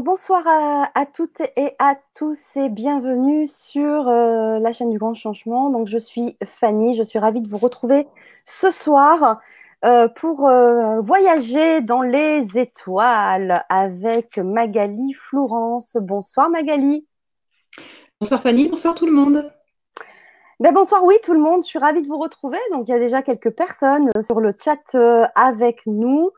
bonsoir à, toutes et à tous et bienvenue sur euh, la chaîne du Grand Changement. Donc, je suis Fanny, je suis ravie de vous retrouver ce soir euh, pour euh, voyager dans les étoiles avec Magali Florence. Bonsoir Magali. Bonsoir Fanny, bonsoir tout le monde. Ben bonsoir, oui, tout le monde. Je suis ravie de vous retrouver. Donc, il y a déjà quelques personnes sur le chat avec nous.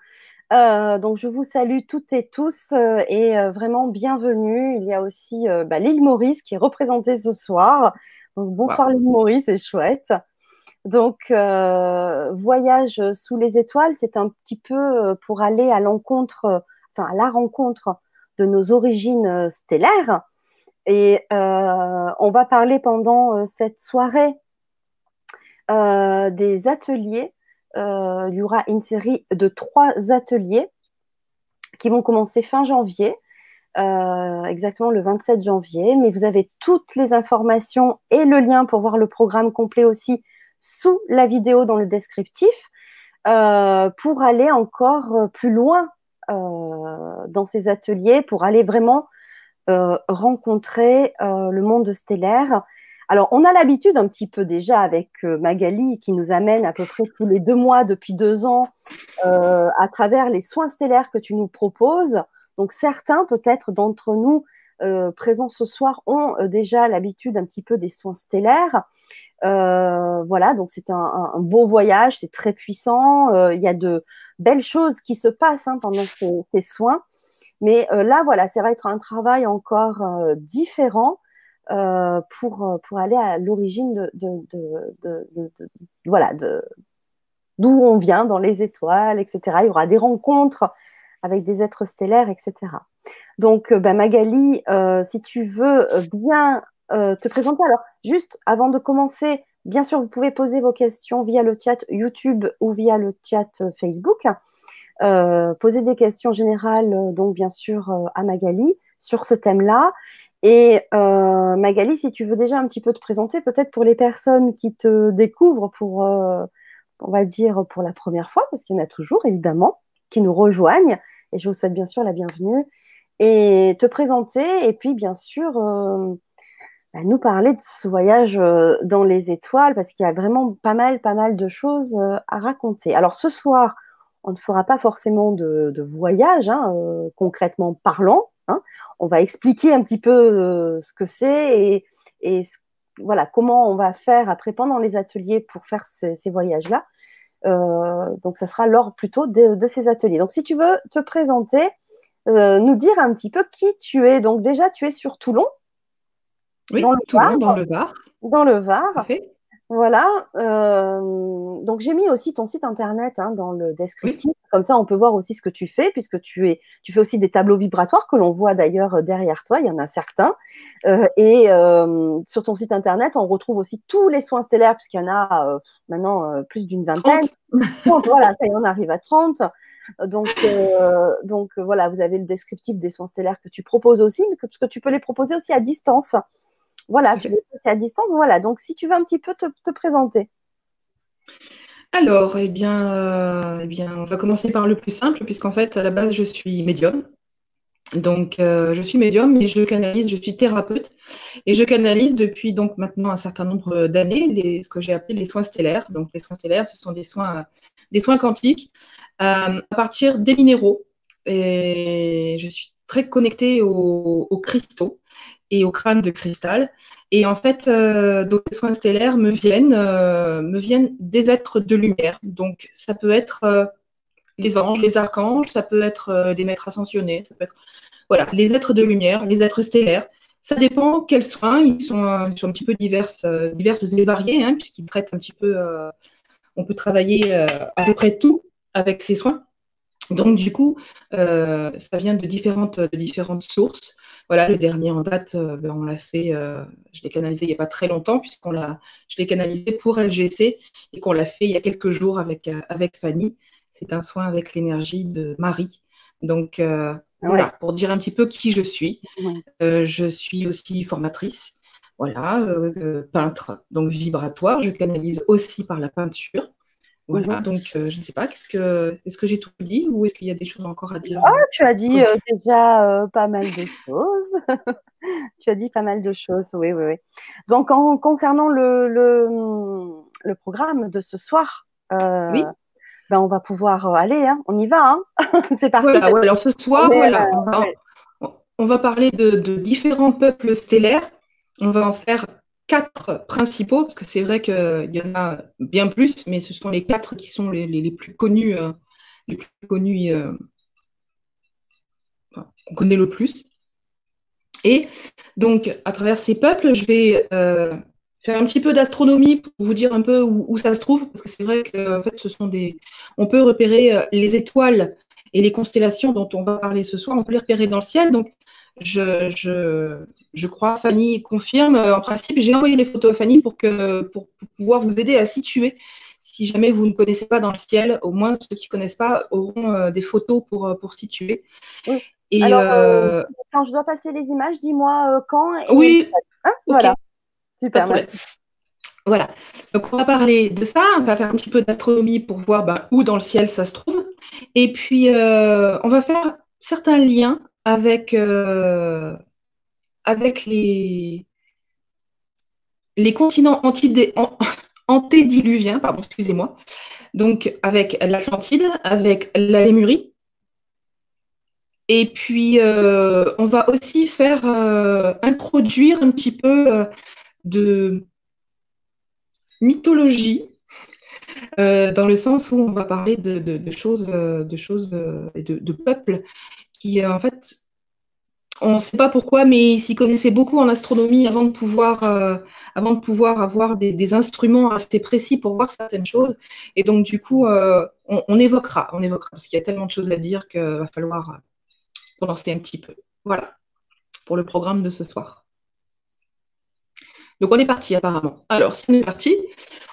Euh, donc, je vous salue toutes et tous euh, et euh, vraiment bienvenue. Il y a aussi bah, l'île Maurice qui est représentée ce soir. Donc, bonsoir l'île Maurice, c'est chouette. Donc, voyage sous les étoiles, c'est un petit peu pour aller à l'encontre, enfin à la rencontre de nos origines stellaires. Et on va parler pendant cette soirée des ateliers il y aura une série de trois ateliers qui vont commencer fin janvier, euh, exactement le 27 janvier. Mais vous avez toutes les informations et le lien pour voir le programme complet aussi sous la vidéo dans le descriptif euh, pour aller encore plus loin dans ces ateliers, pour aller vraiment rencontrer le monde stellaire alors, on a l'habitude un petit peu déjà avec euh, Magali qui nous amène à peu près tous les deux mois depuis deux ans euh, à travers les soins stellaires que tu nous proposes. Donc, certains peut-être d'entre nous euh, présents ce soir ont déjà l'habitude un petit peu des soins stellaires. voilà, donc c'est un, beau voyage, c'est très puissant. il y a de belles choses qui se passent hein, pendant ces, soins. Mais là, voilà, ça va être un travail encore différent euh, pour, euh, pour aller à l'origine de, de, voilà, de, d'où on vient dans les étoiles, etc. Il y aura des rencontres avec des êtres stellaires, etc. Donc, euh, bah, Magali, si tu veux bien te présenter, alors juste avant de commencer, bien sûr, vous pouvez poser vos questions via le chat YouTube ou via le chat Facebook. poser des questions générales, donc bien sûr, à Magali sur ce thème-là. Et euh, Magali, si tu veux déjà un petit peu te présenter, peut-être pour les personnes qui te découvrent pour, euh, on va dire, pour la première fois, parce qu'il y en a toujours, évidemment, qui nous rejoignent. Et je vous souhaite bien sûr la bienvenue. Et te présenter, et puis bien sûr, euh, bah, nous parler de ce voyage dans les étoiles, parce qu'il y a vraiment pas mal, pas mal de choses à raconter. Alors ce soir, on ne fera pas forcément de, voyage, hein, concrètement parlant, Hein. on va expliquer un petit peu euh, ce que c'est et, voilà comment on va faire après pendant les ateliers pour faire ces, voyages-là. Euh, donc, ça sera lors plutôt de, ces ateliers. Donc, si tu veux te présenter, euh, nous dire un petit peu qui tu es. Donc, déjà, tu es sur Toulon. Oui, dans le Toulon, dans le Var. Dans le Var. Voilà. Euh, donc j'ai mis aussi ton site internet hein, dans le descriptif. Comme ça, on peut voir aussi ce que tu fais, puisque tu es, tu fais aussi des tableaux vibratoires que l'on voit d'ailleurs euh, derrière toi. Il y en a certains. Euh, et sur ton site internet, on retrouve aussi tous les soins stellaires, puisqu'il y en a maintenant plus d'une vingtaine. 30. voilà, ça y on arrive à 30. Donc, donc voilà, vous avez le descriptif des soins stellaires que tu proposes aussi, mais que, parce que tu peux les proposer aussi à distance. Voilà, tu c'est à distance. Voilà, donc si tu veux un petit peu te, présenter. Alors, eh bien, euh, eh bien, on va commencer par le plus simple, puisqu'en fait, à la base, je suis médium. Donc, euh, je suis médium et je canalise, je suis thérapeute et je canalise depuis donc maintenant un certain nombre d'années ce que j'ai appelé les soins stellaires. Donc, les soins stellaires, ce sont des soins, des soins quantiques euh, à partir des minéraux. Et je suis très connectée aux cristaux et au crâne de cristal. Et en fait, euh, les soins stellaires me viennent, euh, me viennent des êtres de lumière. Donc, ça peut être euh, les anges, les archanges, ça peut être des maîtres ascensionnés, ça peut être voilà, les êtres de lumière, les êtres stellaires. Ça dépend quels soins. Ils sont, un petit peu diverses, diverses et variés, hein, puisqu'ils traitent un petit peu. on peut travailler à peu près tout avec ces soins. Donc, du coup, ça vient de différentes, de différentes sources. Voilà, le dernier en date, euh, ben, on l'a fait, euh, je l'ai canalisé il n'y a pas très longtemps, puisqu'on l'a, je l'ai canalisé pour LGC et qu'on l'a fait il y a quelques jours avec, euh, avec Fanny. C'est un soin avec l'énergie de Marie. Donc, voilà, pour dire un petit peu qui je suis. je suis aussi formatrice, voilà, peintre, donc vibratoire. Je canalise aussi par la peinture. Voilà, donc je ne sais pas, qu'est-ce que, est-ce que j'ai tout dit ou est-ce qu'il y a des choses encore à dire? Ah, tu as dit déjà pas mal de choses. tu as dit pas mal de choses, oui, oui, oui. Donc, en, concernant le, le, programme de ce soir, oui. ben, on va pouvoir aller, hein, on y va, hein c'est parti. alors ce soir, voilà, on va parler de, différents peuples stellaires. On va en faire quatre principaux, parce que c'est vrai qu'il y en a bien plus, mais ce sont les quatre qui sont les, plus connus, les plus connus, euh, euh, qu'on connaît le plus. Et donc, à travers ces peuples, je vais euh, faire un petit peu d'astronomie pour vous dire un peu où, ça se trouve, parce que c'est vrai que fait, ce sont des. On peut repérer les étoiles et les constellations dont on va parler ce soir, on peut les repérer dans le ciel. Donc, je, je, je, crois, Fanny confirme. En principe, j'ai envoyé les photos à Fanny pour, que, pour, pouvoir vous aider à situer. Si jamais vous ne connaissez pas dans le ciel, au moins ceux qui ne connaissent pas auront euh, des photos pour, euh, pour situer. Et Alors, euh, quand je dois passer les images, dis-moi quand. oui. Hein, voilà. Super. Voilà. Donc, on va parler de ça. On va faire un petit peu d'astronomie pour voir bah, où dans le ciel ça se trouve. Et puis, on va faire certains liens avec, euh, avec les, les continents antédiluviens, pardon, excusez-moi, donc avec l'Atlantide, avec la Lémurie. Et puis, euh, on va aussi faire euh, introduire un petit peu de mythologie, dans le sens où on va parler de, choses, de choses et de, de peuples qui, euh, en fait, on ne sait pas pourquoi, mais ils s'y connaissaient beaucoup en astronomie avant de pouvoir, euh, avant de pouvoir avoir des, instruments assez précis pour voir certaines choses. Et donc, du coup, euh, on, évoquera, on évoquera, parce qu'il y a tellement de choses à dire qu'il va falloir condenser un petit peu. Voilà, pour le programme de ce soir. Donc, on est parti apparemment. Alors, si on est parti,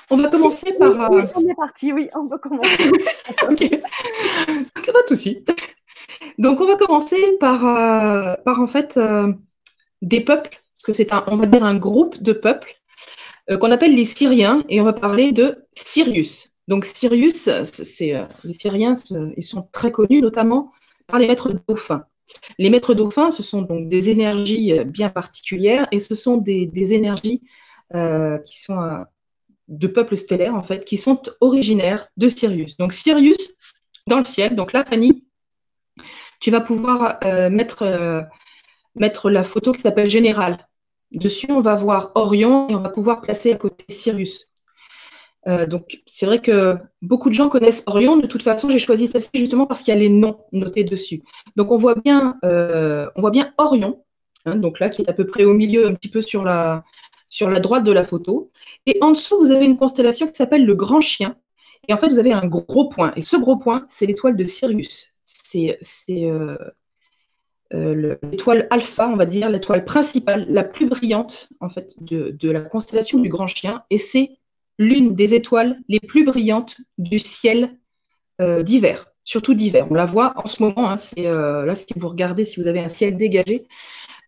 on va commencer par. Oui, on est parti, oui, on va commencer. ok, pas de souci. Donc, on va commencer par, euh, en fait euh, des peuples, parce que c'est un, dire un groupe de peuples euh, qu'on appelle les Syriens, et on va parler de Sirius. Donc, Sirius, c'est les Syriens, ils sont très connus notamment par les maîtres dauphins. Les maîtres dauphins, ce sont donc des énergies bien particulières, et ce sont des, des énergies qui sont de peuples stellaires en fait, qui sont originaires de Sirius. Donc, Sirius dans le ciel. Donc là, Fanny, tu vas pouvoir euh, mettre, euh, mettre la photo qui s'appelle Général. Dessus, on va voir Orion et on va pouvoir placer à côté Sirius. Euh, donc, c'est vrai que beaucoup de gens connaissent Orion. De toute façon, j'ai choisi celle-ci justement parce qu'il y a les noms notés dessus. Donc, on voit bien, on voit bien Orion, hein, donc là, qui est à peu près au milieu, un petit peu sur la, sur la droite de la photo. Et en dessous, vous avez une constellation qui s'appelle le Grand Chien. Et en fait, vous avez un gros point. Et ce gros point, c'est l'étoile de Sirius c'est euh, euh, l'étoile alpha, on va dire, l'étoile principale, la plus brillante en fait de, la constellation du Grand Chien, et c'est l'une des étoiles les plus brillantes du ciel euh, d'hiver, surtout d'hiver. On la voit en ce moment. Hein, là si vous regardez, si vous avez un ciel dégagé,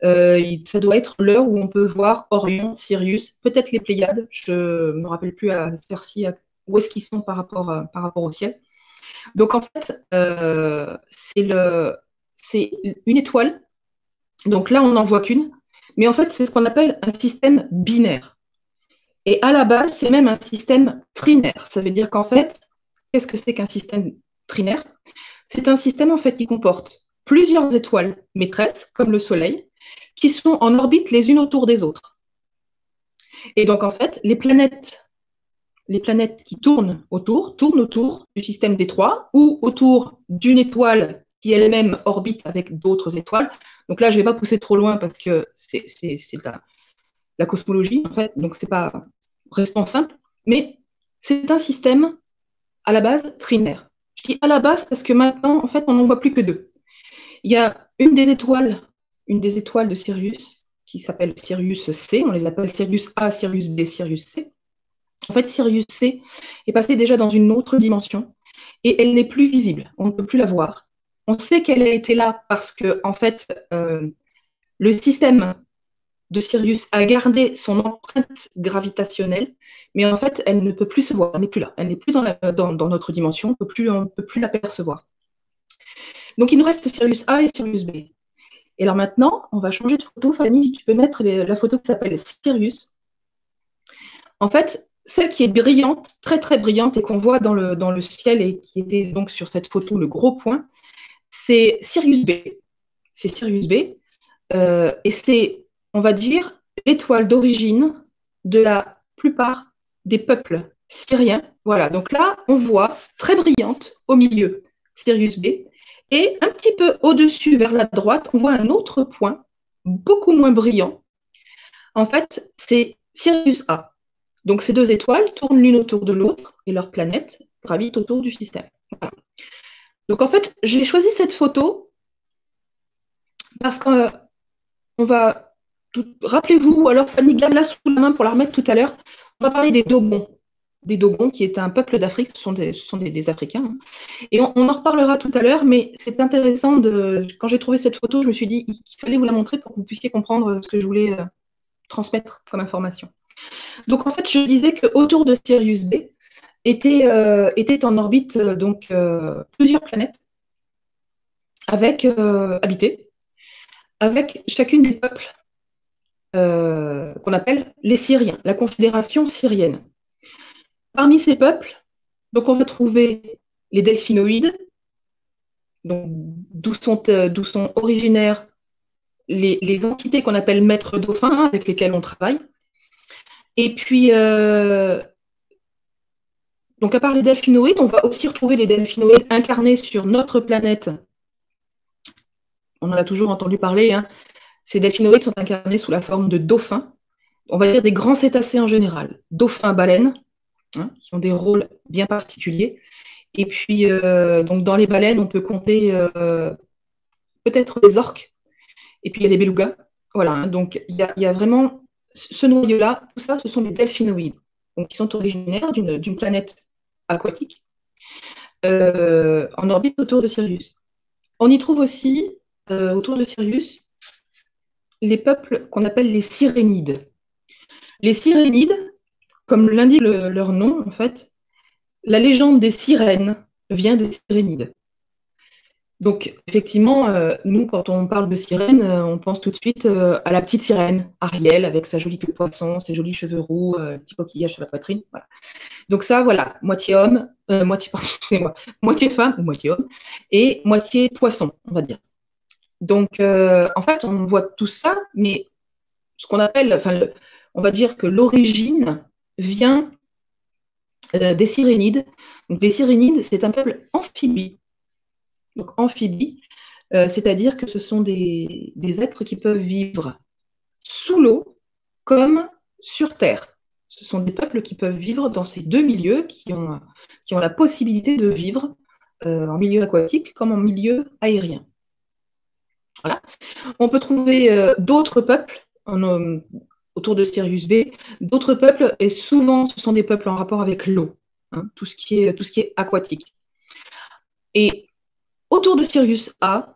ça doit être l'heure où on peut voir Orion, Sirius, peut-être les Pléiades. Je ne me rappelle plus à où est-ce qu'ils sont par rapport, par rapport au ciel. Donc en fait, euh, c'est une étoile. Donc là, on n'en voit qu'une. Mais en fait, c'est ce qu'on appelle un système binaire. Et à la base, c'est même un système trinaire. Ça veut dire qu'en fait, qu'est-ce que c'est qu'un système trinaire? C'est un système en fait qui comporte plusieurs étoiles maîtresses, comme le Soleil, qui sont en orbite les unes autour des autres. Et donc en fait, les planètes les planètes qui tournent autour, tournent autour du système des trois ou autour d'une étoile qui elle-même orbite avec d'autres étoiles. Donc là, je ne vais pas pousser trop loin parce que c'est la, cosmologie, en fait, donc ce n'est pas responsable, mais c'est un système à la base trinaire. Je dis à la base parce que maintenant, en fait, on n'en voit plus que deux. Il y a une des étoiles, une des étoiles de Sirius qui s'appelle Sirius C, on les appelle Sirius A, Sirius B, Sirius C. En fait, Sirius C est passé déjà dans une autre dimension et elle n'est plus visible. On ne peut plus la voir. On sait qu'elle a été là parce que, en fait, euh, le système de Sirius a gardé son empreinte gravitationnelle, mais en fait, elle ne peut plus se voir, elle n'est plus là, elle n'est plus dans, notre dimension, on ne peut plus, peut plus l'apercevoir. Donc, il nous reste Sirius A et Sirius B. Et alors maintenant, on va changer de photo. Fanny, si tu peux mettre la photo qui s'appelle Sirius. En fait, celle qui est brillante, très très brillante, et qu'on voit dans le, ciel et qui était donc sur cette photo le gros point, c'est Sirius B. C'est Sirius B. Euh, et c'est, on va dire, l'étoile d'origine de la plupart des peuples syriens. Voilà, donc là, on voit très brillante au milieu Sirius B. Et un petit peu au-dessus, vers la droite, on voit un autre point, beaucoup moins brillant. En fait, c'est Sirius A. Donc ces deux étoiles tournent l'une autour de l'autre et leurs planètes gravitent autour du système. Donc en fait, j'ai choisi cette photo parce qu'on va, rappelez-vous, ou alors Fanny garde la sous la main pour la remettre tout à l'heure, on va parler des Dogons. Des Dogons qui est un peuple d'Afrique, ce sont des, sont des, Africains. Hein. Et on, en reparlera tout à l'heure, mais c'est intéressant de. Quand j'ai trouvé cette photo, je me suis dit qu'il fallait vous la montrer pour que vous puissiez comprendre ce que je voulais euh, transmettre comme information. Donc en fait, je disais qu'autour de Sirius B étaient, euh, en orbite euh, donc euh, plusieurs planètes avec habitées, avec chacune des peuples qu'on appelle les Syriens, la Confédération syrienne. Parmi ces peuples, donc on va trouver les delphinoïdes, d'où sont, sont, originaires les, les entités qu'on appelle maîtres dauphins, avec lesquels on travaille. Et puis, euh, donc à part les delphinoïdes, on va aussi retrouver les delphinoïdes incarnés sur notre planète. On en a toujours entendu parler. Hein. Ces delphinoïdes sont incarnés sous la forme de dauphins. On va dire des grands cétacés en général. Dauphins, baleines, hein, qui ont des rôles bien particuliers. Et puis, euh, donc dans les baleines, on peut compter euh, peut-être les orques. Et puis il y a les belugas. Voilà, hein. donc il y, a vraiment ce noyau-là, tout ça, ce sont les delphinoïdes, qui sont originaires d'une planète aquatique euh, en orbite autour de Sirius. On y trouve aussi, euh, autour de Sirius, les peuples qu'on appelle les Sirénides. Les Sirénides, comme l'indique leur nom, en fait, la légende des sirènes vient des Sirénides. Donc, effectivement, euh, nous, quand on parle de sirène, euh, on pense tout de suite euh, à la petite sirène, Ariel, avec sa jolie queue de poisson, ses jolis cheveux roux, petit coquillage sur la poitrine. Donc ça, voilà, moitié homme, moitié, moi, moitié femme ou moitié homme, et moitié poisson, on va dire. Donc, en fait, on voit tout ça, mais ce qu'on appelle, on va dire que l'origine vient des Sirénides. Donc, les Sirénides, c'est un peuple amphibie donc amphibies, euh, c'est-à-dire que ce sont des, êtres qui peuvent vivre sous l'eau comme sur Terre. Ce sont des peuples qui peuvent vivre dans ces deux milieux, qui ont, la possibilité de vivre euh, en milieu aquatique comme en milieu aérien. Voilà. On peut trouver euh, d'autres peuples autour de Sirius B, d'autres peuples, et souvent ce sont des peuples en rapport avec l'eau, hein, tout, ce qui est, tout ce qui est aquatique. Et autour de Sirius A.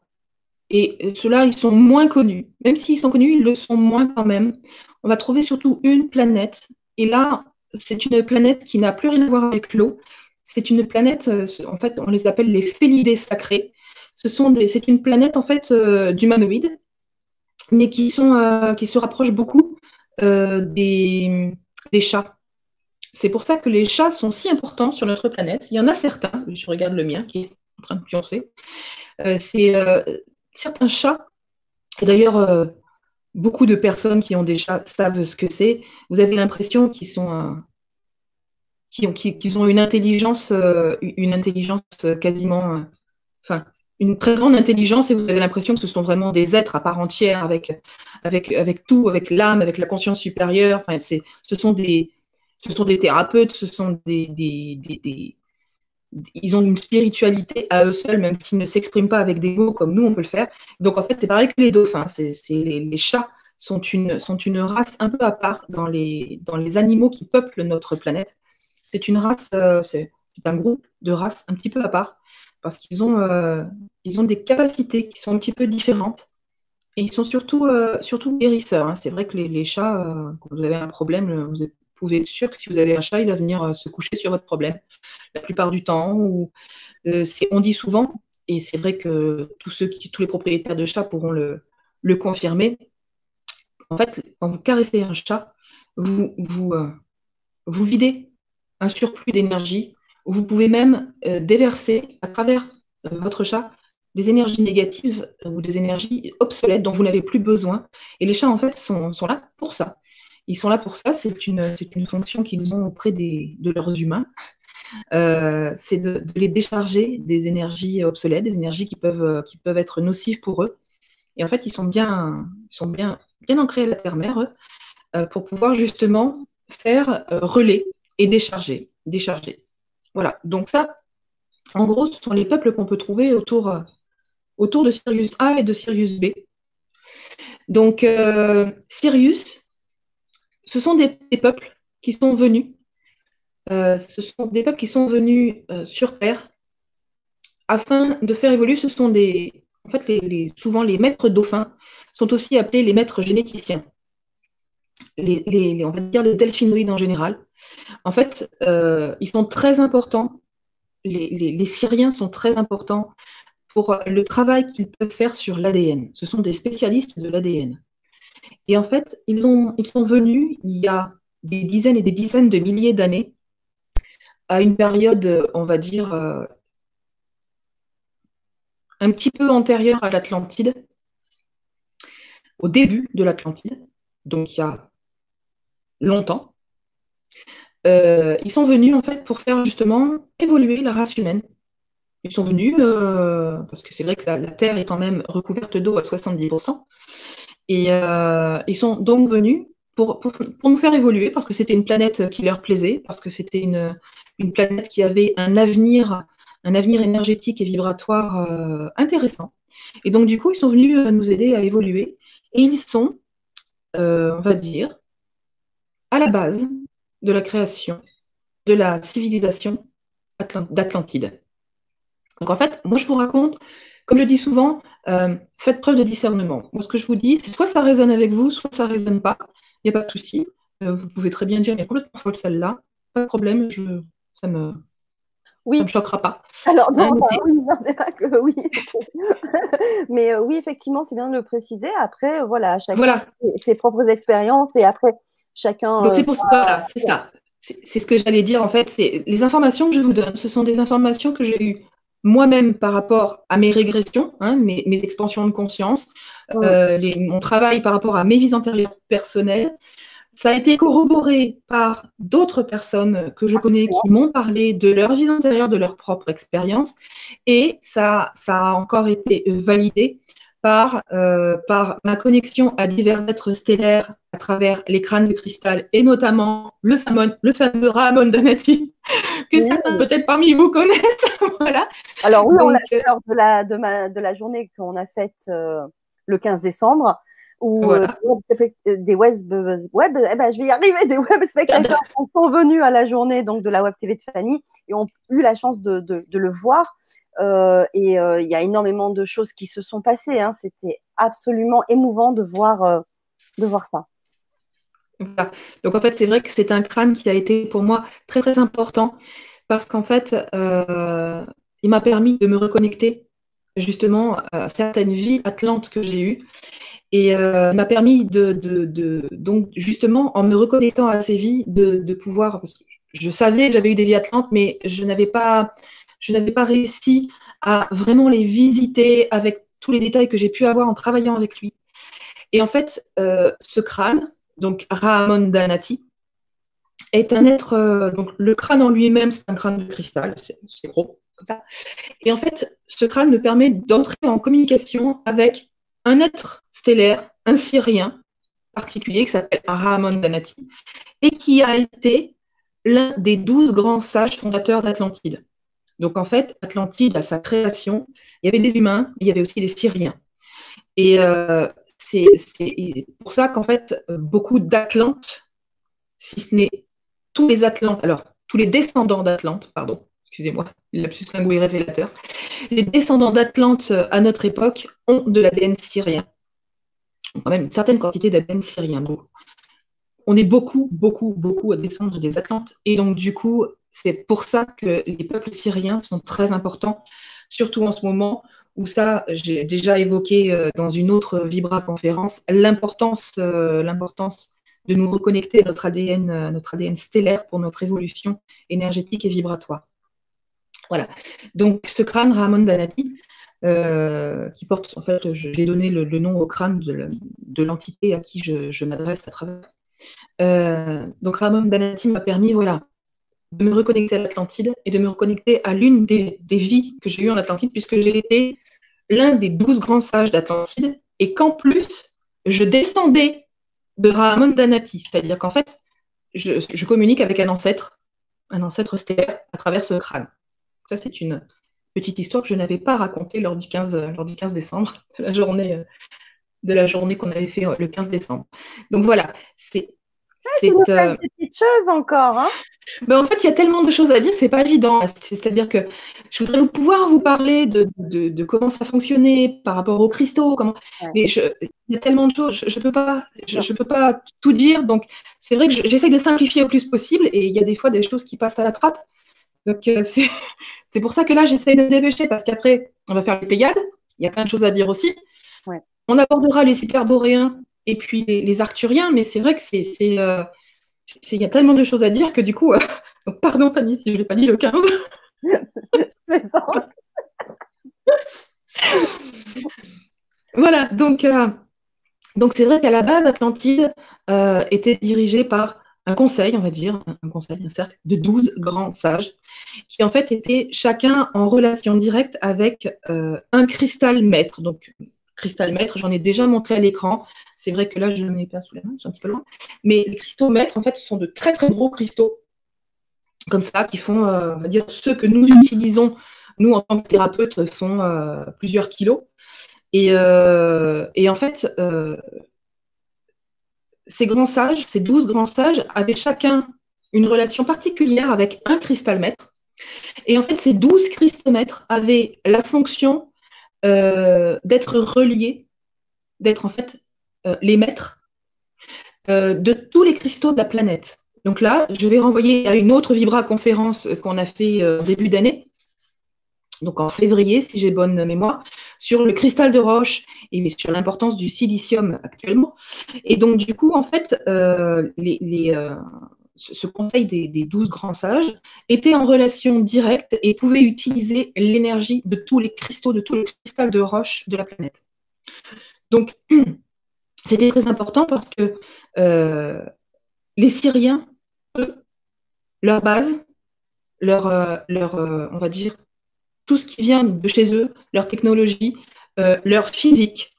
Et ceux-là, ils sont moins connus. Même s'ils sont connus, ils le sont moins quand même. On va trouver surtout une planète. Et là, c'est une planète qui n'a plus rien à voir avec l'eau. C'est une planète, euh, en fait, on les appelle les félidés sacrés. C'est une planète, en fait, euh, d'humanoïdes, mais qui, sont, euh, qui se rapprochent beaucoup des, des chats. C'est pour ça que les chats sont si importants sur notre planète. Il y en a certains, je regarde le mien, qui est en train de pioncer. Euh, c'est euh, certains chats, et d'ailleurs, euh, beaucoup de personnes qui ont des chats savent ce que c'est. Vous avez l'impression qu'ils sont ont, une intelligence, quasiment, une très grande intelligence et vous avez l'impression que ce sont vraiment des êtres à part entière avec, tout, avec l'âme, avec la conscience supérieure. Ce, sont des, thérapeutes, ce sont des, ils ont une spiritualité à eux seuls, même s'ils ne s'expriment pas avec des mots comme nous, on peut le faire. Donc en fait, c'est pareil que les dauphins. C'est, les, chats sont une, sont une race un peu à part dans les, dans les animaux qui peuplent notre planète. C'est une race, euh, c'est, un groupe de races un petit peu à part, parce qu'ils ont, euh, ont des capacités qui sont un petit peu différentes. Et ils sont surtout, surtout guérisseurs. Hein. C'est vrai que les, chats, quand vous avez un problème, vous pouvez être sûr que si vous avez un chat, il va venir se coucher sur votre problème. La plupart du temps, ou, on dit souvent, et c'est vrai que tous, ceux qui, tous les propriétaires de chats pourront le, confirmer, en fait, quand vous caressez un chat, vous, vous, vous videz un surplus d'énergie. Vous pouvez même euh, déverser à travers euh, votre chat des énergies négatives euh, ou des énergies obsolètes dont vous n'avez plus besoin. Et les chats, en fait, sont, là pour ça. Ils sont là pour ça. C'est une, une fonction qu'ils ont auprès des, de leurs humains. c'est de, les décharger des énergies obsolètes, des énergies qui peuvent, qui peuvent être nocives pour eux. Et en fait, ils sont bien, ils sont bien, bien ancrés à la terre-mère pour pouvoir justement faire relais et décharger, décharger. Voilà, donc ça, en gros, ce sont les peuples qu'on peut trouver autour, euh, autour de Sirius A et de Sirius B. Donc, euh, Sirius, ce sont des, peuples qui sont venus, euh, ce sont des peuples qui sont venus sur Terre afin de faire évoluer. Ce sont des, en fait, souvent les maîtres dauphins sont aussi appelés les maîtres généticiens les, on va dire les delphinoïdes en général, en fait, euh, ils sont très importants. Les, Syriens sont très importants pour le travail qu'ils peuvent faire sur l'ADN. Ce sont des spécialistes de l'ADN. Et en fait, ils, ont, ils sont venus il y a des dizaines et des dizaines de milliers d'années à une période, on va dire, euh, un petit peu antérieure à l'Atlantide, au début de l'Atlantide. Donc il y a longtemps. Euh, ils sont venus en fait pour faire justement évoluer la race humaine. Ils sont venus euh, parce que c'est vrai que la, Terre est quand même recouverte d'eau à 70%. Et euh, ils sont donc venus pour, nous faire évoluer parce que c'était une planète qui leur plaisait, parce que c'était une, planète qui avait un avenir, un avenir énergétique et vibratoire intéressant. Et donc du coup, ils sont venus nous aider à évoluer. Et ils sont, on va dire, à la base de la création de la civilisation d'Atlantide. Donc en fait, moi je vous raconte, comme je dis souvent, euh, faites preuve de discernement. Moi ce que je vous dis, c'est soit ça résonne avec vous, soit ça ne résonne pas. Il n'y a pas de souci. Euh, vous pouvez très bien dire, mais complètement folle celle-là. Pas de problème, je, ça me, oui. Ça me choquera pas. Alors non, bah oui, c'est pas que oui. mais euh, oui, effectivement, c'est bien de le préciser. Après, voilà, chacun ses propres expériences et après, Chacun. Donc c'est pour ça, c'est ça. C'est ce que j'allais dire en fait. C'est les informations que je vous donne. Ce sont des informations que j'ai eues moi-même par rapport à mes régressions, hein, mes, expansions de conscience, euh, mon travail par rapport à mes vies antérieures personnelles. Ça a été corroboré par d'autres personnes que je connais qui m'ont parlé de leur vie antérieure, de leur propre expérience, et ça, ça a encore été validé par, euh, par ma connexion à divers êtres stellaires à travers les crânes de cristal et notamment le fameux, le fameux Ramon Danati que certains peut-être parmi vous connaissent. voilà. Alors oui, on l'a euh, lors de la, de, ma, de la journée qu'on a faite euh, le 15 décembre où des web, web eh ben, je vais y arriver, des web spectateurs sont venus à la journée donc de la Web TV de Fanny et ont eu la chance de, de, de le voir euh, et euh, il y a énormément de choses qui se sont passées. Hein. C'était absolument émouvant de voir, euh, de voir ça. Donc en fait, c'est vrai que c'est un crâne qui a été pour moi très très important parce qu'en fait, il m'a permis de me reconnecter justement à certaines vies atlantes que j'ai eues. Et il m'a permis de, donc justement, en me reconnectant à ces vies, de, pouvoir, je savais que j'avais eu des vies atlantes, mais je n'avais pas, je n'avais pas réussi à vraiment les visiter avec tous les détails que j'ai pu avoir en travaillant avec lui. Et en fait, euh, ce crâne, donc Rahamon Danati, est un être, euh, donc le crâne en lui-même, c'est un crâne de cristal, c'est gros, comme ça. Et en fait, ce crâne me permet d'entrer en communication avec un être stellaire, un Syrien particulier qui s'appelle Rahamon Danati, et qui a été l'un des douze grands sages fondateurs d'Atlantide. Donc en fait, Atlantide, à sa création, il y avait des humains, mais il y avait aussi des Syriens. Et euh, c'est pour ça qu'en fait, beaucoup d'Atlantes, si ce n'est tous les Atlantes, alors tous les descendants d'Atlante, pardon, excusez-moi, lapsus lingué révélateur, les descendants d'Atlante euh, à notre époque ont de l'ADN syrien. quand même une certaine quantité d'ADN syrien. Donc, on est beaucoup, beaucoup, beaucoup à descendre des Atlantes. Et donc, du coup, c'est pour ça que les peuples syriens sont très importants, surtout en ce moment où ça, j'ai déjà évoqué euh, dans une autre Vibra conférence, l'importance, euh, l'importance de nous reconnecter à notre ADN, euh, notre ADN stellaire pour notre évolution énergétique et vibratoire. Voilà. Donc, ce crâne Ramon Danati, qui porte, en fait, j'ai donné le, nom au crâne de l'entité à qui je, m'adresse à travers. donc, Ramon Danati m'a permis, voilà, de me reconnecter à l'Atlantide et de me reconnecter à l'une des, vies que j'ai eues en Atlantide, puisque j'ai été l'un des douze grands sages d'Atlantide, et qu'en plus, je descendais de Rahamon Danati, c'est-à-dire qu'en fait, je, communique avec un ancêtre, un ancêtre stellaire à travers ce crâne. Ça, c'est une petite histoire que je n'avais pas racontée lors du 15, lors du 15 décembre, de la journée, de la journée qu'on avait fait le 15 décembre. Donc voilà, c'est c'est euh... des petites choses encore. Hein ben, en fait, il y a tellement de choses à dire, c'est pas évident. C'est-à-dire que je voudrais pouvoir vous parler de, de, comment ça fonctionnait par rapport aux cristaux, comment. Mais il y a tellement de choses, je, ne peux pas, je, peux pas tout dire. Donc, c'est vrai que j'essaie de simplifier au plus possible, et il y a des fois des choses qui passent à la trappe. Donc, euh, c'est pour ça que là, j'essaie de me dépêcher parce qu'après, on va faire les Pléiades. Il y a plein de choses à dire aussi. On abordera les hyperboréens et puis les, Arcturiens, mais c'est vrai que c'est. Euh, il y a tellement de choses à dire que du coup, euh, pardon Fanny si je ne l'ai pas dit le 15. voilà, donc euh, donc c'est vrai qu'à la base, Atlantide était dirigée par un conseil, on va dire, un conseil, un cercle de 12 grands sages, qui en fait étaient chacun en relation directe avec un cristal maître. Donc, cristal maître, j'en ai déjà montré à l'écran. C'est vrai que là, je ne l'ai pas sous la main, suis un petit peu loin. Mais les cristaux maîtres, en fait, ce sont de très très gros cristaux, comme ça, qui font, euh, on va dire, ceux que nous utilisons, nous en tant que thérapeutes, font euh, plusieurs kilos. Et, euh, en fait, ces grands sages, ces douze grands sages, avaient chacun une relation particulière avec un cristal maître. Et en fait, ces douze cristomètres avaient la fonction d'être reliés, d'être en fait les maîtres euh, de tous les cristaux de la planète. Donc là, je vais renvoyer à une autre Vibra conférence qu'on a fait euh, début d'année, donc en février, si j'ai bonne mémoire, sur le cristal de roche et sur l'importance du silicium actuellement. Et donc, du coup, en fait, ce conseil des, des, 12 grands sages était en relation directe et pouvait utiliser l'énergie de tous les cristaux, de tous les cristals de roche de la planète. Donc, C'était très important parce que euh, les Syriens, leur base, leur, euh, leur euh, on va dire, tout ce qui vient de chez eux, leur technologie, leur physique,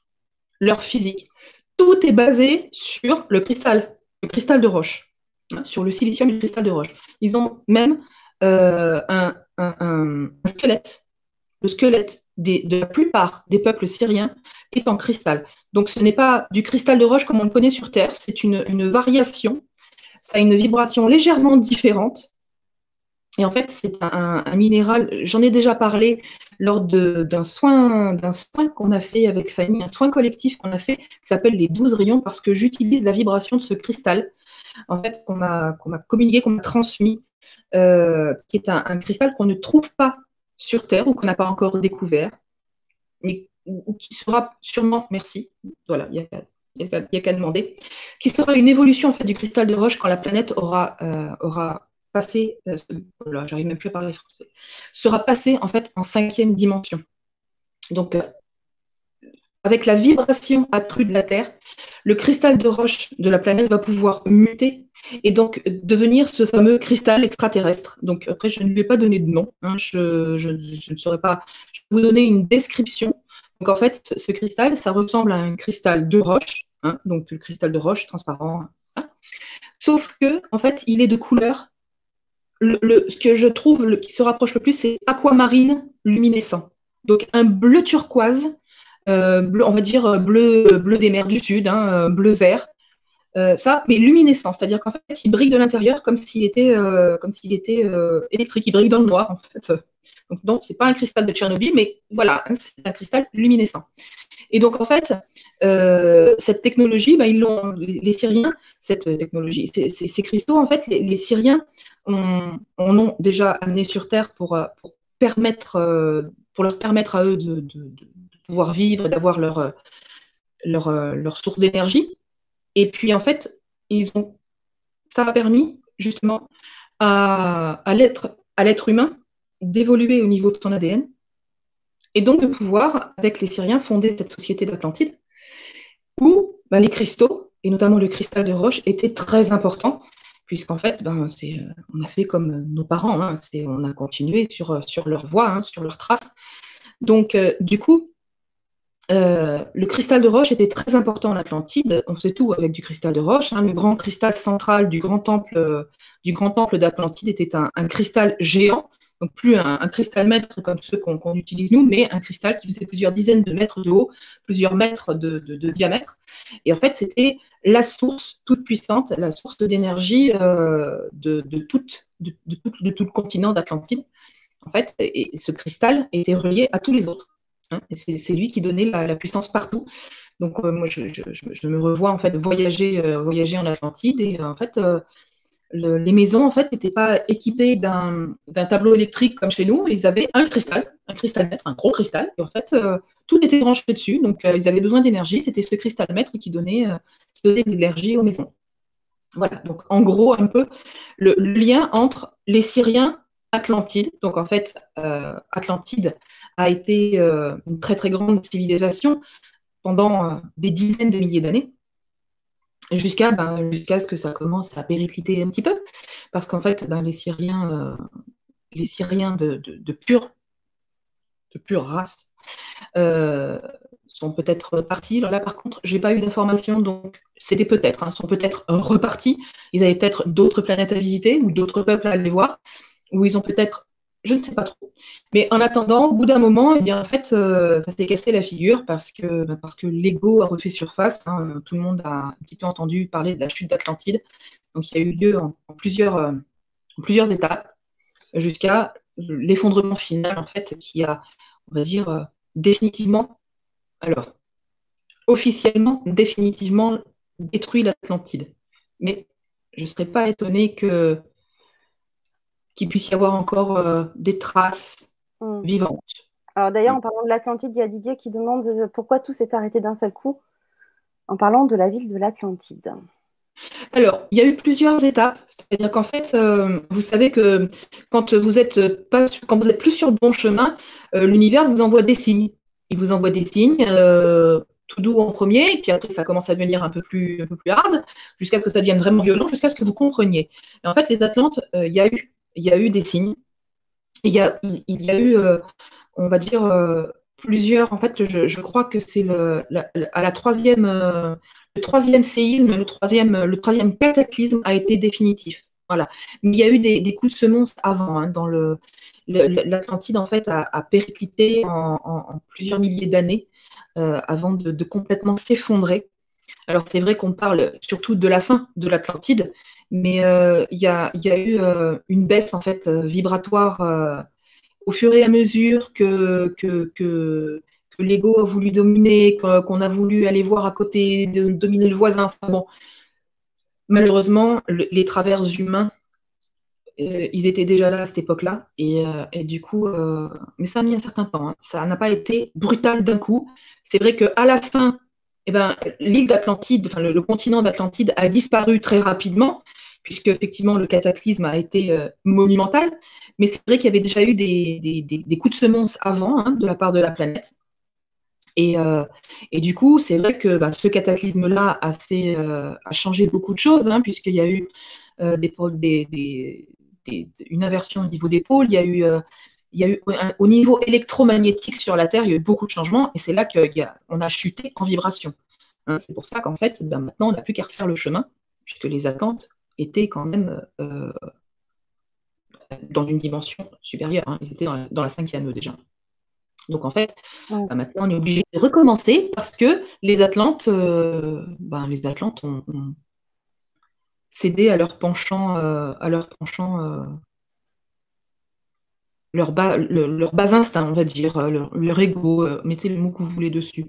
leur physique, tout est basé sur le cristal, le cristal de roche, hein, sur le silicium et le cristal de roche. Ils ont même un, squelette, le squelette de la plupart des peuples syriens est en cristal. Donc ce n'est pas du cristal de roche comme on le connaît sur Terre, c'est une, variation. Ça a une vibration légèrement différente. Et en fait, c'est un, minéral, j'en ai déjà parlé lors d'un soin, soin qu'on a fait avec Fanny, un soin collectif qu'on a fait qui s'appelle les 12 rayons parce que j'utilise la vibration de ce cristal, en fait, qu'on m'a communiqué, qu'on m'a transmis, euh, qui est un, cristal qu'on ne trouve pas sur Terre ou qu'on n'a pas encore découvert, ou, qui sera sûrement, merci, voilà, il n'y a, qu'à demander, qui sera une évolution en fait du cristal de roche quand la planète aura, euh, aura passé, euh, j'arrive même plus à parler français, sera passée en fait en cinquième dimension. Donc, euh, avec la vibration accrue de la Terre, le cristal de roche de la planète va pouvoir muter et donc devenir ce fameux cristal extraterrestre. Donc après, je ne lui ai pas donné de nom, hein, je, ne saurais pas. Je vous donner une description donc en fait, ce cristal, ça ressemble à un cristal de roche, hein, donc le cristal de roche transparent. Hein. Sauf que, en fait, il est de couleur. Le, ce que je trouve qui se rapproche le plus, c'est aquamarine luminescent. Donc un bleu turquoise, euh, on va dire bleu, bleu des mers du Sud, hein, bleu vert, ça, mais luminescent, c'est-à-dire qu'en fait, il brille de l'intérieur comme s'il était, comme s'il était électrique, il brille dans le noir, en fait. Donc, non, ce n'est pas un cristal de Tchernobyl, mais voilà, hein, c'est un cristal luminescent. Et donc, en fait, euh, cette technologie, bah, ils l'ont, les, Syriens, cette technologie, ces, cristaux, en fait, les, Syriens ont, ont, déjà amené sur Terre pour, euh, pour, permettre, euh, pour leur permettre à eux de, pouvoir vivre, d'avoir leur, leur, leur source d'énergie. Et puis, en fait, ils ont, ça a permis justement à, à l'être humain d'évoluer au niveau de son ADN et donc de pouvoir, avec les Syriens, fonder cette société d'Atlantide où ben, les cristaux, et notamment le cristal de roche, étaient très importants, puisqu'en fait, ben, euh, on a fait comme nos parents, hein, on a continué sur, sur leur voie, hein, sur leurs traces. Donc, euh, du coup, le cristal de roche était très important en Atlantide. On sait tout avec du cristal de roche. Hein. Le grand cristal central du grand temple, du grand temple d'Atlantide était un, cristal géant donc plus un, cristal mètre comme ceux qu'on utilise nous, mais un cristal qui faisait plusieurs dizaines de mètres de haut, plusieurs mètres de, diamètre. Et en fait, c'était la source toute puissante, la source d'énergie euh, de, tout, de, tout, le continent d'Atlantide. En fait, et, ce cristal était relié à tous les autres. Hein. c'est lui qui donnait la, puissance partout. Donc euh, moi, je, me revois en fait voyager, euh, voyager en Atlantide et en fait les maisons, en fait, n'étaient pas équipées d'un tableau électrique comme chez nous. Ils avaient un cristal, un cristal mètre, un gros cristal. Et en fait, euh, tout était branché dessus. Donc, euh, ils avaient besoin d'énergie. C'était ce cristal mètre qui donnait, euh, donnait de l'énergie aux maisons. Voilà. Donc, en gros, un peu le, lien entre les Syriens Atlantide. Donc, en fait, Atlantide a été une très, très grande civilisation pendant des dizaines de milliers d'années jusqu'à ben, jusqu'à ce que ça commence à péricliter un petit peu, parce qu'en fait, ben, les Syriens, euh, les Syriens de, pure, de pure race euh, sont peut-être partis. Là, par contre, j'ai pas eu d'informations, donc c'était peut-être, hein, sont peut-être repartis. Ils avaient peut-être d'autres planètes à visiter ou d'autres peuples à aller voir, ou ils ont peut-être je ne sais pas trop. Mais en attendant, au bout d'un moment, eh bien, en fait, euh, ça s'est cassé la figure parce que, bah, parce que l'ego a refait surface. Hein. tout le monde a un petit peu entendu parler de la chute d'Atlantide. Donc, il y a eu lieu en, plusieurs, euh, plusieurs étapes jusqu'à l'effondrement final, en fait, qui a, on va dire, euh, définitivement, alors, officiellement, définitivement détruit l'Atlantide. Mais je ne serais pas étonné que qu'il puisse y avoir encore euh, des traces hmm. vivantes. Alors d'ailleurs, en parlant de l'Atlantide, il y a Didier qui demande euh, pourquoi tout s'est arrêté d'un seul coup en parlant de la ville de l'Atlantide? Alors, il y a eu plusieurs étapes. C'est-à-dire qu'en fait, euh, vous savez que quand vous êtes pas, quand vous êtes plus sur le bon chemin, l'univers vous envoie des signes. Il vous envoie des signes tout doux en premier, et puis après ça commence à devenir un peu plus, un peu plus hard, jusqu'à ce que ça devienne vraiment violent, jusqu'à ce que vous compreniez. Et en fait, les Atlantes, il y a eu il y a eu des signes. Il y a, il y a eu, euh, on va dire, euh, plusieurs. En fait, je, crois que c'est le, à la troisième, euh, le troisième séisme, le troisième, le troisième cataclysme a été définitif. Voilà. Mais il y a eu des, coups de semonce avant. Hein, dans le, l'Atlantide, en fait, a, périclité en, plusieurs milliers d'années avant de complètement s'effondrer. Alors, c'est vrai qu'on parle surtout de la fin de l'Atlantide, mais euh, il y, a, eu euh, une baisse en fait euh, vibratoire au fur et à mesure que, que, l'ego a voulu dominer, qu'on a voulu aller voir à côté, de dominer le voisin. bon, malheureusement, les travers humains, ils étaient déjà là à cette époque-là. Et, du coup, mais ça a mis un certain temps. Hein. Ça n'a pas été brutal d'un coup. C'est vrai qu'à la fin, eh ben, l'île d'Atlantide, enfin le, continent d'Atlantide a disparu très rapidement, puisque effectivement le cataclysme a été euh, monumental. Mais c'est vrai qu'il y avait déjà eu des, coups de semonce avant hein, de la part de la planète. Et, euh, du coup, c'est vrai que bah, ce cataclysme-là a fait euh, a changé beaucoup de choses, hein, puisqu'il y a eu une inversion au niveau des pôles, il y a eu il y a eu au niveau électromagnétique sur la Terre, il y a eu beaucoup de changements et c'est là qu'on a, a, chuté en vibration. Hein, c'est pour ça qu'en fait, ben, maintenant, on n'a plus qu'à refaire le chemin, puisque les attentes étaient quand même euh, dans une dimension supérieure. Hein. ils étaient dans la, cinquième eux déjà. Donc en fait, ben, maintenant, on est obligé de recommencer parce que les Atlantes, euh, ben, les Atlantes ont, céder à leur penchant, à leur penchant, leur bas, leur bas instinct, on va dire, leur, ego, mettez le mot que vous voulez dessus.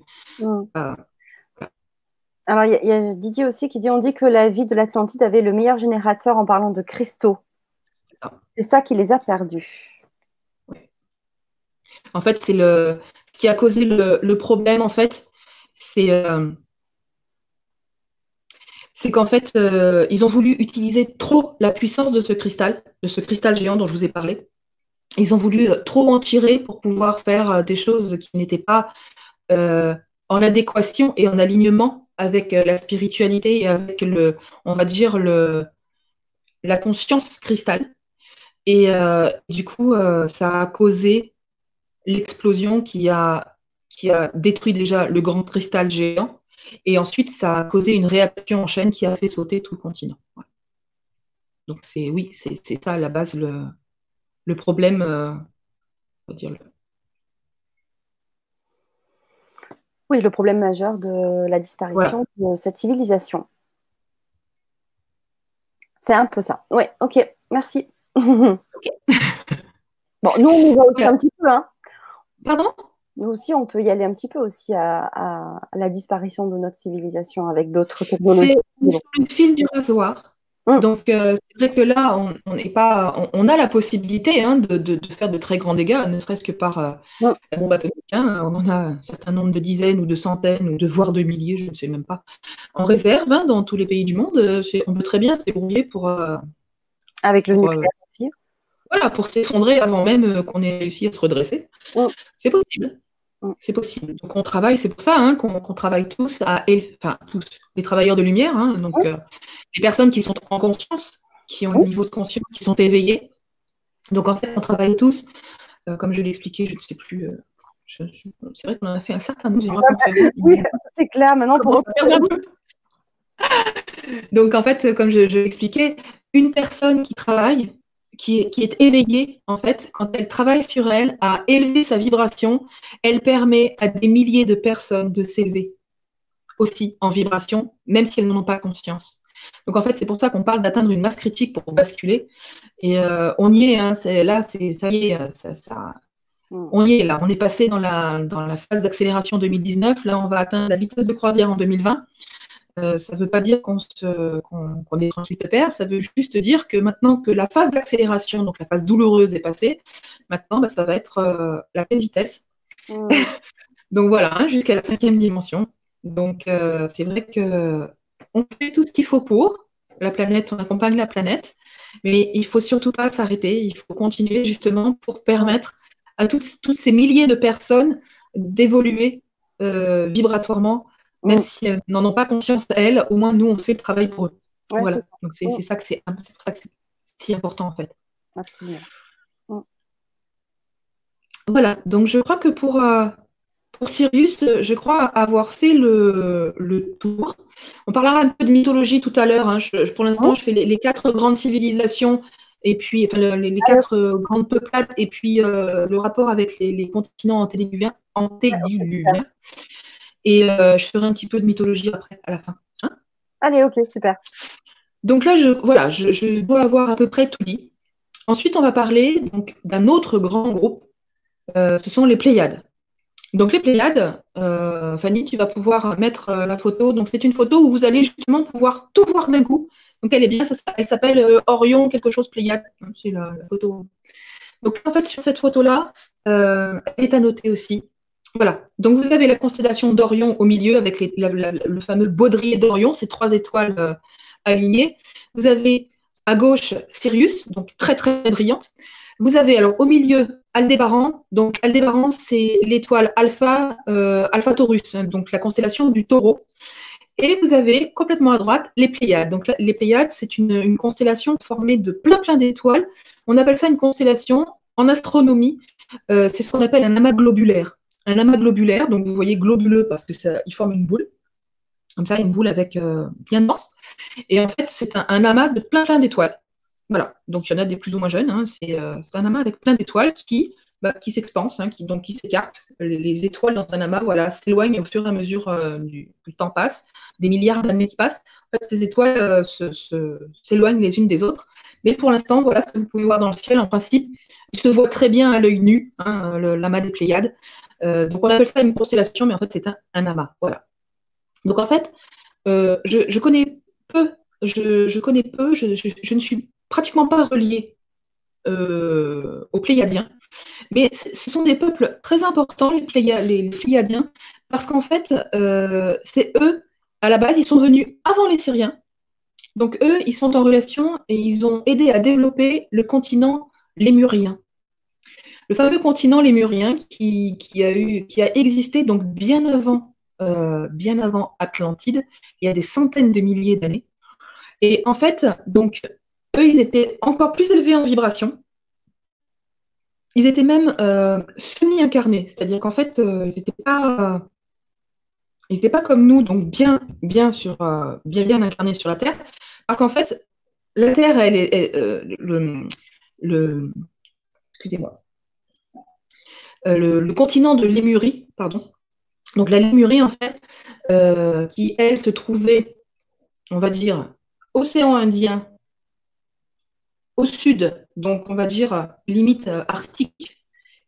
Alors, il y, a Didier aussi qui dit on dit que la vie de l'Atlantide avait le meilleur générateur en parlant de cristaux. C'est ça qui les a perdus. En fait, c'est le ce qui a causé le, problème, en fait, c'est euh, qu'en fait, euh, ils ont voulu utiliser trop la puissance de ce cristal, de ce cristal géant dont je vous ai parlé. Ils ont voulu euh, trop en tirer pour pouvoir faire des choses qui n'étaient pas en adéquation et en alignement avec la spiritualité et avec le, on va dire, le, la conscience cristal. Et du coup, ça a causé l'explosion qui a, qui a détruit déjà le grand cristal géant. Et ensuite, ça a causé une réaction en chaîne qui a fait sauter tout le continent. Donc, c'est oui, c'est ça à la base le, le problème. Euh, dire Oui, le problème majeur de la disparition de cette civilisation. C'est un peu ça. Oui, ok, merci. bon, nous, on y va aussi un petit peu. Hein. Pardon? Nous aussi, on peut y aller un petit peu aussi à, la disparition de notre civilisation avec d'autres technologies. C'est le fil du rasoir. Hum. Donc, euh, c'est vrai que là, on, n'est pas, on, a la possibilité hein, de, faire de très grands dégâts, ne serait-ce que par euh, hum. la bombe atomique. Hein. On en a un certain nombre de dizaines ou de centaines ou de voire de milliers, je ne sais même pas, en réserve hein, dans tous les pays du monde. Euh, on peut très bien se débrouiller pour. Avec le nucléaire aussi. Voilà, pour s'effondrer avant même qu'on ait réussi à se redresser. C'est possible. C'est possible. Donc on travaille, c'est pour ça hein, qu'on travaille tous à, enfin tous, les travailleurs de lumière, hein, donc euh, les personnes qui sont en conscience, qui ont un niveau de conscience, qui sont éveillées. Donc en fait, on travaille tous, euh, comme je l'ai expliqué, je ne sais plus. c'est vrai qu'on en a fait un certain nombre. oui, c'est clair. Maintenant, pour Donc en fait, comme je, je l'expliquais, une personne qui travaille qui est, éveillée, en fait, quand elle travaille sur elle, à élever sa vibration, elle permet à des milliers de personnes de s'élever aussi en vibration, même si elles n'en ont pas conscience. Donc en fait, c'est pour ça qu'on parle d'atteindre une masse critique pour basculer. Et euh, on y est, hein, là, c'est ça y est, ça, hmm. on y est là. On est passé dans la, dans la phase d'accélération 2019. Là, on va atteindre la vitesse de croisière en 2020. Euh, ça ne veut pas dire qu'on est tranquille père, ça veut juste dire que maintenant que la phase d'accélération, donc la phase douloureuse est passée, maintenant bah, ça va être euh, la pleine vitesse. Mmh. donc voilà, hein, jusqu'à la cinquième dimension. Donc euh, c'est vrai que on fait tout ce qu'il faut pour la planète, on accompagne la planète, mais il faut surtout pas s'arrêter, il faut continuer justement pour permettre à tous ces milliers de personnes d'évoluer vibratoirement même si elles n'en ont pas conscience elles, au moins nous on fait le travail pour eux. voilà. Donc c'est ça que c'est pour ça que c'est si important en fait. Absolument. Voilà. Donc je crois que pour euh, pour Sirius, je crois avoir fait le, le, tour. On parlera un peu de mythologie tout à l'heure. Hein. pour l'instant, je fais les, quatre grandes civilisations et puis enfin, les, quatre euh, grandes peuplades et puis euh, le rapport avec les, continents antédiluviens. antédiluviens. Et euh, je ferai un petit peu de mythologie après, à la fin. Hein? Allez, ok, super. Donc là, je, voilà, je, dois avoir à peu près tout dit. Ensuite, on va parler d'un autre grand groupe. Euh, ce sont les Pléiades. Donc les Pléiades, euh, Fanny, tu vas pouvoir mettre la photo. Donc c'est une photo où vous allez justement pouvoir tout voir d'un coup. Donc elle est bien, elle s'appelle Orion quelque chose Pléiade. C'est la, photo. Donc en fait sur cette photo-là, elle est à noter aussi. Voilà. Donc vous avez la constellation d'Orion au milieu avec le fameux baudrier d'Orion, ces trois étoiles euh, alignées. Vous avez à gauche Sirius, donc très très brillante. Vous avez alors au milieu Aldébaran. Donc Aldébaran, c'est l'étoile Alpha, euh, Alpha Taurus, donc la constellation du taureau. Et vous avez complètement à droite les Pléiades. Donc les Pléiades, c'est une, constellation formée de plein plein d'étoiles. On appelle ça une constellation en astronomie. Euh, c'est ce qu'on appelle un amas globulaire un amas globulaire, donc vous voyez globuleux parce que ça, il forme une boule, comme ça, une boule avec euh, bien dense. Et en fait, c'est un, amas de plein plein d'étoiles. Voilà, donc il y en a des plus ou moins jeunes, hein. euh, c'est un amas avec plein d'étoiles qui bah, qui s'expansent, hein, qui, donc qui s'écartent. Les, étoiles dans un amas voilà, s'éloignent au fur et à mesure euh, du, que le temps passe, des milliards d'années qui passent. En ces étoiles s'éloignent les unes des autres. Mais pour l'instant, voilà ce que vous pouvez voir dans le ciel. En principe, il se voit très bien à l'œil nu, hein, l'amas des Pléiades. Euh, donc on appelle ça une constellation, mais en fait c'est un, amas. Voilà. Donc en fait, je, connais peu, je, connais peu, je, ne suis pratiquement pas reliée euh, aux Pléiadiens. Mais ce sont des peuples très importants, les, Pléiadiens, parce qu'en fait, euh, c'est eux, à la base, ils sont venus avant les Syriens. Donc eux, ils sont en relation et ils ont aidé à développer le continent lémurien. Le fameux continent lémurien qui, a, eu, qui a existé donc bien avant, euh, bien avant Atlantide, il y a des centaines de milliers d'années. Et en fait, donc eux, ils étaient encore plus élevés en vibration. Ils étaient même euh, semi-incarnés, c'est-à-dire qu'en fait, euh, ils n'étaient pas, pas comme nous, donc bien, bien, sur, bien, bien incarnés sur la Terre, parce qu'en fait, la Terre, elle est, le, le, excusez-moi, le, continent de Lémurie, pardon. Donc la Lémurie, en fait, qui elle se trouvait, on va dire, océan Indien au sud, donc on va dire limite euh, arctique,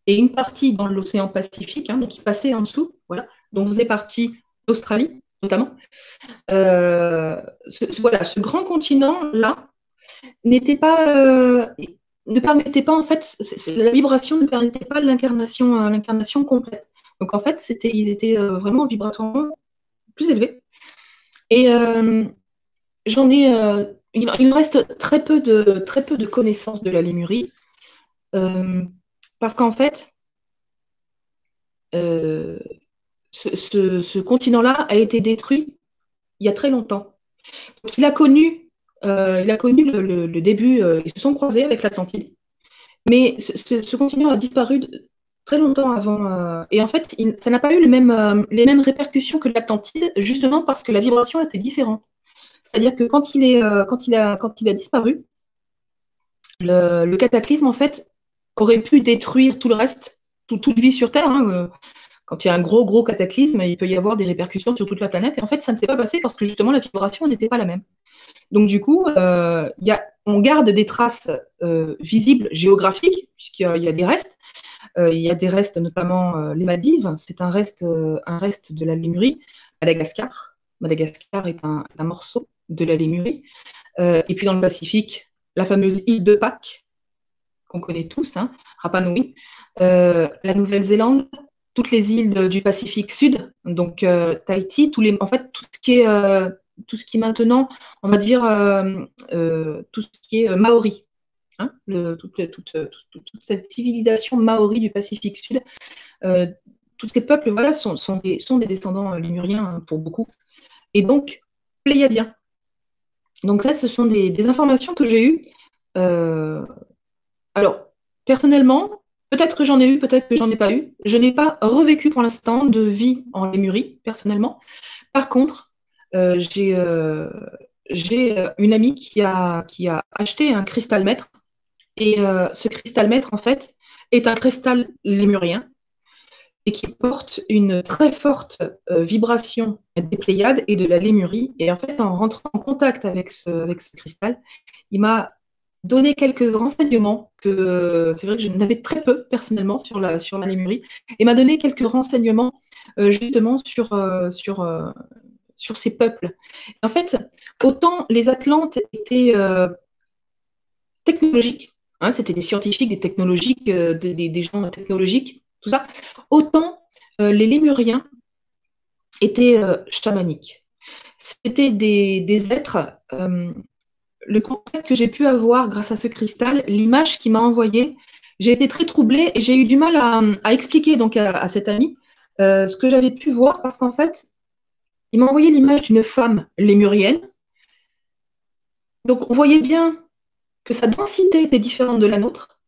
et une partie dans l'océan Pacifique, hein, donc qui passait en dessous, voilà, dont faisait partie l'Australie notamment. Euh, voilà, ce grand continent-là n'était pas, euh, ne permettait pas en fait, la vibration ne permettait pas l'incarnation, l'incarnation complète. Donc en fait, c'était, ils étaient vraiment vibratoirement plus élevés. Et j'en ai il, reste très peu, de, très peu de connaissances de la Lémurie, euh, parce qu'en fait, euh, ce, continent-là a été détruit il y a très longtemps. il a connu, euh, il a connu le, début, ils se sont croisés avec l'Atlantide, mais ce, continent a disparu très longtemps avant. et en fait, ça n'a pas eu les mêmes répercussions que l'Atlantide, justement parce que la vibration était différente. C'est-à-dire que quand il, euh, il a, il disparu, le, cataclysme, en fait, aurait pu détruire tout le reste, toute vie sur Terre. Hein, euh, quand il y a un gros, gros cataclysme, il peut y avoir des répercussions sur toute la planète. Et en fait, ça ne s'est pas passé parce que justement, la vibration n'était pas la même. Donc, du coup, euh, on garde des traces visibles géographiques, puisqu'il y, a des restes. il y a des restes, notamment les Maldives. C'est un reste, de la Lémurie, Madagascar. Madagascar est un morceau de la Lémurie. Euh, et puis dans le Pacifique, la fameuse île de Pâques, qu'on connaît tous, hein, euh, la Nouvelle-Zélande, toutes les îles du Pacifique Sud, donc euh, Tahiti, en fait tout ce qui est tout ce qui est maintenant, on va dire tout ce qui est maori, hein, toute, cette civilisation maori du Pacifique Sud, tous ces peuples voilà, sont, sont, des, descendants lémuriens hein, pour beaucoup, et donc pléiadiens. Donc ça, ce sont des, informations que j'ai eues. Euh, alors, personnellement, peut-être que j'en ai eu, peut-être que j'en ai pas eu. Je n'ai pas revécu pour l'instant de vie en Lémurie, personnellement. Par contre, euh, euh, j'ai une amie qui a, qui a acheté un cristal maître. Et ce cristal maître, en fait, est un cristal lémurien et qui porte une très forte euh, vibration des Pléiades et de la Lémurie. Et en fait, en rentrant en contact avec ce, avec ce cristal, il m'a donné quelques renseignements que euh, c'est vrai que je n'avais très peu personnellement sur la, sur la Lémurie, et m'a donné quelques renseignements euh, justement sur, sur, sur ces peuples. en fait, autant les Atlantes étaient technologiques, hein, c'était des scientifiques, des technologiques, des, des gens technologiques, ça, autant euh, les lémuriens étaient euh, chamaniques. C'était des, êtres. Euh, le contact que j'ai pu avoir grâce à ce cristal, l'image qu'il m'a envoyée, j'ai été très troublée et j'ai eu du mal à, expliquer donc à, cet ami ce que j'avais pu voir parce qu'en fait, il m'a envoyé l'image d'une femme lémurienne. Donc on voyait bien que sa densité était différente de la nôtre.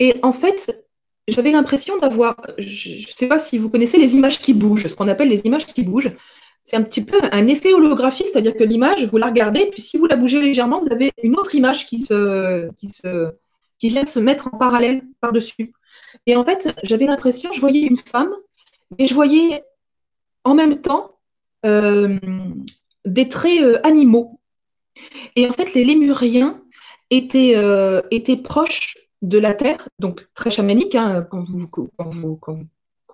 Et en fait, j'avais l'impression d'avoir, je ne sais pas si vous connaissez les images qui bougent, ce qu'on appelle les images qui bougent. C'est un petit peu un effet holographique, c'est-à-dire que l'image, vous la regardez, puis si vous la bougez légèrement, vous avez une autre image qui, se, qui, se, qui vient se mettre en parallèle par-dessus. Et en fait, j'avais l'impression, je voyais une femme, mais je voyais en même temps des traits euh, animaux. Et en fait, les lémuriens étaient, euh, étaient proches de la Terre, donc très chamanique, hein, quand, vous,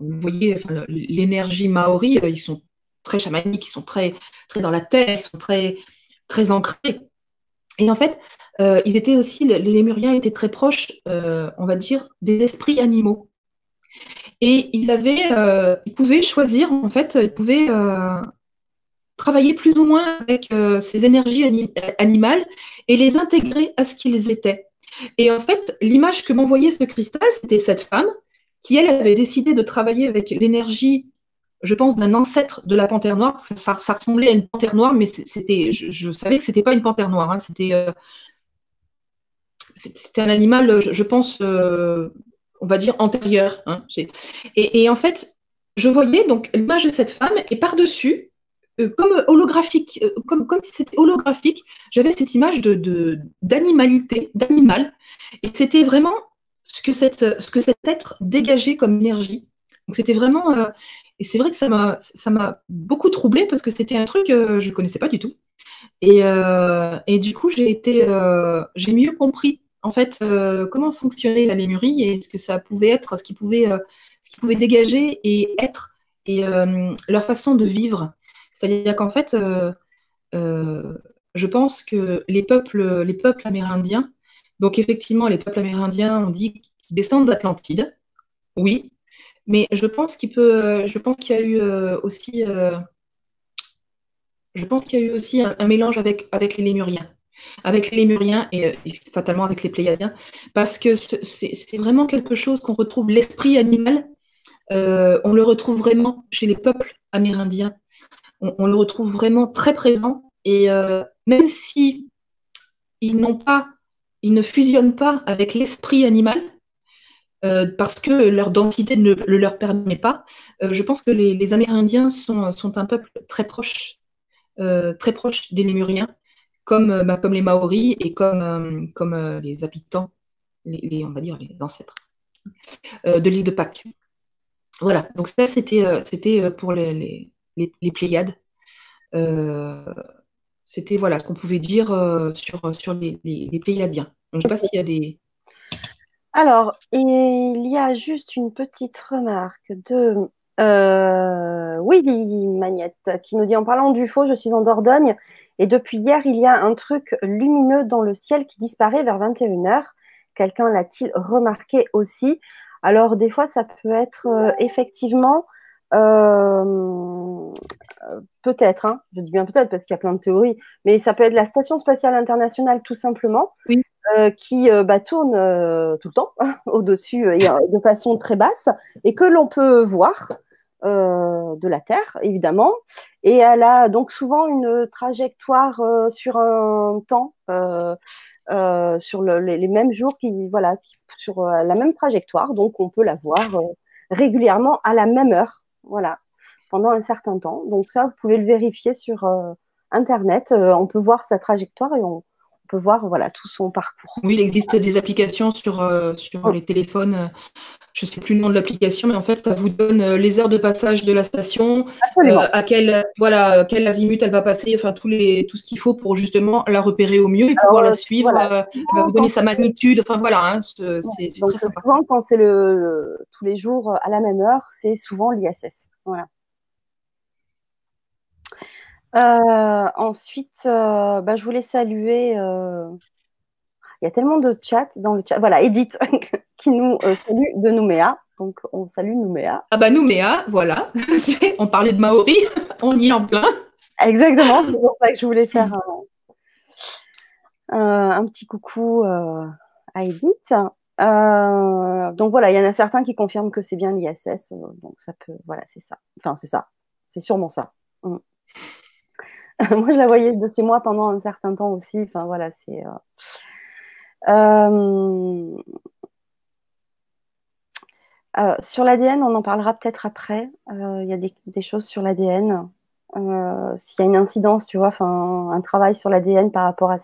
voyez l'énergie maori, ils sont très chamaniques, ils sont très, très dans la terre, ils sont très, très ancrés. Et en fait, euh, ils étaient aussi, les Lémuriens étaient très proches, euh, on va dire, des esprits animaux. Et ils avaient, euh, ils pouvaient choisir, en fait, ils pouvaient travailler plus ou moins avec ces énergies animales et les intégrer à ce qu'ils étaient. Et en fait, l'image que m'envoyait ce cristal, c'était cette femme qui, elle, avait décidé de travailler avec l'énergie je pense, d'un ancêtre de la panthère noire. Ça, ressemblait à une panthère noire, mais c'était, je, savais que ce n'était pas une panthère noire. Hein. Euh, c'était, un animal, je, pense, euh, on va dire antérieur. Hein. Et, en fait, je voyais donc l'image de cette femme et par-dessus, euh, comme holographique, comme, comme si c'était holographique, j'avais cette image de, d'animalité, d'animal. Et c'était vraiment ce que, cet être dégageait comme énergie. Donc c'était vraiment, et c'est vrai que ça m'a, beaucoup troublée parce que c'était un truc que je ne connaissais pas du tout. Et, euh, et du coup, j'ai été, euh, j'ai mieux compris en fait euh, comment fonctionnait la lémurie et ce que ça pouvait être, ce qui pouvait, ce qui pouvait dégager et être et leur façon de vivre? C'est-à-dire qu'en fait, je pense que les peuples, les peuples amérindiens, donc effectivement, les peuples amérindiens, on dit qu'ils descendent d'Atlantide, oui, mais je pense qu'il peut, euh, y a eu euh, aussi, euh, je pense qu'il y a eu aussi un, mélange avec les Lémuriens, avec les Lémuriens et, fatalement avec les Pléiadiens, parce que c'est vraiment quelque chose qu'on retrouve l'esprit animal, on le retrouve vraiment chez les peuples amérindiens, on, le retrouve vraiment très présent et même si ils n'ont pas, ils ne fusionnent pas avec l'esprit animal, euh, parce que leur densité ne le leur permet pas. Euh, je pense que les, Amérindiens sont, un peuple très proche, euh, très proche des Lémuriens, comme, bah, comme les Maoris et comme, comme les habitants, les, on va dire les ancêtres de l'île de Pâques. Voilà, donc ça c'était pour les, les, Pléiades. c'était voilà ce qu'on pouvait dire sur, sur les, Pléiadiens. je ne sais pas s'il y a des, alors, il y a juste une petite remarque de euh, Willy Magnette qui nous dit en parlant du faux, je suis en Dordogne et depuis hier, il y a un truc lumineux dans le ciel qui disparaît vers 21h. Quelqu'un l'a-t-il remarqué aussi? Alors, des fois, ça peut être euh, effectivement euh, peut-être, hein, je dis bien peut-être parce qu'il y a plein de théories, mais ça peut être la Station spatiale internationale tout simplement. Oui. Euh, qui bah, tourne tout le temps au-dessus et de façon très basse et que l'on peut voir de la Terre, évidemment. Et elle a donc souvent une trajectoire sur un temps, sur les, mêmes jours, qui, voilà, sur la même trajectoire. Donc, on peut la voir régulièrement à la même heure, voilà, pendant un certain temps. Donc, ça, vous pouvez le vérifier sur Internet. on peut voir sa trajectoire et on, peut voir voilà, tout son parcours. Oui, il existe des applications sur, euh, sur oh. les téléphones. Euh, je ne sais plus le nom de l'application, mais en fait, ça vous donne euh, les heures de passage de la station, à quel, voilà, quel azimut elle va passer, enfin tout, les, tout ce qu'il faut pour justement la repérer au mieux et pouvoir la suivre. Voilà. va vous donner sa magnitude. Enfin voilà, hein, c'est très sympa. Souvent, quand c'est le, tous les jours à la même heure, c'est souvent l'ISS. Voilà. Euh, ensuite, euh, bah, je voulais saluer. Euh, il y a tellement de chats dans le chat. Voilà, Edith qui nous salue de Nouméa. Donc, on salue Nouméa. Ah bah Nouméa, voilà. on parlait de Maori, on y est en plein. Exactement, c'est pour ça que je voulais faire un petit coucou à Edith. donc voilà, il y en a certains qui confirment que c'est bien l'ISS. donc ça peut, voilà, c'est ça. Enfin, c'est ça. C'est sûrement ça. Mm. moi, je la voyais de chez moi pendant un certain temps aussi. Euh, euh, euh, sur l'ADN, on en parlera peut-être après. Il y a des, choses sur l'ADN. S'il y a une incidence, tu vois, un travail sur l'ADN par rapport à,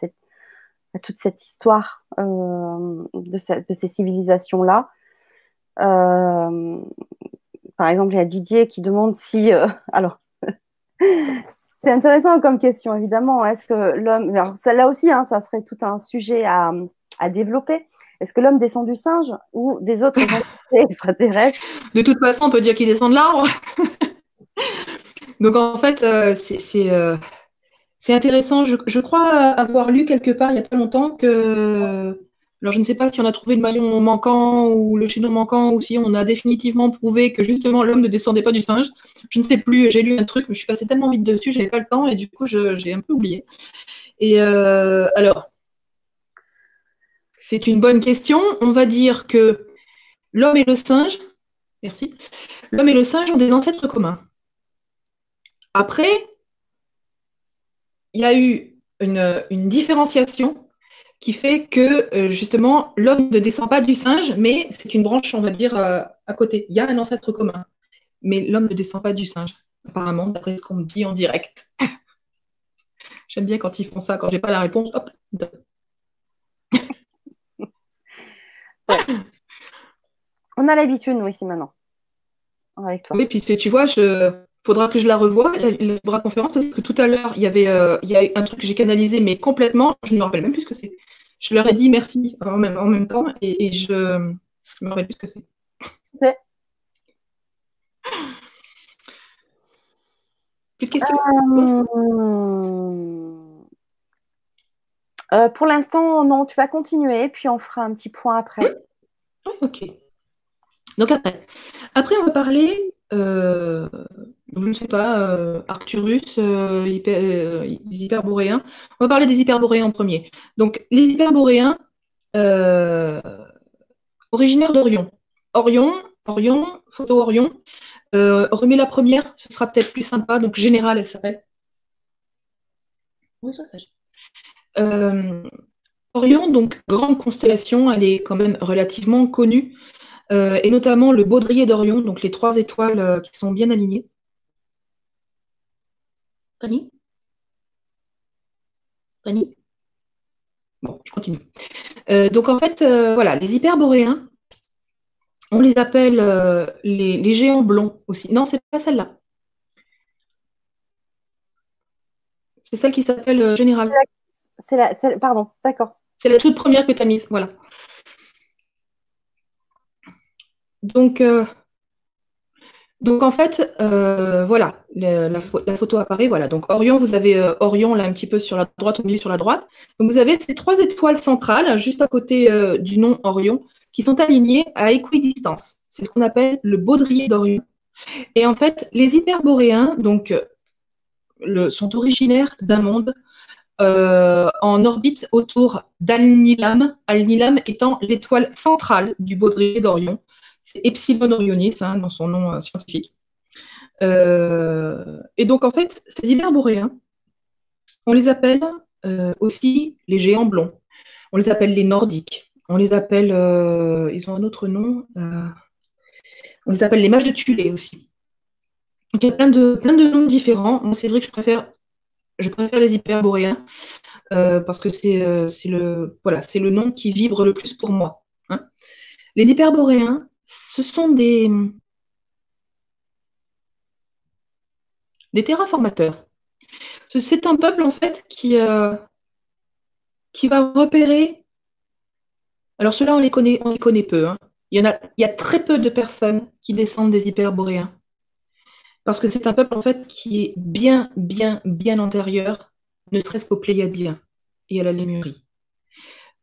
toute cette histoire de, de, ces civilisations-là. par exemple, il y a Didier qui demande si. alors, c'est intéressant comme question, évidemment. Est-ce que l'homme. Alors, celle-là aussi, hein, ça serait tout un sujet à, à développer. Est-ce que l'homme descend du singe ou des autres extraterrestres? De toute façon, on peut dire qu'il descend de l'arbre. Donc, en fait, c'est c'est intéressant. Je, crois avoir lu quelque part il n'y a pas longtemps que. Alors, je ne sais pas si on a trouvé le maillon manquant ou le chaînon manquant ou si on a définitivement prouvé que justement l'homme ne descendait pas du singe. Je ne sais plus, j'ai lu un truc, mais je suis passée tellement vite dessus, je n'avais pas le temps et du coup, j'ai un peu oublié. Et euh, alors, c'est une bonne question. On va dire que l'homme et le singe, merci, l'homme et le singe ont des ancêtres communs. Après, il y a eu une, différenciation qui fait que euh, justement l'homme ne descend pas du singe, mais c'est une branche, on va dire, euh, à côté. Il y a un ancêtre commun, mais l'homme ne descend pas du singe, apparemment, d'après ce qu'on me dit en direct. J'aime bien quand ils font ça, quand j'ai pas la réponse, hop. On a l'habitude, nous, ici, maintenant. Avec toi. Oui, puis tu vois, je, faudra que je la revoie, la, la conférence, parce que tout à l'heure, il y avait euh, il y a un truc que j'ai canalisé, mais complètement, je ne me rappelle même plus ce que c'est. Je leur ai dit merci en même, en même temps et, je ne me rappelle plus ce que c'est. Plus de questions? Euh, euh, Pour l'instant, non, tu vas continuer, puis on fera un petit point après. ok. Donc après, après, on va parler je ne sais pas, euh, Arcturus, euh, euh, les hyperboréens. On va parler des hyperboréens en premier. Donc, les hyperboréens, originaires d'Orion. Orion, Orion, photo Orion. remets la première, ce sera peut-être plus sympa. Donc, générale, elle s'appelle. Oui, ça, ça. Orion, donc grande constellation, elle est quand même relativement connue, et notamment le baudrier d'Orion, donc les trois étoiles qui sont bien alignées. Fanny Fanny Bon, je continue. Euh, donc en fait, euh, voilà, les hyperboréens, on les appelle euh, les, géants blonds aussi. Non, c'est pas celle-là. C'est celle qui s'appelle Général. C'est la, pardon, d'accord. C'est la toute première que tu as mise, voilà. Donc, donc en fait, euh, voilà, la, photo apparaît. Voilà, donc Orion, vous avez euh, Orion là un petit peu sur la droite, au milieu sur la droite. Donc vous avez ces trois étoiles centrales juste à côté euh, du nom Orion qui sont alignées à équidistance. C'est ce qu'on appelle le baudrier d'Orion. Et en fait, les hyperboréens donc, sont originaires d'un monde en orbite autour d'Al-Nilam, Al-Nilam étant l'étoile centrale du baudrier d'Orion c'est Epsilon Orionis hein, dans son nom euh, scientifique. Euh, et donc, en fait, ces hyperboréens, on les appelle euh, aussi les géants blonds. On les appelle les nordiques. On les appelle, ils ont un autre nom, on les appelle les mages de Tulé aussi. Donc, il y a plein de, plein de noms différents. Moi, c'est vrai que je préfère, je préfère les hyperboréens parce que c'est le, voilà, le nom qui vibre le plus pour moi. Hein. Les hyperboréens, ce sont des, des terraformateurs. C'est un peuple en fait qui, euh, va repérer. Alors ceux-là, on les connaît, on les connaît peu. Hein. Il, y en a, il y a très peu de personnes qui descendent des hyperboréens. Parce que c'est un peuple en fait qui est bien, bien, bien antérieur, ne serait-ce qu'aux Pléiadiens et à la Lémurie.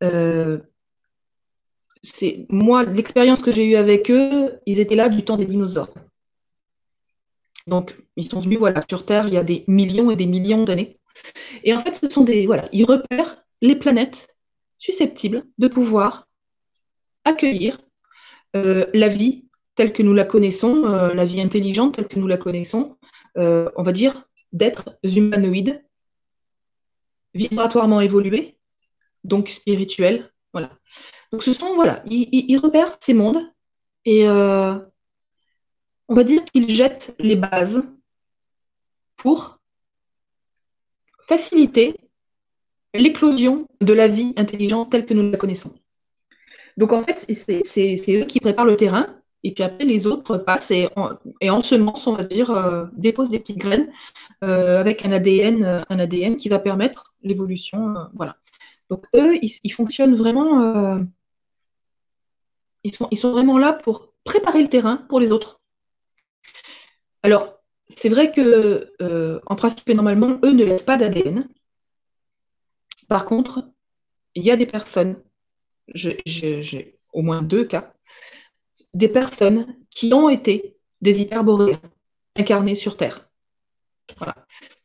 Euh, c'est moi, l'expérience que j'ai eue avec eux, ils étaient là du temps des dinosaures. Donc, ils sont venus voilà, sur Terre il y a des millions et des millions d'années. Et en fait, ce sont des. Voilà, ils repèrent les planètes susceptibles de pouvoir accueillir euh, la vie telle que nous la connaissons, euh, la vie intelligente telle que nous la connaissons, euh, on va dire d'êtres humanoïdes, vibratoirement évolués, donc spirituels. Voilà. Donc ce sont, voilà, ils, repèrent ces mondes et euh, on va dire qu'ils jettent les bases pour faciliter l'éclosion de la vie intelligente telle que nous la connaissons. Donc en fait, c'est eux qui préparent le terrain et puis après les autres passent et en, et en semence, on va dire, euh, déposent des petites graines euh, avec un ADN, un ADN qui va permettre l'évolution. voilà. Donc eux, ils, fonctionnent vraiment, ils, sont, vraiment là pour préparer le terrain pour les autres. Alors, c'est vrai que, en principe, normalement, eux ne laissent pas d'ADN. Par contre, il y a des personnes, j'ai au moins deux cas, des personnes qui ont été des hyperboréens incarnés sur Terre.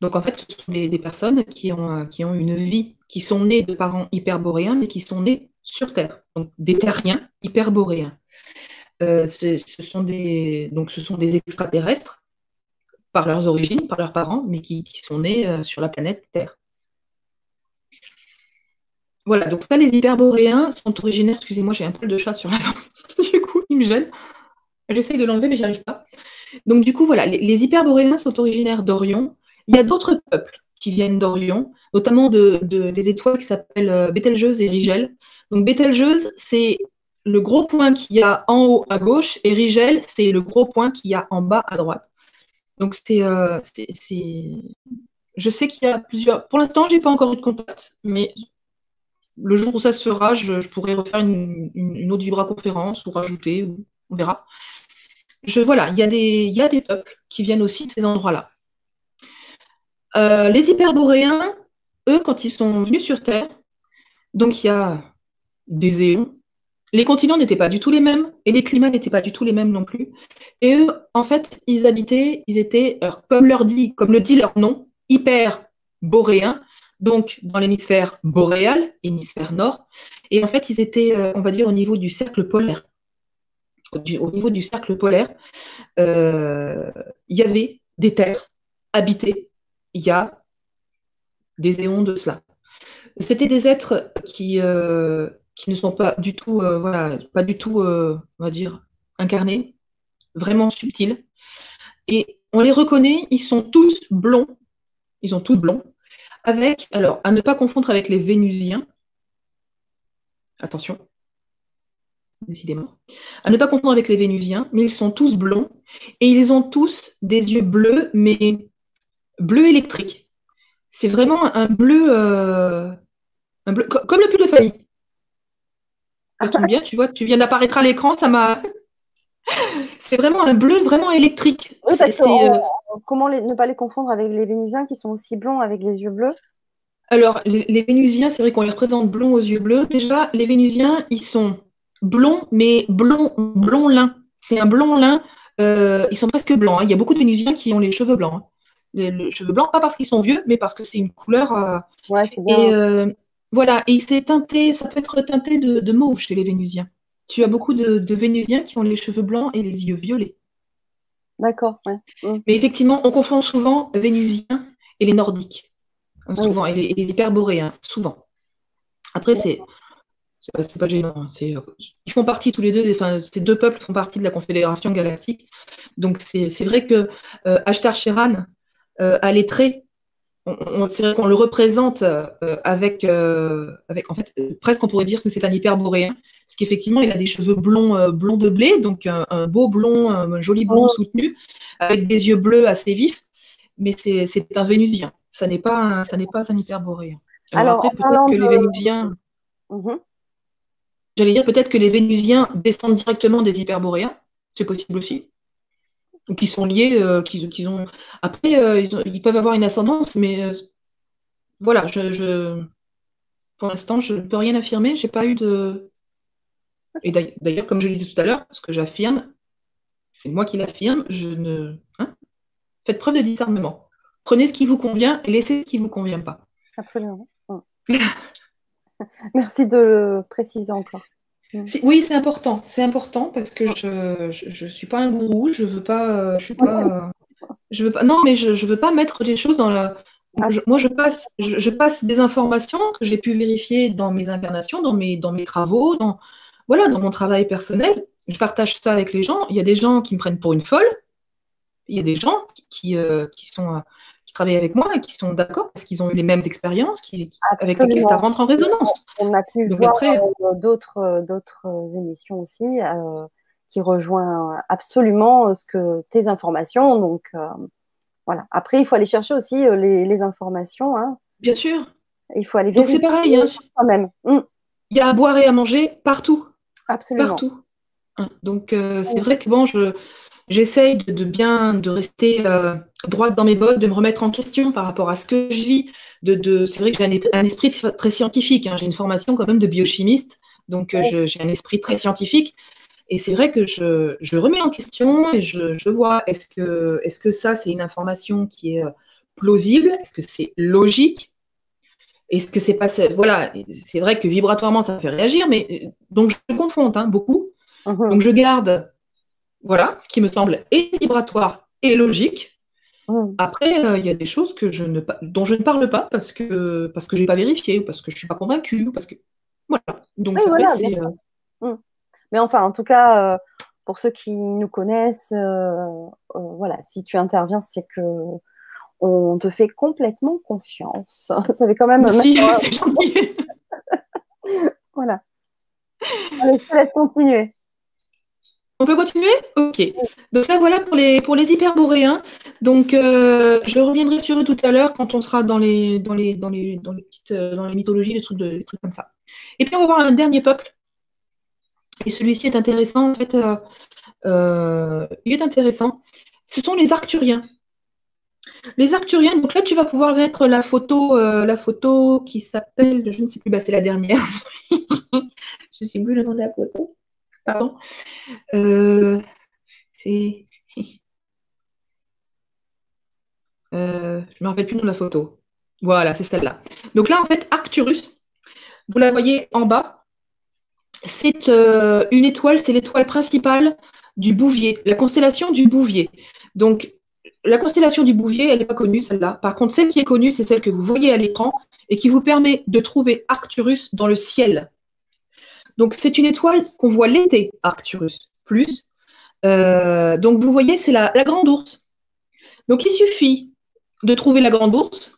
Donc en fait, ce sont des, personnes qui ont, qui ont une vie, qui sont nées de parents hyperboréens, mais qui sont nés sur Terre. Donc des terriens hyperboréens. Euh, ce, sont des, donc ce sont des extraterrestres par leurs origines, par leurs parents, mais qui, sont nés euh, sur la planète Terre. Voilà, donc ça, les hyperboréens sont originaires. Excusez-moi, j'ai un poil de chat sur la du coup, il me gêne. J'essaye de l'enlever, mais j'y arrive pas. Donc, du coup, voilà, les, hyperboréens sont originaires d'Orion. Il y a d'autres peuples qui viennent d'Orion, notamment de, des étoiles qui s'appellent euh, Bételgeuse et Rigel. Donc, Bételgeuse, c'est le gros point qu'il y a en haut à gauche, et Rigel, c'est le gros point qu'il y a en bas à droite. Donc, c'est. Euh, je sais qu'il y a plusieurs. Pour l'instant, je n'ai pas encore eu de contact, mais le jour où ça se fera, je, pourrais refaire une, autre vibra-conférence ou rajouter, on verra. Je, voilà, il y, des, y a des peuples qui viennent aussi de ces endroits-là. Euh, les hyperboréens, eux, quand ils sont venus sur Terre, donc il y a des éons, les continents n'étaient pas du tout les mêmes et les climats n'étaient pas du tout les mêmes non plus. Et eux, en fait, ils habitaient, ils étaient, comme, leur le dit leur nom, hyperboréens, donc dans l'hémisphère boréal, hémisphère nord. Et en fait, ils étaient, euh, on va dire, au niveau du cercle polaire. au niveau du cercle polaire, euh, il y avait des terres habitées il y a des éons de cela. C'était des êtres qui, euh, qui ne sont pas du tout, voilà, pas du tout, va dire, incarnés, vraiment subtils. Et on les reconnaît, ils sont tous blonds, ils sont tous blonds, avec, alors, à ne pas confondre avec les Vénusiens. Attention, décidément. À ne pas confondre avec les Vénusiens, mais ils sont tous blonds et ils ont tous des yeux bleus, mais bleu électrique. C'est vraiment un bleu, euh, un bleu comme le pull de famille. Ça tombe bien, tu vois, tu viens d'apparaître à l'écran, ça m'a. C'est vraiment un bleu vraiment électrique. Oui, parce euh, comment ne pas les confondre avec les Vénusiens qui sont aussi blonds avec les yeux bleus? Alors, les, Vénusiens, c'est vrai qu'on les représente blonds aux yeux bleus. Déjà, les Vénusiens, ils sont blonds, mais blond, blond lin. C'est un blond lin. Euh, ils sont presque blancs. Hein. Il y a beaucoup de Vénusiens qui ont les cheveux blancs. Hein. Les, cheveux blancs, pas parce qu'ils sont vieux, mais parce que c'est une couleur. Euh, ouais, c'est bien. Et voilà, et c'est teinté, ça peut être teinté de mauve chez les Vénusiens tu as beaucoup de, Vénusiens qui ont les cheveux blancs et les yeux violets. D'accord, ouais. Mm. Mais effectivement, on confond souvent Vénusiens et les Nordiques. Hein, souvent, et, les, hyperboréens, souvent. Après, c'est. C'est pas, gênant. Hein, euh, ils font partie tous les deux, enfin, ces deux peuples font partie de la Confédération galactique. Donc c'est vrai que euh, Ashtar Sheran euh, les traits c'est vrai qu'on le représente euh, avec, euh, avec, en fait, presque on pourrait dire que c'est un hyperboréen, parce qu'effectivement, il a des cheveux blonds, blonds de blé, donc un, beau blond, un joli blond soutenu, avec des yeux bleus assez vifs, mais c'est un vénusien, ça n'est pas, un, ça pas un hyperboréen. Alors, peut-être que les vénusiens. Mhm. J'allais dire peut-être que les vénusiens descendent directement des hyperboréens, c'est possible aussi qui sont liés, euh, qu'ils ont. Après, euh, ils, peuvent avoir une ascendance, mais euh, voilà, je, pour l'instant, je ne peux rien affirmer. J'ai pas eu de. Et d'ailleurs, comme je le disais tout à l'heure, ce que j'affirme, c'est moi qui l'affirme. Je ne. Hein, faites preuve de discernement. Prenez ce qui vous convient et laissez ce qui ne vous convient pas. Absolument. Merci de le préciser encore. Oui, c'est important. C'est important parce que je ne suis pas un gourou. Je veux pas. Je suis pas. Je veux pas. Non, mais je ne veux pas mettre des choses dans la. Ah. moi, je passe, je, passe des informations que j'ai pu vérifier dans mes incarnations, dans mes, dans mes travaux, dans, voilà, dans mon travail personnel. Je partage ça avec les gens. Il y a des gens qui me prennent pour une folle. Il y a des gens qui, qui, euh, sont, euh, qui travaillent avec moi et qui sont d'accord parce qu'ils ont eu les mêmes expériences qui, avec lesquelles ça rentre en résonance. On a pu voir euh, d'autres, euh, d'autres émissions aussi qui rejoint absolument ce que tes informations. Donc voilà. Après, il faut aller chercher aussi les, informations. Hein. Bien sûr. Il faut aller vérifier. Donc c'est pareil. Hein. Quand même. Mm. Il y a à boire et à manger partout. Absolument. Partout. Hein. Donc c'est vrai que bon, je j'essaye de, bien de rester euh, droite dans mes bottes, de me remettre en question par rapport à ce que je vis. De, c'est vrai que j'ai un, esprit très scientifique. Hein. J'ai une formation quand même de biochimiste, donc euh, j'ai un esprit très scientifique. Et c'est vrai que je, remets en question et je, vois est-ce que, est -ce que ça, c'est une information qui est euh, plausible? Est-ce que c'est logique? Est-ce que c'est pas. Voilà, c'est vrai que vibratoirement, ça fait réagir, mais donc je confonds hein, beaucoup. Donc je garde voilà, ce qui me semble vibratoire et logique. Mmh. Après, euh, il y a des choses que je ne, dont je ne parle pas parce que parce que j'ai pas vérifié ou parce que je suis pas convaincue ou parce que voilà. Donc euh, mmh. Mais enfin, en tout cas, euh, pour ceux qui nous connaissent, voilà, si tu interviens, c'est que on te fait complètement confiance. Ça fait quand même. Merci, c'est gentil. voilà. Allez, je te laisse continuer. On peut continuer? Ok. Donc là, voilà pour les, pour les hyperboréens. Donc, euh, je reviendrai sur eux tout à l'heure quand on sera dans les, dans les, dans les, dans les, petites, euh, dans les mythologies, les trucs, de, trucs comme ça. Et puis, on va voir un dernier peuple. Et celui-ci est intéressant. En fait, euh, il est intéressant. Ce sont les Arcturiens. Les Arcturiens, donc là, tu vas pouvoir mettre la photo, la photo qui s'appelle, je ne sais plus, bah, c'est la dernière. je ne sais plus le nom de la photo. Pardon. Euh, c'est. Euh, je ne me rappelle plus de la photo. Voilà, c'est celle-là. Donc là, en fait, Arcturus, vous la voyez en bas, c'est euh, une étoile, c'est l'étoile principale du Bouvier, la constellation du Bouvier. Donc, la constellation du Bouvier, elle n'est pas connue, celle-là. Par contre, celle qui est connue, c'est celle que vous voyez à l'écran et qui vous permet de trouver Arcturus dans le ciel. Donc, c'est une étoile qu'on voit l'été, Arcturus plus. Euh, donc, vous voyez, c'est la, grande ours. Donc, il suffit de trouver la grande ours.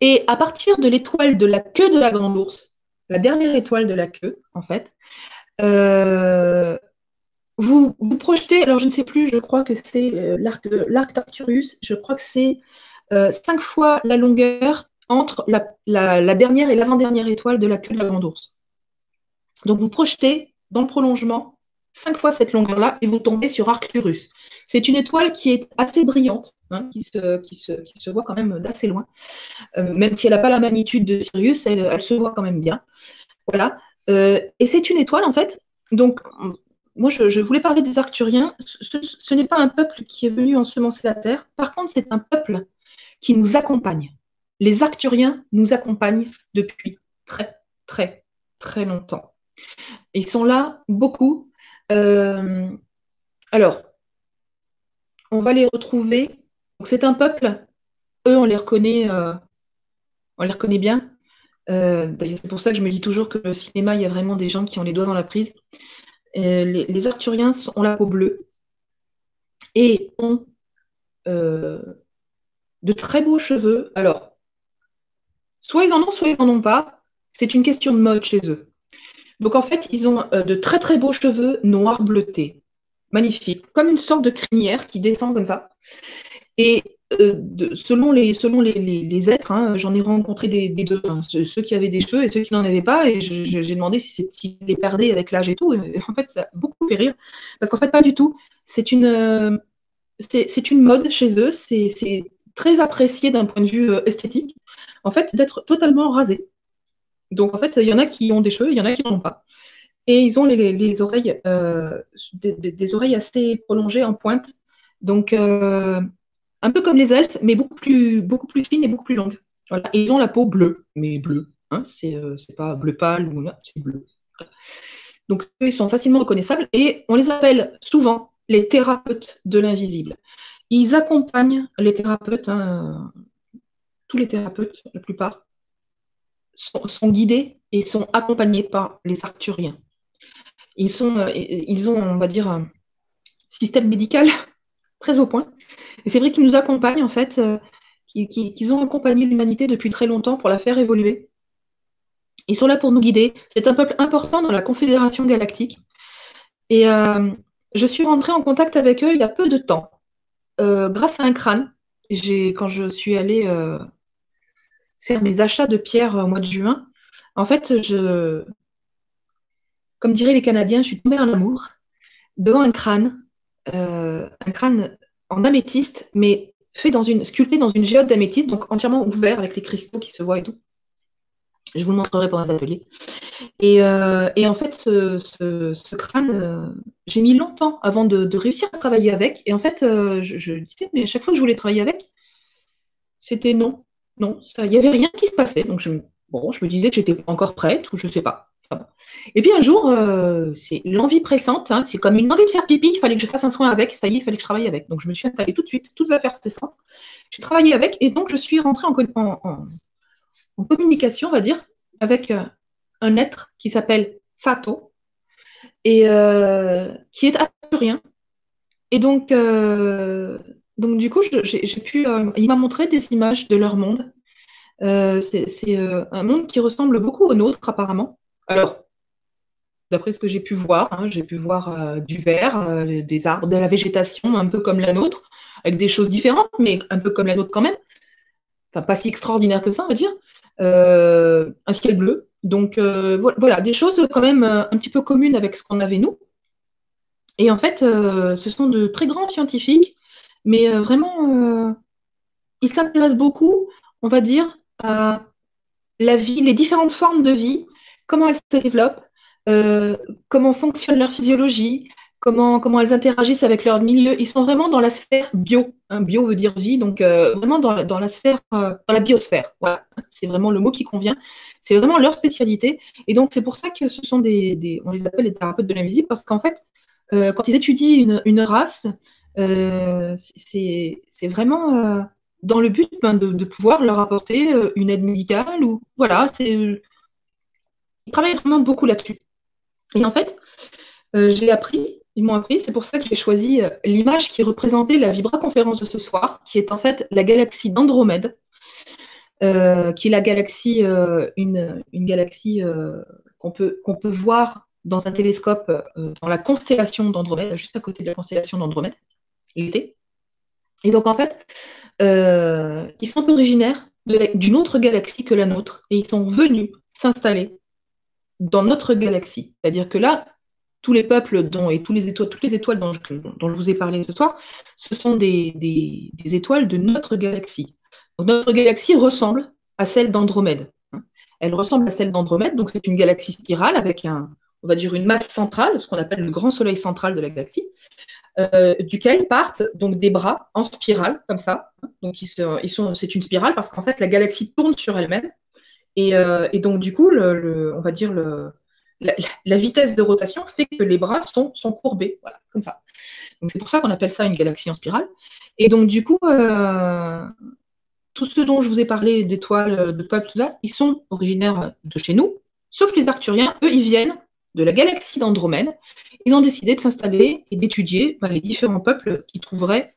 Et à partir de l'étoile de la queue de la grande ours, la dernière étoile de la queue, en fait, euh, vous, vous projetez, alors je ne sais plus, je crois que c'est euh, l'arc d'Arcturus, je crois que c'est cinq fois la longueur entre la dernière et l'avant-dernière étoile de la queue de la grande ours. Donc vous projetez dans le prolongement cinq fois cette longueur-là et vous tombez sur Arcturus. C'est une étoile qui est assez brillante, hein, qui, se, voit quand même d'assez loin. Euh, même si elle n'a pas la magnitude de Sirius, elle, se voit quand même bien. Voilà. Euh, et c'est une étoile, en fait. Donc, moi, je, voulais parler des Arcturiens. ce n'est pas un peuple qui est venu ensemencer la Terre. Par contre, c'est un peuple qui nous accompagne. Les Arcturiens nous accompagnent depuis très, très, très longtemps. Ils sont là beaucoup. Euh, alors, on va les retrouver. c'est un peuple. Eux, on les reconnaît, euh, on les reconnaît bien. Euh, c'est pour ça que je me dis toujours que le cinéma, il y a vraiment des gens qui ont les doigts dans la prise. Les, Arthuriens ont la peau bleue et ont de très beaux cheveux. Alors, soit ils en ont, soit ils n'en ont pas. C'est une question de mode chez eux. Donc en fait, ils ont euh, de très très beaux cheveux noirs bleutés. Magnifique. Comme une sorte de crinière qui descend comme ça. Et euh, selon, les, selon les, êtres, hein, j'en ai rencontré des, deux, hein, ceux, qui avaient des cheveux et ceux qui n'en avaient pas, et j'ai demandé s'ils si les perdaient avec l'âge et tout. en fait, ça a beaucoup fait rire. Parce qu'en fait, pas du tout. C'est une, euh, c'est une mode chez eux, c'est très apprécié d'un point de vue esthétique, en fait, d'être totalement rasé. Donc en fait, il y en a qui ont des cheveux, il y en a qui n'en ont pas. Et ils ont les, oreilles, euh, des, oreilles assez prolongées en pointe. Donc euh, un peu comme les elfes, mais beaucoup plus, beaucoup plus fines et beaucoup plus longues. Et ils ont la peau bleue, mais bleue. Hein, euh, c'est pas bleu pâle ou c'est bleu. Donc ils sont facilement reconnaissables et on les appelle souvent les thérapeutes de l'invisible. Ils accompagnent les thérapeutes, hein, tous les thérapeutes, la plupart, sont, guidés et sont accompagnés par les Arcturiens. Ils, euh, ont, on va dire, un système médical très au point. Et c'est vrai qu'ils nous accompagnent, en fait, euh, qu'ils ont accompagné l'humanité depuis très longtemps pour la faire évoluer. Ils sont là pour nous guider. C'est un peuple important dans la Confédération galactique. Et euh, je suis rentrée en contact avec eux il y a peu de temps, grâce à un crâne. Quand je suis allée faire mes achats de pierres au mois de juin, en fait, je, comme diraient les Canadiens, je suis tombée en amour devant un crâne, un crâne en améthyste, mais fait dans une, sculpté dans une géode d'améthyste, donc entièrement ouvert avec les cristaux qui se voient et tout. Je vous le montrerai pendant les ateliers. Et, euh, en fait, ce, crâne, euh, j'ai mis longtemps avant de, réussir à travailler avec. Et en fait, euh, je, disais, mais à chaque fois que je voulais travailler avec, c'était non. Non, il n'y avait rien qui se passait. Donc, je, me disais que j'étais encore prête ou je ne sais pas. Et puis un jour, euh, c'est l'envie pressante, hein, c'est comme une envie de faire pipi, il fallait que je fasse un soin avec, ça y est, il fallait que je travaille avec. Donc je me suis installée tout de suite, toutes affaires cessantes. J'ai travaillé avec et donc je suis rentrée en, communication, on va dire, avec euh, un être qui s'appelle Sato et euh, qui est assurien. Et donc, donc du coup, j'ai pu, il m'a montré des images de leur monde. c'est un monde qui ressemble beaucoup au nôtre apparemment. Alors, d'après ce que j'ai pu voir, hein, j'ai pu voir euh, du verre, euh, des arbres, de la végétation, un peu comme la nôtre, avec des choses différentes, mais un peu comme la nôtre quand même. Enfin, pas si extraordinaire que ça, on va dire. Euh, un ciel bleu. Donc, voilà, des choses quand même un petit peu communes avec ce qu'on avait nous. Et en fait, ce sont de très grands scientifiques, mais vraiment, ils s'intéressent beaucoup, on va dire, à la vie, les différentes formes de vie, comment elles se développent, euh, comment fonctionne leur physiologie, comment, comment elles interagissent avec leur milieu. Ils sont vraiment dans la sphère bio. Hein, bio veut dire vie, donc euh, vraiment dans, la sphère, euh, dans la biosphère. Voilà, c'est vraiment le mot qui convient. C'est vraiment leur spécialité. Et donc, c'est pour ça que ce sont des, on les appelle les thérapeutes de l'invisible, parce qu'en fait, quand ils étudient une, race, c'est vraiment dans le but ben, de, pouvoir leur apporter une aide médicale ou voilà, ils travaillent vraiment beaucoup là-dessus. Et en fait, euh, j'ai appris, ils m'ont appris, c'est pour ça que j'ai choisi euh, l'image qui représentait la Vibra conférence de ce soir, qui est en fait la galaxie d'Andromède, euh, qui est la galaxie, une, galaxie qu'on peut, qu'on peut voir dans un télescope dans la constellation d'Andromède, juste à côté de la constellation d'Andromède, l'été. Et donc en fait, ils sont originaires d'une autre galaxie que la nôtre, et ils sont venus s'installer dans notre galaxie. C'est-à-dire que là, tous les peuples dont, et les étoiles, toutes les étoiles dont je, vous ai parlé ce soir, ce sont des, étoiles de notre galaxie. Donc, notre galaxie ressemble à celle d'Andromède. Elle ressemble à celle d'Andromède, donc c'est une galaxie spirale avec un, on va dire une masse centrale, ce qu'on appelle le grand soleil central de la galaxie, euh, duquel partent donc des bras en spirale, comme ça. Donc ils, sont, c'est une spirale parce qu'en fait la galaxie tourne sur elle-même euh, et, donc, du coup, on va dire la, vitesse de rotation fait que les bras sont, courbés, comme ça. C'est pour ça qu'on appelle ça une galaxie en spirale. Et donc, du coup, euh, tous ceux dont je vous ai parlé, d'étoiles, de peuples, tout ça, ils sont originaires de chez nous, sauf les Arcturiens, eux, ils viennent de la galaxie d'Andromède. Ils ont décidé de s'installer et d'étudier ben, les différents peuples qu'ils trouveraient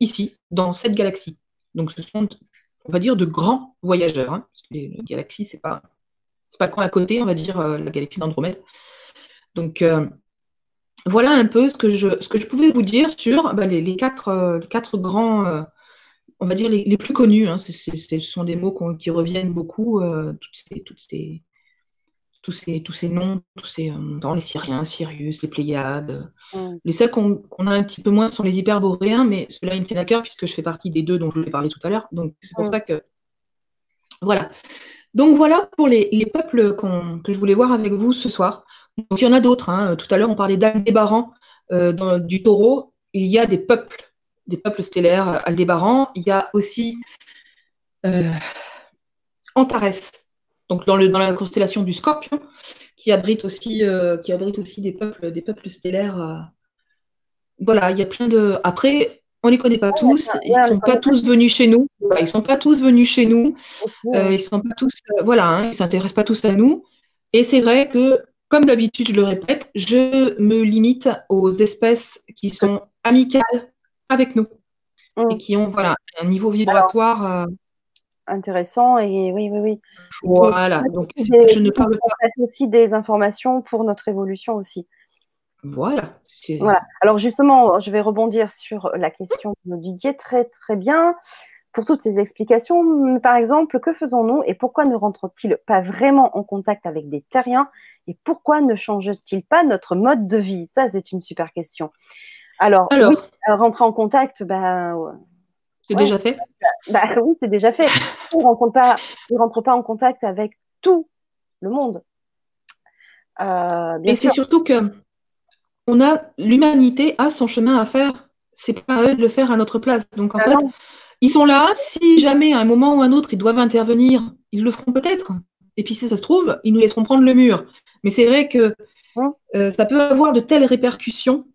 ici, dans cette galaxie. Donc, ce sont, on va dire, de grands voyageurs. Hein les, galaxies, c'est pas c'est pas quand à côté, on va dire euh, la galaxie d'Andromède. Donc euh, voilà un peu ce que je pouvais vous dire sur bah, les, quatre euh, quatre grands on va dire les, plus connus. Hein. ce sont des mots qui reviennent beaucoup, toutes ces, tous, ces, tous ces noms, tous ces, dans les Syriens, Sirius, les Pléiades. Mm. Les seuls qu'on a un petit peu moins sont les hyperboréens, mais cela me tiennent à cœur puisque je fais partie des deux dont je vous ai parlé tout à l'heure. Donc c'est pour mm. ça que voilà. Donc voilà pour les, peuples que je voulais voir avec vous ce soir. Donc il y en a d'autres. Hein. Tout à l'heure, on parlait d'Aldébaran euh, du taureau. Il y a des peuples, des peuples stellaires euh, Aldébaran. Il y a aussi euh, Antares, donc dans, le, dans, la constellation du Scorpion, qui abrite aussi, qui abrite aussi des peuples, des peuples stellaires. voilà, il y a plein de. Après, on les connaît pas tous, ils ne sont pas tous venus chez nous. Ils sont pas tous venus chez nous. Euh, ils sont pas tous, euh, voilà, hein, ils s'intéressent pas tous à nous. Et c'est vrai que, comme d'habitude, je le répète, je me limite aux espèces qui sont amicales avec nous et mm. qui ont, voilà, un niveau vibratoire. Euh, intéressant et oui, oui, oui. Voilà, donc je ne parle pas. aussi des informations pour notre évolution aussi. Voilà. voilà. Alors justement, je vais rebondir sur la question de Didier très très bien pour toutes ces explications. Par exemple, que faisons-nous et pourquoi ne rentre-t-il pas vraiment en contact avec des terriens et pourquoi ne change-t-il pas notre mode de vie? Ça, c'est une super question. Alors, Alors euh, rentrer en contact, ben, c'est déjà fait bah, Oui, c'est déjà fait. Il ne rentre, pas, en contact avec tout le monde. Euh, et c'est surtout que on a l'humanité a son chemin à faire. C'est pas à eux de le faire à notre place. Donc en ah fait, ils sont là. Si jamais à un moment ou à un autre ils doivent intervenir, ils le feront peut-être. Et puis si ça se trouve, ils nous laisseront prendre le mur. Mais c'est vrai que euh, ça peut avoir de telles répercussions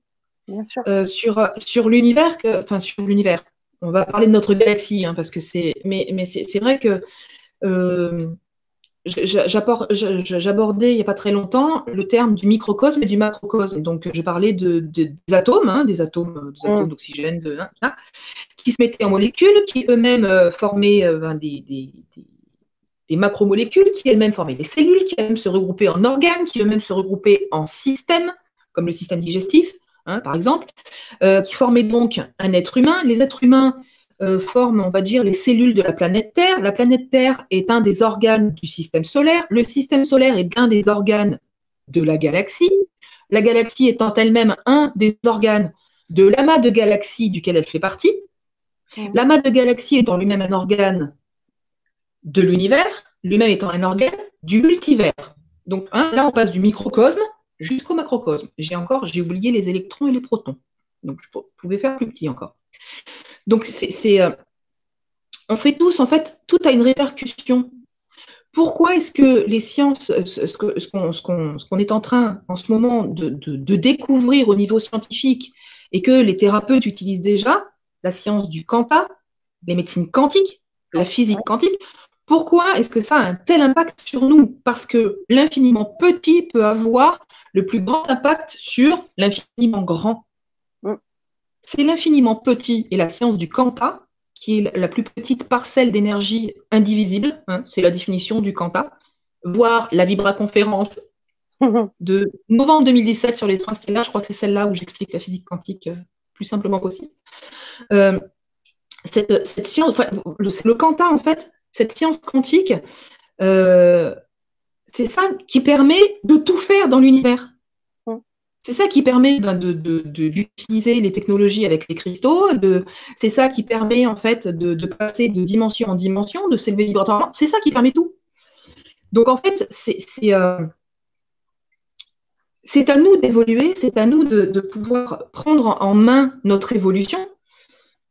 euh, sur, sur l'univers, enfin sur l'univers. On va parler de notre galaxie, hein, parce que c'est. Mais, mais c'est vrai que euh, j'abordais il n'y a pas très longtemps le terme du microcosme et du macrocosme. Donc, je parlais de, des atomes, hein, des atomes, des atomes d'oxygène, de, hein, qui se mettaient en molécules, qui eux-mêmes euh, formaient euh, ben, des, des, des, macromolécules, qui elles-mêmes formaient des cellules, qui elles-mêmes se regroupaient en organes, qui eux-mêmes se regroupaient en systèmes, comme le système digestif, hein, par exemple, euh, qui formaient donc un être humain. Les êtres humains forment, on va dire, les cellules de la planète Terre. La planète Terre est un des organes du système solaire. Le système solaire est un des organes de la galaxie. La galaxie étant elle-même un des organes de l'amas de galaxies duquel elle fait partie. L'amas de galaxies étant lui-même un organe de l'univers, lui-même étant un organe du multivers. Donc hein, là, on passe du microcosme jusqu'au macrocosme. J'ai encore, j'ai oublié les électrons et les protons. Donc je pouvais faire plus petit encore. Donc c'est, euh, on fait tous, en fait, tout a une répercussion. Pourquoi est-ce que les sciences, ce, qu'on, est en train en ce moment de, de découvrir au niveau scientifique et que les thérapeutes utilisent déjà, la science du quanta, les médecines quantiques, la physique quantique. Pourquoi est-ce que ça a un tel impact sur nous? Parce que l'infiniment petit peut avoir le plus grand impact sur l'infiniment grand. Mm. C'est l'infiniment petit et la science du quanta qui est la plus petite parcelle d'énergie indivisible, hein, c'est la définition du quanta, voire la vibraconférence de novembre 2017 sur les soins stellaires, je crois que c'est celle-là où j'explique la physique quantique euh, plus simplement possible. Euh, cette, science, le quanta en fait, cette science quantique, euh, c'est ça qui permet de tout faire dans l'univers. C'est ça qui permet ben, d'utiliser les technologies avec les cristaux. C'est ça qui permet en fait de, passer de dimension en dimension, de s'élever vibratoirement. C'est ça qui permet tout. Donc en fait, c'est euh, à nous d'évoluer, c'est à nous de, pouvoir prendre en main notre évolution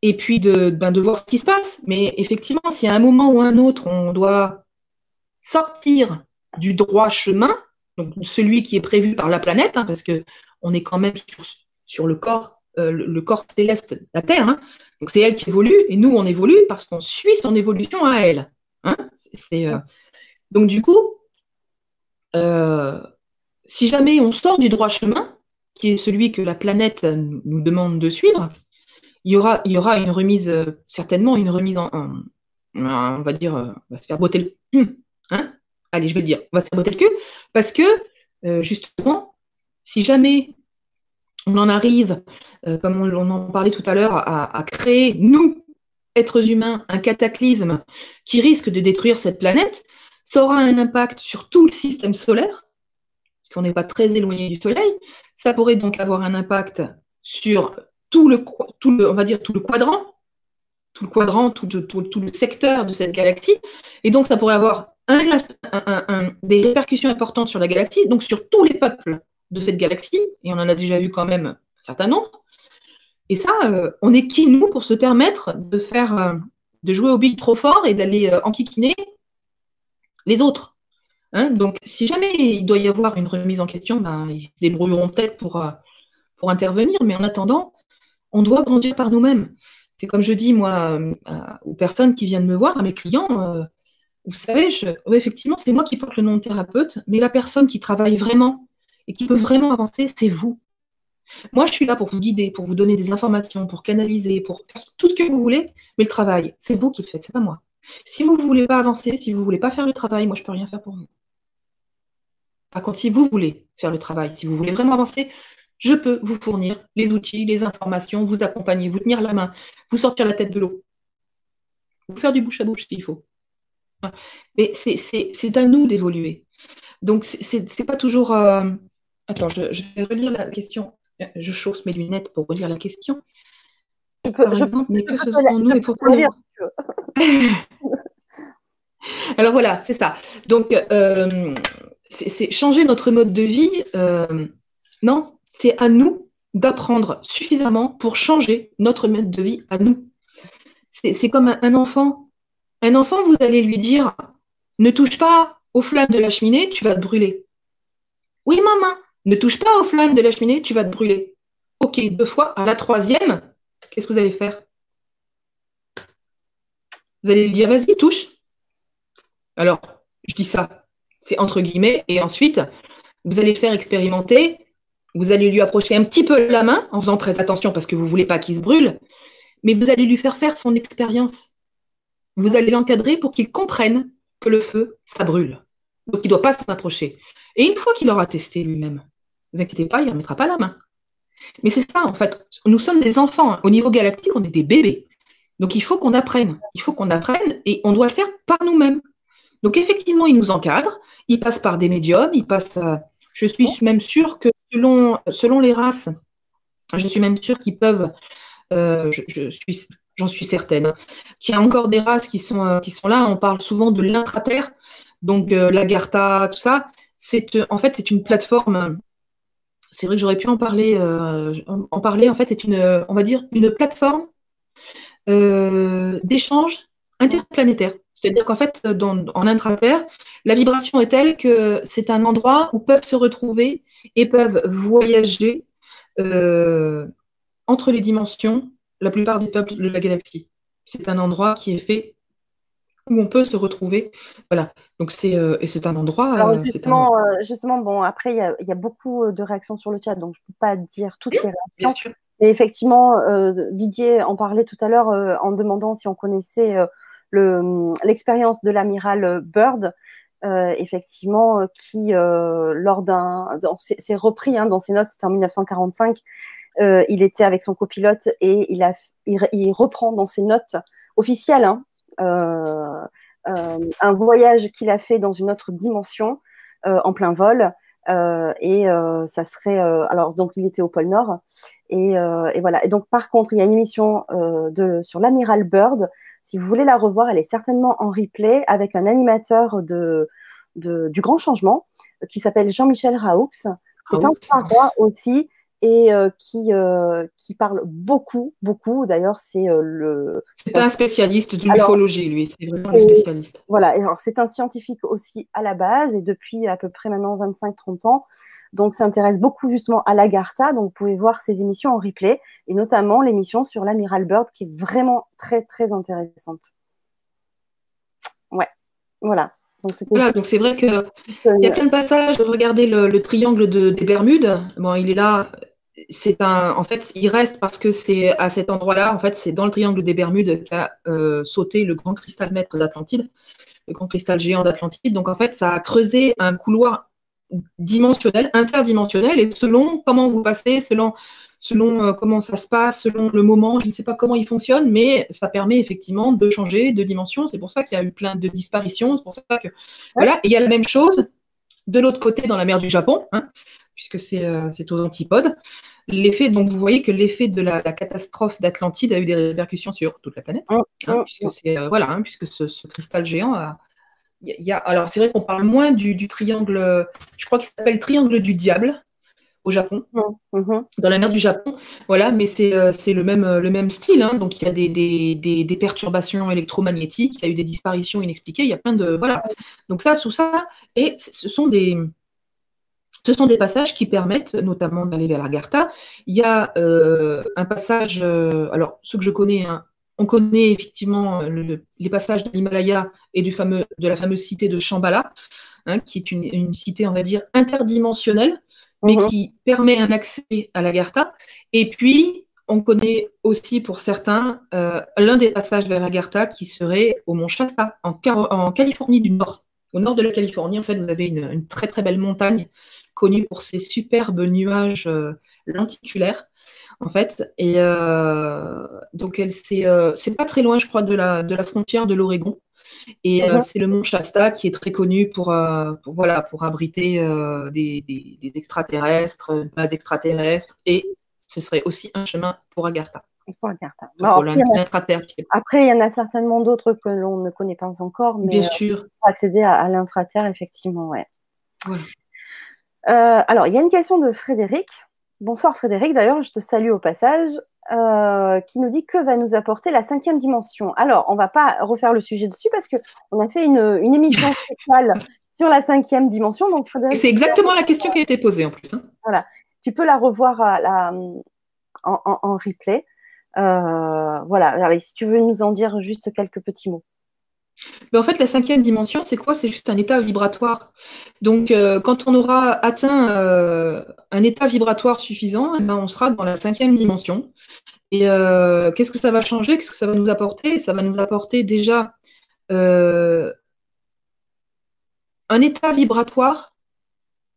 et puis ben, de, voir ce qui se passe. Mais effectivement, si à un moment ou un autre, on doit sortir du droit chemin, donc celui qui est prévu par la planète, hein, parce qu'on est quand même sur, le corps, euh, le, corps céleste, la Terre. Hein. donc c'est elle qui évolue et nous on évolue parce qu'on suit son évolution à elle. Hein. Euh, donc du coup, euh, si jamais on sort du droit chemin, qui est celui que la planète nous demande de suivre, il y aura, il y aura une remise, certainement une remise en, on va dire, on va se faire botter le hein Allez, je vais le dire, on va se faire botter le cul, parce que, euh, justement, si jamais on en arrive, comme on, en parlait tout à l'heure, à, créer, nous, êtres humains, un cataclysme qui risque de détruire cette planète, ça aura un impact sur tout le système solaire, qu'on n'est pas très éloigné du Soleil, ça pourrait donc avoir un impact sur tout le, on va dire, tout le quadrant, tout le quadrant, tout, le secteur de cette galaxie, et donc ça pourrait avoir des répercussions importantes sur la galaxie, donc sur tous les peuples de cette galaxie, et on en a déjà vu quand même un certain nombre. Et ça, euh, on est qui nous pour se permettre de faire, euh, de jouer au billes trop fort et d'aller euh, enquiquiner les autres Hein, donc, si jamais il doit y avoir une remise en question, ben, ils se débrouilleront peut-être pour, pour intervenir, mais en attendant, on doit grandir par nous-mêmes. C'est comme je dis, moi, aux personnes qui viennent me voir, à mes clients, vous savez, effectivement, c'est moi qui porte le nom de thérapeute, mais la personne qui travaille vraiment et qui peut vraiment avancer, c'est vous. Moi, je suis là pour vous guider, pour vous donner des informations, pour canaliser, pour faire tout ce que vous voulez, mais le travail, c'est vous qui le faites, c'est pas moi. Si vous ne voulez pas avancer, si vous ne voulez pas faire le travail, moi, je ne peux rien faire pour vous. Par contre, si vous voulez faire le travail, si vous voulez vraiment avancer, je peux vous fournir les outils, les informations, vous accompagner, vous tenir la main, vous sortir la tête de l'eau, vous faire du bouche à bouche s'il faut. Mais c'est à nous d'évoluer. Donc, c'est pas toujours. Euh, attends, je, vais relire la question. Je chausse mes lunettes pour relire la question. Par exemple, mais que faisons-nous et pourquoi Alors voilà, c'est ça. Donc, euh, c'est changer notre mode de vie. Euh, non, c'est à nous d'apprendre suffisamment pour changer notre mode de vie à nous. C'est comme un, enfant. Un enfant, vous allez lui dire ne touche pas aux flammes de la cheminée, tu vas te brûler. Oui, maman, ne touche pas aux flammes de la cheminée, tu vas te brûler. Ok, deux fois. À la troisième, qu'est-ce que vous allez faire? Vous allez lui dire vas-y, touche. Alors, je dis ça, c'est entre guillemets, et ensuite, vous allez le faire expérimenter. Vous allez lui approcher un petit peu la main en faisant très attention parce que vous ne voulez pas qu'il se brûle, mais vous allez lui faire faire son expérience. Vous allez l'encadrer pour qu'il comprenne que le feu, ça brûle. Donc, il ne doit pas s'en approcher. Et une fois qu'il aura testé lui-même, ne vous inquiétez pas, il ne remettra pas la main. Mais c'est ça, en fait. Nous sommes des enfants. Hein. Au niveau galactique, on est des bébés. Donc, il faut qu'on apprenne. Il faut qu'on apprenne et on doit le faire par nous-mêmes. Donc, effectivement, il nous encadre. Il passe par des médiums. Il passe. je suis même sûre que selon, selon les races, je suis même sûre qu'ils peuvent. Euh, je, suis j'en suis certaine, qu'il y a encore des races qui sont, euh, qui sont là. On parle souvent de l'intraterre, donc euh, l'Agartha, tout ça. C'est, euh, en fait, c'est une plateforme. C'est vrai que j'aurais pu en parler. en, parler, en fait, c'est une, on va dire, une plateforme d'échange interplanétaire. C'est-à-dire qu'en fait, dans, en intraterre, la vibration est telle que c'est un endroit où peuvent se retrouver et peuvent voyager entre les dimensions la plupart des peuples de la galaxie. C'est un endroit qui est fait où on peut se retrouver. Voilà. Donc c'est euh, et c'est un endroit. Euh, euh, justement, bon après il y, a beaucoup de réactions sur le chat, donc je ne peux pas dire toutes les réactions. Mais effectivement, Didier en parlait tout à l'heure en demandant si on connaissait l'expérience de l'amiral Bird. Effectivement, qui lors d'un, c'est repris hein, dans ses notes, c'était en 1945, euh, il était avec son copilote et il, a, il, reprend dans ses notes officielles hein, euh, euh, un voyage qu'il a fait dans une autre dimension en plein vol. et ça serait alors donc il était au pôle Nord. Et, voilà. Et donc par contre il y a une émission de sur l'amiral Bird. Si vous voulez la revoir elle est certainement en replay avec un animateur de, du grand changement qui s'appelle Jean-Michel Raoux qui est un roi aussi et euh, qui, euh, qui parle beaucoup, beaucoup. D'ailleurs, c'est euh, le. C'est un spécialiste de l'ufologie, lui. C'est vraiment un spécialiste. Voilà. alors, c'est un scientifique aussi à la base et depuis à peu près maintenant 25-30 ans. Donc, s'intéresse beaucoup justement à l'Agartha. Donc, vous pouvez voir ses émissions en replay et notamment l'émission sur l'amiral Bird qui est vraiment très, très intéressante. Ouais. Voilà. Donc, voilà, donc c'est vrai qu'il y a plein de passages. Regardez le, le triangle de, des Bermudes. Bon, il est là c'est un, en fait, il reste parce que c'est à cet endroit-là, en fait, c'est dans le triangle des Bermudes qu'a euh, sauté le grand cristal maître d'Atlantide, le grand cristal géant d'Atlantide. Donc, en fait, ça a creusé un couloir dimensionnel, interdimensionnel, et selon comment vous passez, selon, selon euh, comment ça se passe, selon le moment, je ne sais pas comment il fonctionne, mais ça permet effectivement de changer de dimension. C'est pour ça qu'il y a eu plein de disparitions. C'est pour ça que voilà. Et il y a la même chose de l'autre côté dans la mer du Japon. Hein, puisque euh, c'est aux antipodes. L'effet, donc vous voyez que l'effet de la, catastrophe d'Atlantide a eu des répercussions sur toute la planète, hein, puisque c'est euh, voilà, hein, puisque ce, cristal géant a, y a, alors c'est vrai qu'on parle moins du, triangle, je crois qu'il s'appelle triangle du diable au Japon, dans la mer du Japon, voilà, mais c'est euh, le même le même style, hein. donc il y a des, des, des, perturbations électromagnétiques, il y a eu des disparitions inexpliquées, il y a plein de voilà, donc ça sous ça et ce sont des ce sont des passages qui permettent notamment d'aller vers l'Agartha. Il y a euh, un passage, euh, alors ceux que je connais, hein, on connaît effectivement euh, les passages de l'Himalaya et du fameux, de la fameuse cité de Shambhala, hein, qui est une, cité, on va dire, interdimensionnelle, mais mhm. qui permet un accès à l'Agartha. Et puis, on connaît aussi pour certains l'un des passages vers l'Agartha qui serait au mont Shasta, en, en, Californie du Nord. Au nord de la Californie, en fait, vous avez une, une très très belle montagne connu pour ses superbes nuages euh, lenticulaire, en fait. Et donc, elle c'est pas très loin, je crois, de la, de la frontière de l'Oregon. Et mhm. c'est le mont Shasta qui est très connu pour, voilà, pour abriter des, des, extraterrestres, une base extraterrestre, et ce serait aussi un chemin pour Agartha. après, il y en a certainement d'autres que l'on ne connaît pas encore, mais Bien sûr. pour accéder à, à l'infraterre, effectivement, ouais. Euh, alors, il y a une question de Frédéric. Bonsoir Frédéric, d'ailleurs, je te salue au passage, euh, qui nous dit que va nous apporter la cinquième dimension. Alors, on ne va pas refaire le sujet dessus parce qu'on a fait une, émission spéciale sur la cinquième dimension. Donc, c'est exactement la question qui a été posée en plus. Hein. Voilà, tu peux la revoir en, replay. Euh, voilà, Allez, si tu veux nous en dire juste quelques petits mots. Mais en fait, la cinquième dimension, c'est quoi? C'est juste un état vibratoire. Donc, euh, quand on aura atteint euh, un état vibratoire suffisant, eh ben, on sera dans la cinquième dimension. Et euh, qu'est-ce que ça va changer? Qu'est-ce que ça va nous apporter? Ça va nous apporter déjà un état vibratoire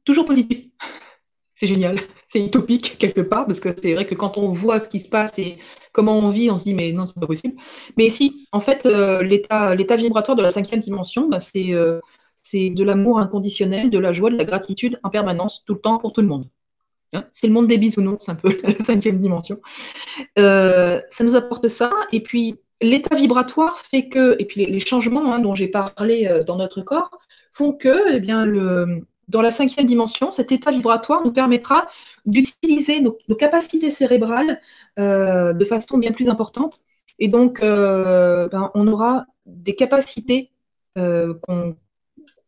toujours positif. C'est génial, c'est utopique quelque part, parce que c'est vrai que quand on voit ce qui se passe et comment on vit, on se dit mais non, c'est pas possible. Mais si, en fait, euh, l'état vibratoire de la cinquième dimension, bah, euh, c'est de l'amour inconditionnel, de la joie, de la gratitude en permanence, tout le temps, pour tout le monde. Hein, c'est le monde des bisounours, un peu, la cinquième dimension. Euh, ça nous apporte ça. Et puis, l'état vibratoire fait que, et puis les, changements hein, dont j'ai parlé dans notre corps, font que, eh bien, dans la cinquième dimension, cet état vibratoire nous permettra d'utiliser nos, capacités cérébrales euh, de façon bien plus importante. Et donc, euh, ben, on aura des capacités euh,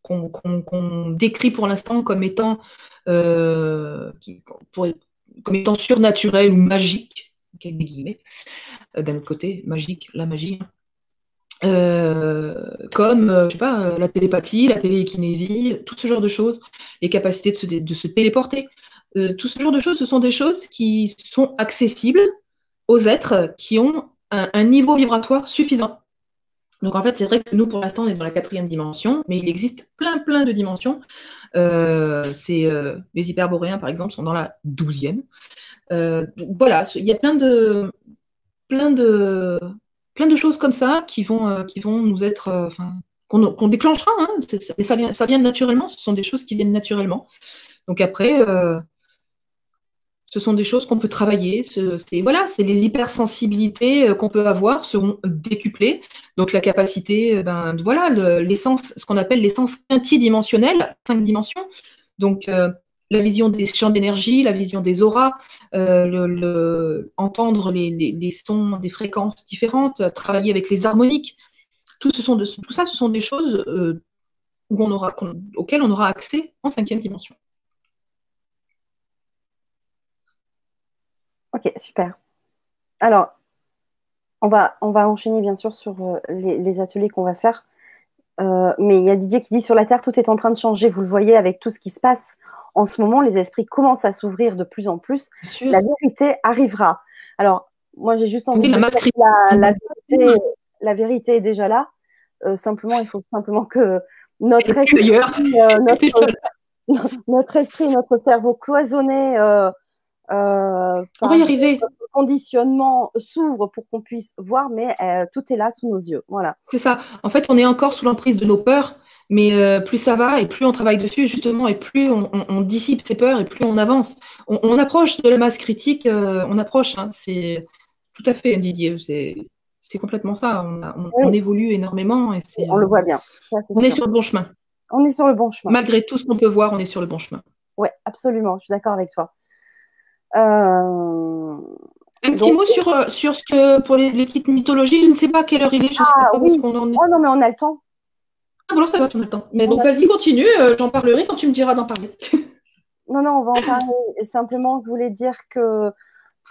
qu'on décrit pour l'instant comme étant, comme étant surnaturelles ou magiques, d'un autre côté, magique, la magie, comme la télépathie, la télékinésie, tout ce genre de choses, les capacités de se, téléporter. Tout ce genre de choses, ce sont des choses qui sont accessibles aux êtres qui ont un, niveau vibratoire suffisant. Donc en fait, c'est vrai que nous, pour l'instant, on est dans la quatrième dimension, mais il existe plein, plein de dimensions. c'est les hyperboréens, par exemple, sont dans la douzième. voilà, il y a plein de, plein de, plein de choses comme ça qui vont, euh, qui vont nous être, euh, qu'on déclenchera, hein, mais ça vient, ça vient naturellement, ce sont des choses qui viennent naturellement. Donc après, euh, ce sont des choses qu'on peut travailler. C'est voilà, c'est les hypersensibilités qu'on peut avoir seront décuplées. Donc la capacité, ben voilà, l'essence, ce qu'on appelle l'essence quintidimensionnelle, cinq dimensions. Donc la vision des champs d'énergie, la vision des auras, euh, entendre les, sons, des fréquences différentes, travailler avec les harmoniques. Tout, ça, ce sont des choses euh, auxquelles on aura accès en cinquième dimension. Ok, super. Alors, on va, on va enchaîner bien sûr sur euh, les ateliers qu'on va faire. Euh, mais il y a Didier qui dit sur la Terre, tout est en train de changer. Vous le voyez avec tout ce qui se passe en ce moment, les esprits commencent à s'ouvrir de plus en plus. La vérité arrivera. Alors, moi, j'ai juste envie de dire que la, vérité, la vérité est déjà là. Euh, simplement, il faut simplement que notre esprit, notre, notre, esprit, notre cerveau cloisonné euh, on va y arriver. conditionnement s'ouvre pour qu'on puisse voir, mais euh, tout est là sous nos yeux. Voilà. C'est ça. En fait, on est encore sous l'emprise de nos peurs, mais euh, plus ça va et plus on travaille dessus, justement, et plus on, dissipe ces peurs et plus on avance. On, approche de la masse critique, on approche. Hein. c'est tout à fait, Didier. C'est complètement ça. On, évolue énormément. Et on le voit bien. on est sur le bon chemin. On est sur le bon chemin. Malgré tout ce qu'on peut voir, on est sur le bon chemin. Oui, absolument. Je suis d'accord avec toi. Euh, un petit mot sur, euh, sur ce que pour les, les, petites mythologies, je ne sais pas à quelle heure il est. Je ah, sais pas oui. qu'on en est. Oh non, mais on a le temps. Ah bon, ça va, on a le temps. Mais donc, vas-y, continue. Euh, j'en parlerai quand tu me diras d'en parler. non, non, on va en parler. Simplement, je voulais dire que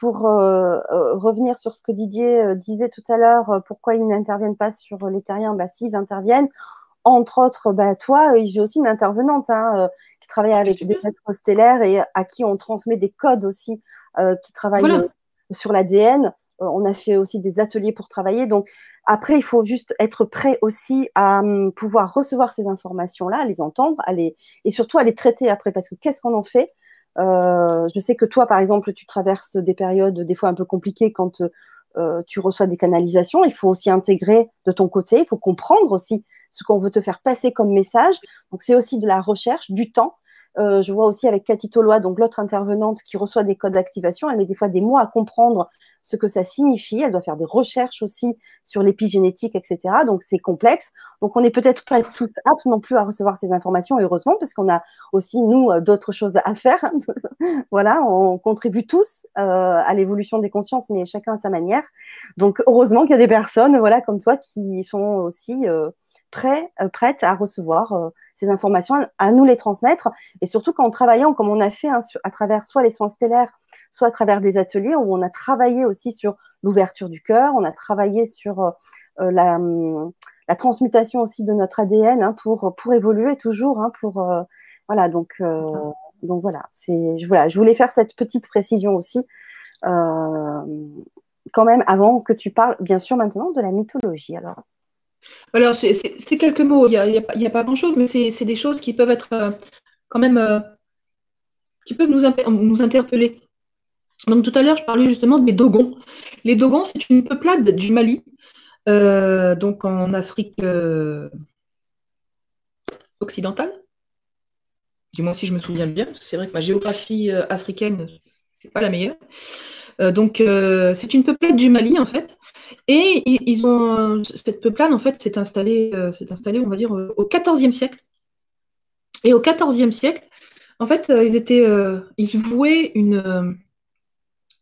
pour revenir sur ce que Didier disait tout à l'heure, pourquoi ils n'interviennent pas sur les terriens bah, S'ils interviennent, entre autres, bah, toi, j'ai aussi une intervenante hein, euh, qui travaille avec des maîtres stellaires et à qui on transmet des codes aussi euh, qui travaillent euh, sur l'ADN. on a fait aussi des ateliers pour travailler. Donc après, il faut juste être prêt aussi à hum, pouvoir recevoir ces informations-là, à les entendre, et surtout à les traiter après. Parce que qu'est-ce qu'on en fait? Je sais que toi, par exemple, tu traverses des périodes des fois un peu compliquées quand tu reçois des canalisations. Il faut aussi intégrer de ton côté, il faut comprendre aussi ce qu'on veut te faire passer comme message. Donc, c'est aussi de la recherche, du temps. Euh, je vois aussi avec Cathy Tolois, donc l'autre intervenante qui reçoit des codes d'activation, elle met des fois des mots à comprendre ce que ça signifie. Elle doit faire des recherches aussi sur l'épigénétique, etc. Donc c'est complexe. Donc on n'est peut-être pas tous aptes non plus à recevoir ces informations, heureusement, parce qu'on a aussi nous euh, d'autres choses à faire. voilà, on contribue tous euh, à l'évolution des consciences, mais chacun à sa manière. Donc heureusement qu'il y a des personnes, voilà, comme toi, qui sont aussi prêts, euh, prêtes à recevoir euh, ces informations, à, nous les transmettre. Et surtout qu'en travaillant, comme on a fait hein, à travers soit les soins stellaires, soit à travers des ateliers où on a travaillé aussi sur l'ouverture du cœur, on a travaillé sur euh, la, la, transmutation aussi de notre ADN hein, pour, pour évoluer toujours. Hein, pour, voilà, donc, donc voilà, je voulais faire cette petite précision aussi. quand même, avant que tu parles, bien sûr, maintenant de la mythologie. Alors, alors, c'est quelques mots, il n'y a, a, pas grand-chose, mais c'est des choses qui peuvent être euh, quand même, euh, qui peuvent nous, interpeller. Donc, tout à l'heure, je parlais justement des Dogons. Les Dogons, c'est une peuplade du Mali, euh, donc en Afrique occidentale, du moins si je me souviens bien, c'est vrai que ma géographie africaine, c'est pas la meilleure. donc, c'est une peuplade du Mali, en fait, et ils ont, cette peuplade, en fait, s'est installée, euh, installée, on va dire, euh, au XIVe siècle. Et au XIVe siècle, en fait, euh, ils étaient, ils vouaient une,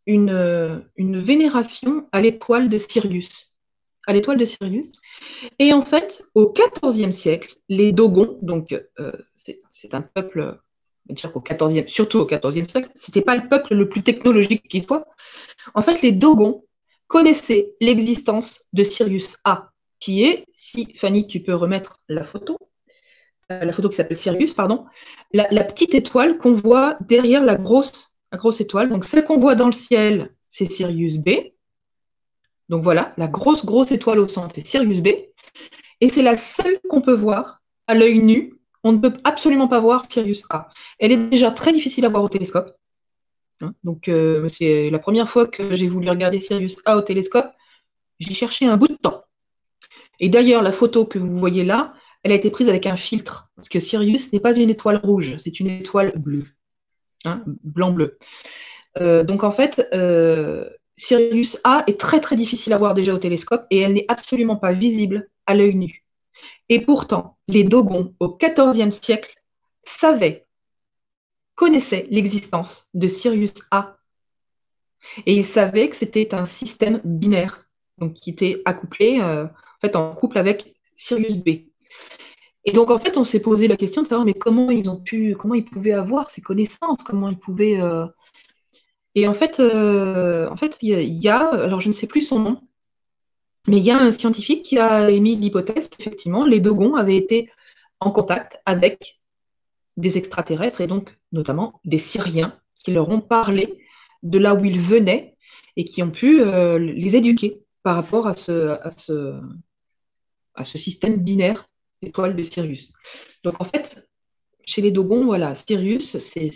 une, une vénération à l'étoile de Sirius. À l'étoile de Sirius. Et en fait, au XIVe siècle, les Dogons, donc c'est un peuple, dire qu'au XIVe, surtout au XIVe siècle, c'était pas le peuple le plus technologique qui soit. En fait, les Dogons connaissez l'existence de Sirius A, qui est, si Fanny, tu peux remettre la photo, euh, la photo qui s'appelle Sirius, pardon, la, petite étoile qu'on voit derrière la grosse, la grosse étoile. Donc celle qu'on voit dans le ciel, c'est Sirius B. Donc voilà, la grosse, grosse étoile au centre, c'est Sirius B. Et c'est la seule qu'on peut voir à l'œil nu. On ne peut absolument pas voir Sirius A. Elle est déjà très difficile à voir au télescope. Hein. Donc, euh, c'est la première fois que j'ai voulu regarder Sirius A au télescope. J'ai cherché un bout de temps. Et d'ailleurs, la photo que vous voyez là, elle a été prise avec un filtre. Parce que Sirius n'est pas une étoile rouge, c'est une étoile bleue. Hein, blanc-bleu. Euh, donc, en fait, euh, Sirius A est très, très difficile à voir déjà au télescope et elle n'est absolument pas visible à l'œil nu. Et pourtant, les Dogons, au XIVe siècle, savaient connaissait l'existence de Sirius A. Et il savait que c'était un système binaire, qui était accouplé, euh, en fait, en couple avec Sirius B. Et donc, en fait, on s'est posé la question de savoir, mais comment ils ont pu, comment ils pouvaient avoir ces connaissances, comment ils pouvaient. Euh, et en fait, euh, en fait, il y, a, alors je ne sais plus son nom, mais il y a un scientifique qui a émis l'hypothèse qu'effectivement, les Dogons avaient été en contact avec des extraterrestres et donc notamment des Syriens qui leur ont parlé de là où ils venaient et qui ont pu euh, les éduquer par rapport à ce, système binaire étoile de Sirius. Donc en fait, chez les Dogons, voilà, Sirius, c'est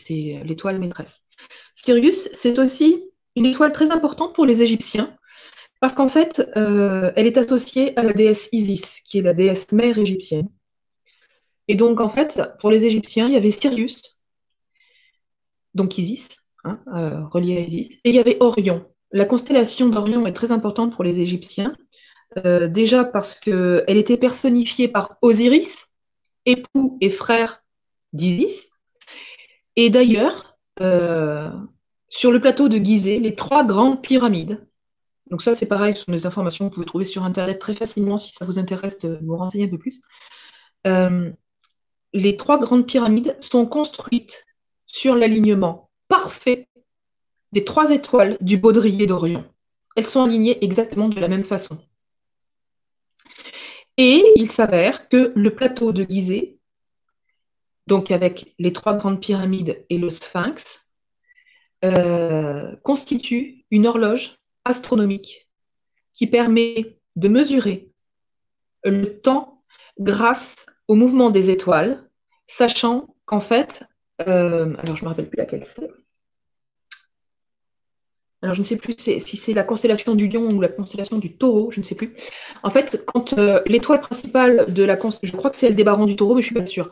l'étoile maîtresse. Sirius, c'est aussi une étoile très importante pour les Égyptiens parce qu'en fait, euh, elle est associée à la déesse Isis, qui est la déesse mère égyptienne. Et donc, en fait, pour les Égyptiens, il y avait Sirius, donc Isis, hein, euh, relié à Isis, et il y avait Orion. La constellation d'Orion est très importante pour les Égyptiens, euh, déjà parce qu'elle était personnifiée par Osiris, époux et frère d'Isis. Et d'ailleurs, euh, sur le plateau de Gizeh, les trois grandes pyramides, donc ça c'est pareil, ce sont des informations que vous pouvez trouver sur Internet très facilement si ça vous intéresse de vous renseigner un peu plus les trois grandes pyramides sont construites sur l'alignement parfait des trois étoiles du baudrier d'Orion. Elles sont alignées exactement de la même façon. Et il s'avère que le plateau de Gizeh, donc avec les trois grandes pyramides et le sphinx, euh, constitue une horloge astronomique qui permet de mesurer le temps grâce au mouvement des étoiles, sachant qu'en fait, alors, je ne me rappelle plus laquelle c'est. Alors, je ne sais plus si c'est la constellation du lion ou la constellation du taureau, je ne sais plus. En fait, quand l'étoile principale de la constellation, je crois que c'est le débarrant du taureau, mais je ne suis pas sûre,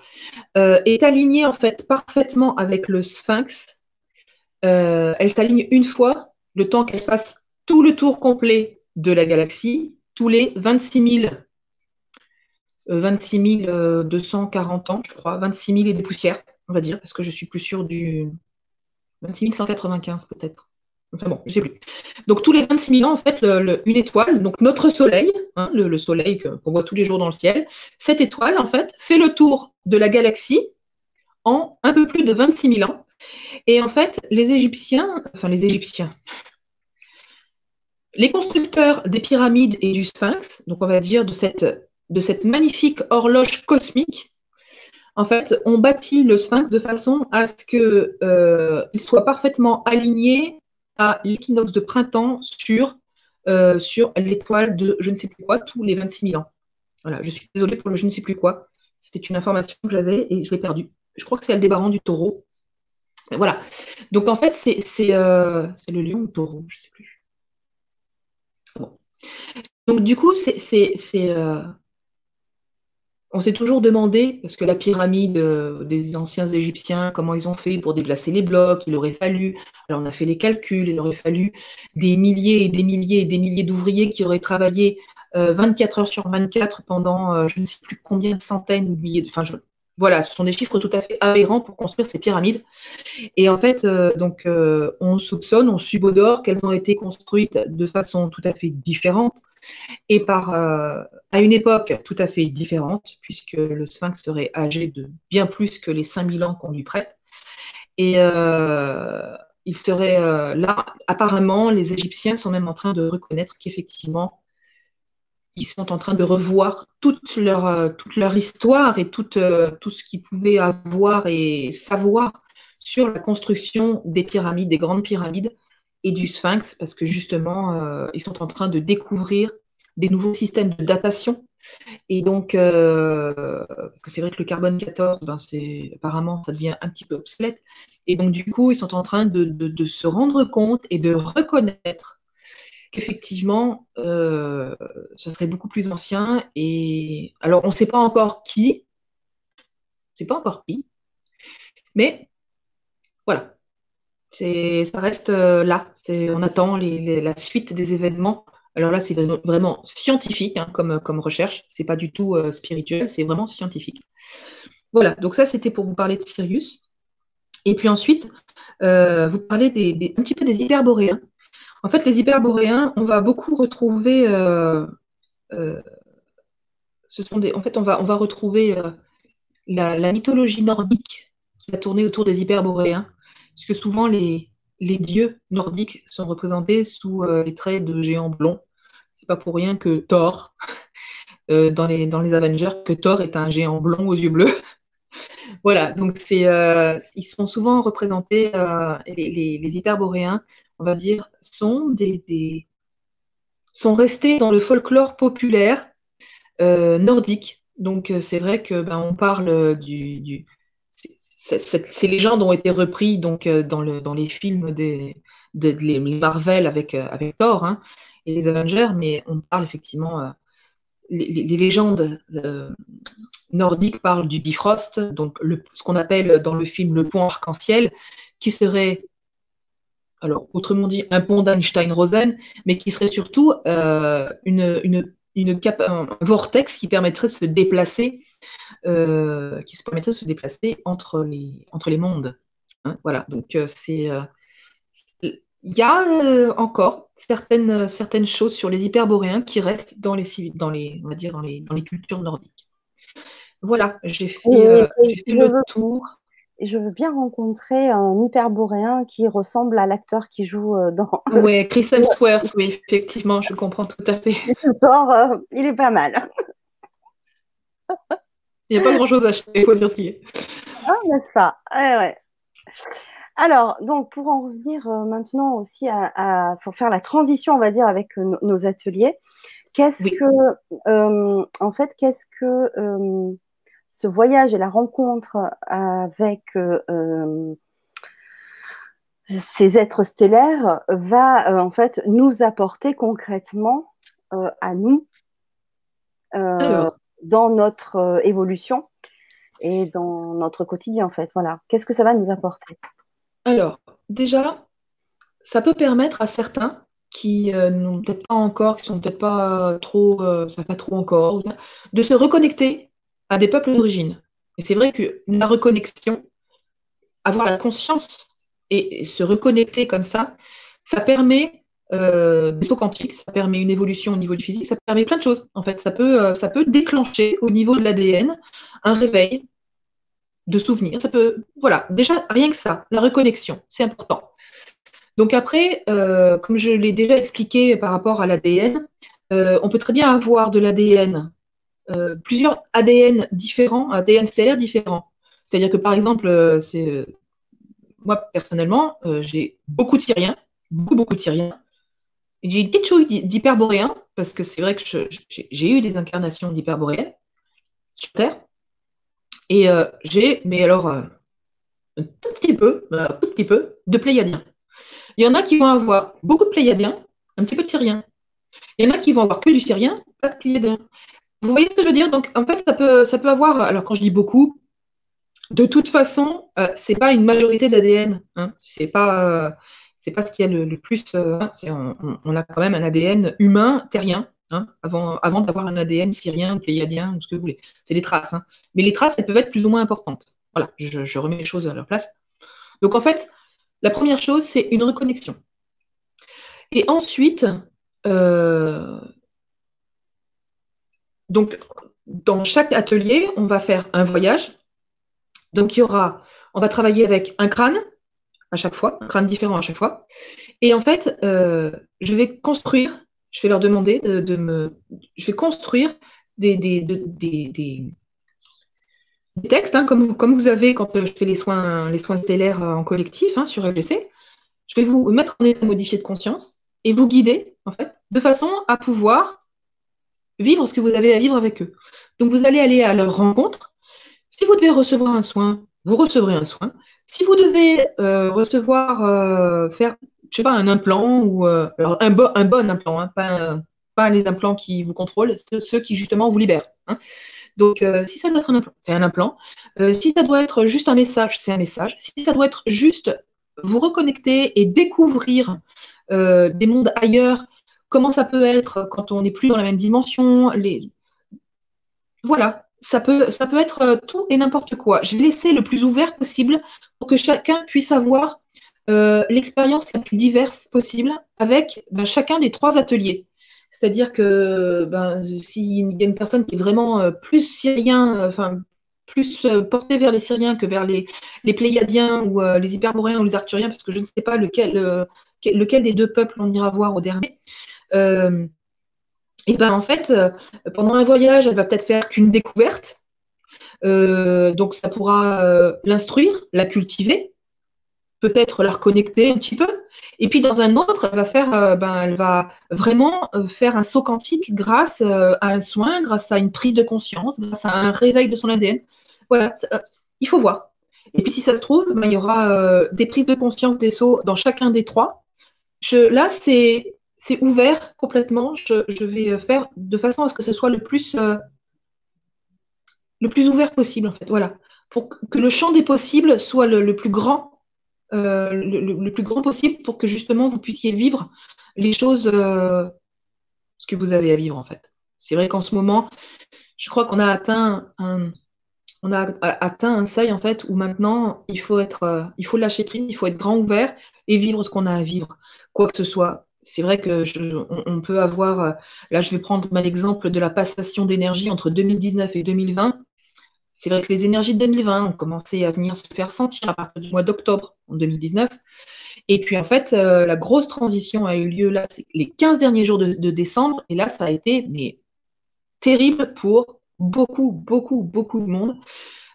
est alignée en fait parfaitement avec le sphinx, elle s'aligne une fois, le temps qu'elle fasse tout le tour complet de la galaxie, tous les 26 000 26 240 ans, je crois, 26 000 et des poussières, on va dire, parce que je suis plus sûre du 26 195 peut-être. Donc tous les 26 000 ans, en fait, une étoile, donc notre Soleil, hein, le, Soleil qu'on voit tous les jours dans le ciel, cette étoile, en fait, fait le tour de la galaxie en un peu plus de 26 000 ans. Et en fait, les Égyptiens, enfin les Égyptiens, les constructeurs des pyramides et du Sphinx, donc on va dire de cette de cette magnifique horloge cosmique, en fait, on bâtit le sphinx de façon à ce qu'il euh, soit parfaitement aligné à l'équinoxe de printemps sur, euh, sur l'étoile de je ne sais plus quoi tous les 26 000 ans. Voilà, je suis désolée pour le je ne sais plus quoi. C'était une information que j'avais et je l'ai perdue. Je crois que c'est Aldébaran du taureau. voilà. Donc en fait, c'est euh, le lion ou taureau, je ne sais plus. Donc du coup, c'est on s'est toujours demandé, parce que la pyramide euh, des anciens Égyptiens, comment ils ont fait pour déplacer les blocs, il aurait fallu, alors on a fait les calculs, il aurait fallu des milliers et des milliers et des milliers d'ouvriers qui auraient travaillé 24 euh, heures sur 24 pendant euh, je ne sais plus combien de centaines ou de milliers de... voilà, ce sont des chiffres tout à fait aberrants pour construire ces pyramides. Et en fait, donc, on soupçonne, on subodore qu'elles ont été construites de façon tout à fait différente et par, euh, à une époque tout à fait différente, puisque le sphinx serait âgé de bien plus que les 5000 ans qu'on lui prête. Et euh, il serait euh, là, apparemment, les Égyptiens sont même en train de reconnaître qu'effectivement, ils sont en train de revoir toute leur, toute leur histoire et tout, tout ce qu'ils pouvaient avoir et savoir sur la construction des pyramides, des grandes pyramides, et du sphinx, parce que justement, euh, ils sont en train de découvrir des nouveaux systèmes de datation. Et donc, euh, parce que c'est vrai que le carbone 14, ben apparemment, ça devient un petit peu obsolète. Et donc, du coup, ils sont en train de, se rendre compte et de reconnaître qu'effectivement, euh, ce serait beaucoup plus ancien. Et alors, on ne sait pas encore qui, sait pas encore qui, mais voilà, ça reste euh, là. On attend la suite des événements. Alors là, c'est vraiment scientifique hein, comme, comme recherche. C'est pas du tout euh, spirituel, c'est vraiment scientifique. Voilà, donc ça, c'était pour vous parler de Sirius. Et puis ensuite, euh, vous parlez un petit peu des hyperboréens. En fait, les hyperboréens, on va beaucoup retrouver. ce sont des, en fait, on va, on va retrouver la, la mythologie nordique qui a tourné autour des hyperboréens puisque souvent les, dieux nordiques sont représentés sous euh, les traits de géants blonds. C'est pas pour rien que Thor, euh, dans, les, dans les Avengers, que Thor est un géant blond aux yeux bleus. voilà, donc c'est, euh, ils sont souvent représentés, les, les, hyperboréens, on va dire, sont, des, sont restés dans le folklore populaire nordique. Donc c'est vrai que ben, on parle du ces légendes ont été reprises donc, euh, dans, le, dans les films des, de, les Marvel avec, euh, avec Thor hein, et les Avengers, mais on parle effectivement. Euh, les, légendes nordiques parlent du Bifrost, donc le, ce qu'on appelle dans le film le pont arc-en-ciel, qui serait, alors autrement dit, un pont d'Einstein-Rosen, mais qui serait surtout une, une, une un vortex qui permettrait de se déplacer euh, qui se permettrait de se déplacer entre les, entre les mondes. Hein, voilà, donc euh, c'est. Euh, il y a encore certaines, certaines choses sur les hyperboréens qui restent dans les, dans les, on va dire dans les, dans les cultures nordiques. Voilà, j'ai fait, le tour. Je veux bien rencontrer un hyperboréen qui ressemble à l'acteur qui joue dans. Oui, Chris Hemsworth, oui, effectivement, je comprends tout à fait. il est pas mal. Il n'y a pas grand-chose à acheter, il faut dire ce qu'il est. Ah, n'est-ce pas? Ouais, Alors, donc, pour en revenir euh, maintenant aussi à, pour faire la transition, on va dire, avec euh, nos ateliers, qu'est-ce que, euh, en fait, qu'est-ce que ce voyage et la rencontre avec euh, ces êtres stellaires va en fait nous apporter concrètement à nous dans notre évolution et dans notre quotidien en fait. Voilà. Qu'est-ce que ça va nous apporter? Alors, déjà, ça peut permettre à certains qui euh, n'ont peut-être pas encore, qui sont peut-être pas trop, euh, ça pas trop encore, de se reconnecter à des peuples d'origine. Et c'est vrai que la reconnexion, avoir la conscience et, se reconnecter comme ça, ça permet euh, des sauts quantiques, ça permet une évolution au niveau du physique, ça permet plein de choses. En fait, ça peut, euh, ça peut déclencher au niveau de l'ADN un réveil de souvenirs. Ça peut, voilà, déjà rien que ça, la reconnexion, c'est important. Donc après, euh, comme je l'ai déjà expliqué par rapport à l'ADN, on peut très bien avoir de l'ADN, euh, plusieurs ADN différents, ADN stellaire différents. C'est-à-dire que par exemple, c'est moi personnellement, j'ai beaucoup de Syriens, beaucoup, beaucoup de Syriens. J'ai une petite chose d'hyperboréen, parce que c'est vrai que j'ai eu des incarnations d'hyperboréens sur Terre. Et j'ai, mais alors, un tout petit peu, un tout petit peu, de pléiadiens. Il y en a qui vont avoir beaucoup de pléiadiens, un petit peu de syriens. Il y en a qui vont avoir que du syrien, pas de pléiadiens. Vous voyez ce que je veux dire? Donc, en fait, ça peut, ça peut avoir. Alors, quand je dis beaucoup, de toute façon, euh, ce n'est pas une majorité d'ADN. Hein. C'est pas, euh, pas ce qu'il y a le, plus. Euh, hein. on, a quand même un ADN humain terrien. Hein, avant, avant d'avoir un ADN syrien, pléiadien, ou ce que vous voulez. C'est les traces. Mais les traces, elles peuvent être plus ou moins importantes. Voilà, je, remets les choses à leur place. Donc en fait, la première chose, c'est une reconnexion. Et ensuite, donc, dans chaque atelier, on va faire un voyage. Donc, il y aura, on va travailler avec un crâne à chaque fois, un crâne différent à chaque fois. Et en fait, euh, je vais construire, je vais leur demander de, me, je vais construire des, textes, hein, comme, vous, avez quand je fais les soins, les soins stellaires euh, en collectif hein, sur LGC. Je vais vous mettre en état modifié de conscience et vous guider, en fait, de façon à pouvoir vivre ce que vous avez à vivre avec eux. Donc, vous allez aller à leur rencontre. Si vous devez recevoir un soin, vous recevrez un soin. Si vous devez euh, recevoir, faire, je sais pas, un implant ou un, un, bon implant, hein, pas, pas, les implants qui vous contrôlent, ceux qui justement vous libèrent. Donc, euh, si ça doit être un implant, c'est un implant. Euh, si ça doit être juste un message, c'est un message. Si ça doit être juste vous reconnecter et découvrir euh, des mondes ailleurs, comment ça peut être quand on n'est plus dans la même dimension, voilà, ça peut, être tout et n'importe quoi. Je vais laisser le plus ouvert possible pour que chacun puisse avoir l'expérience la plus diverse possible avec ben, chacun des trois ateliers. C'est-à-dire que ben, s'il y a une personne qui est vraiment euh, plus syrien, euh, enfin plus euh, portée vers les Syriens que vers les, les Pléiadiens ou les Hyperboréens ou les Arthuriens, parce que je ne sais pas lequel, lequel des deux peuples on ira voir au dernier. Et ben en fait, pendant un voyage, elle va peut-être faire qu'une découverte. donc ça pourra l'instruire, la cultiver, peut-être la reconnecter un petit peu. Et puis dans un autre, elle va faire, euh, ben, elle va vraiment euh, faire un saut quantique grâce euh, à un soin, grâce à une prise de conscience, grâce à un réveil de son ADN. Voilà, il faut voir. Et puis si ça se trouve, ben, il y aura des prises de conscience des sauts dans chacun des trois. Là, c'est ouvert complètement. Je, vais faire de façon à ce que ce soit le plus, plus ouvert possible, en fait. Voilà. Pour que le champ des possibles soit le plus grand euh, le, plus grand possible pour que justement vous puissiez vivre les choses, euh, ce que vous avez à vivre en fait. C'est vrai qu'en ce moment, je crois qu'on a atteint un, seuil en fait où maintenant il faut être, euh, il faut lâcher prise, il faut être grand ouvert et vivre ce qu'on a à vivre, quoi que ce soit. C'est vrai que on, peut avoir, là je vais prendre l'exemple de la passation d'énergie entre 2019 et 2020. C'est vrai que les énergies de 2020 ont commencé à venir se faire sentir à partir du mois d'octobre en 2019. Et puis en fait, euh, la grosse transition a eu lieu là, les 15 derniers jours de, décembre. Et là, ça a été terrible pour beaucoup, beaucoup, beaucoup de monde.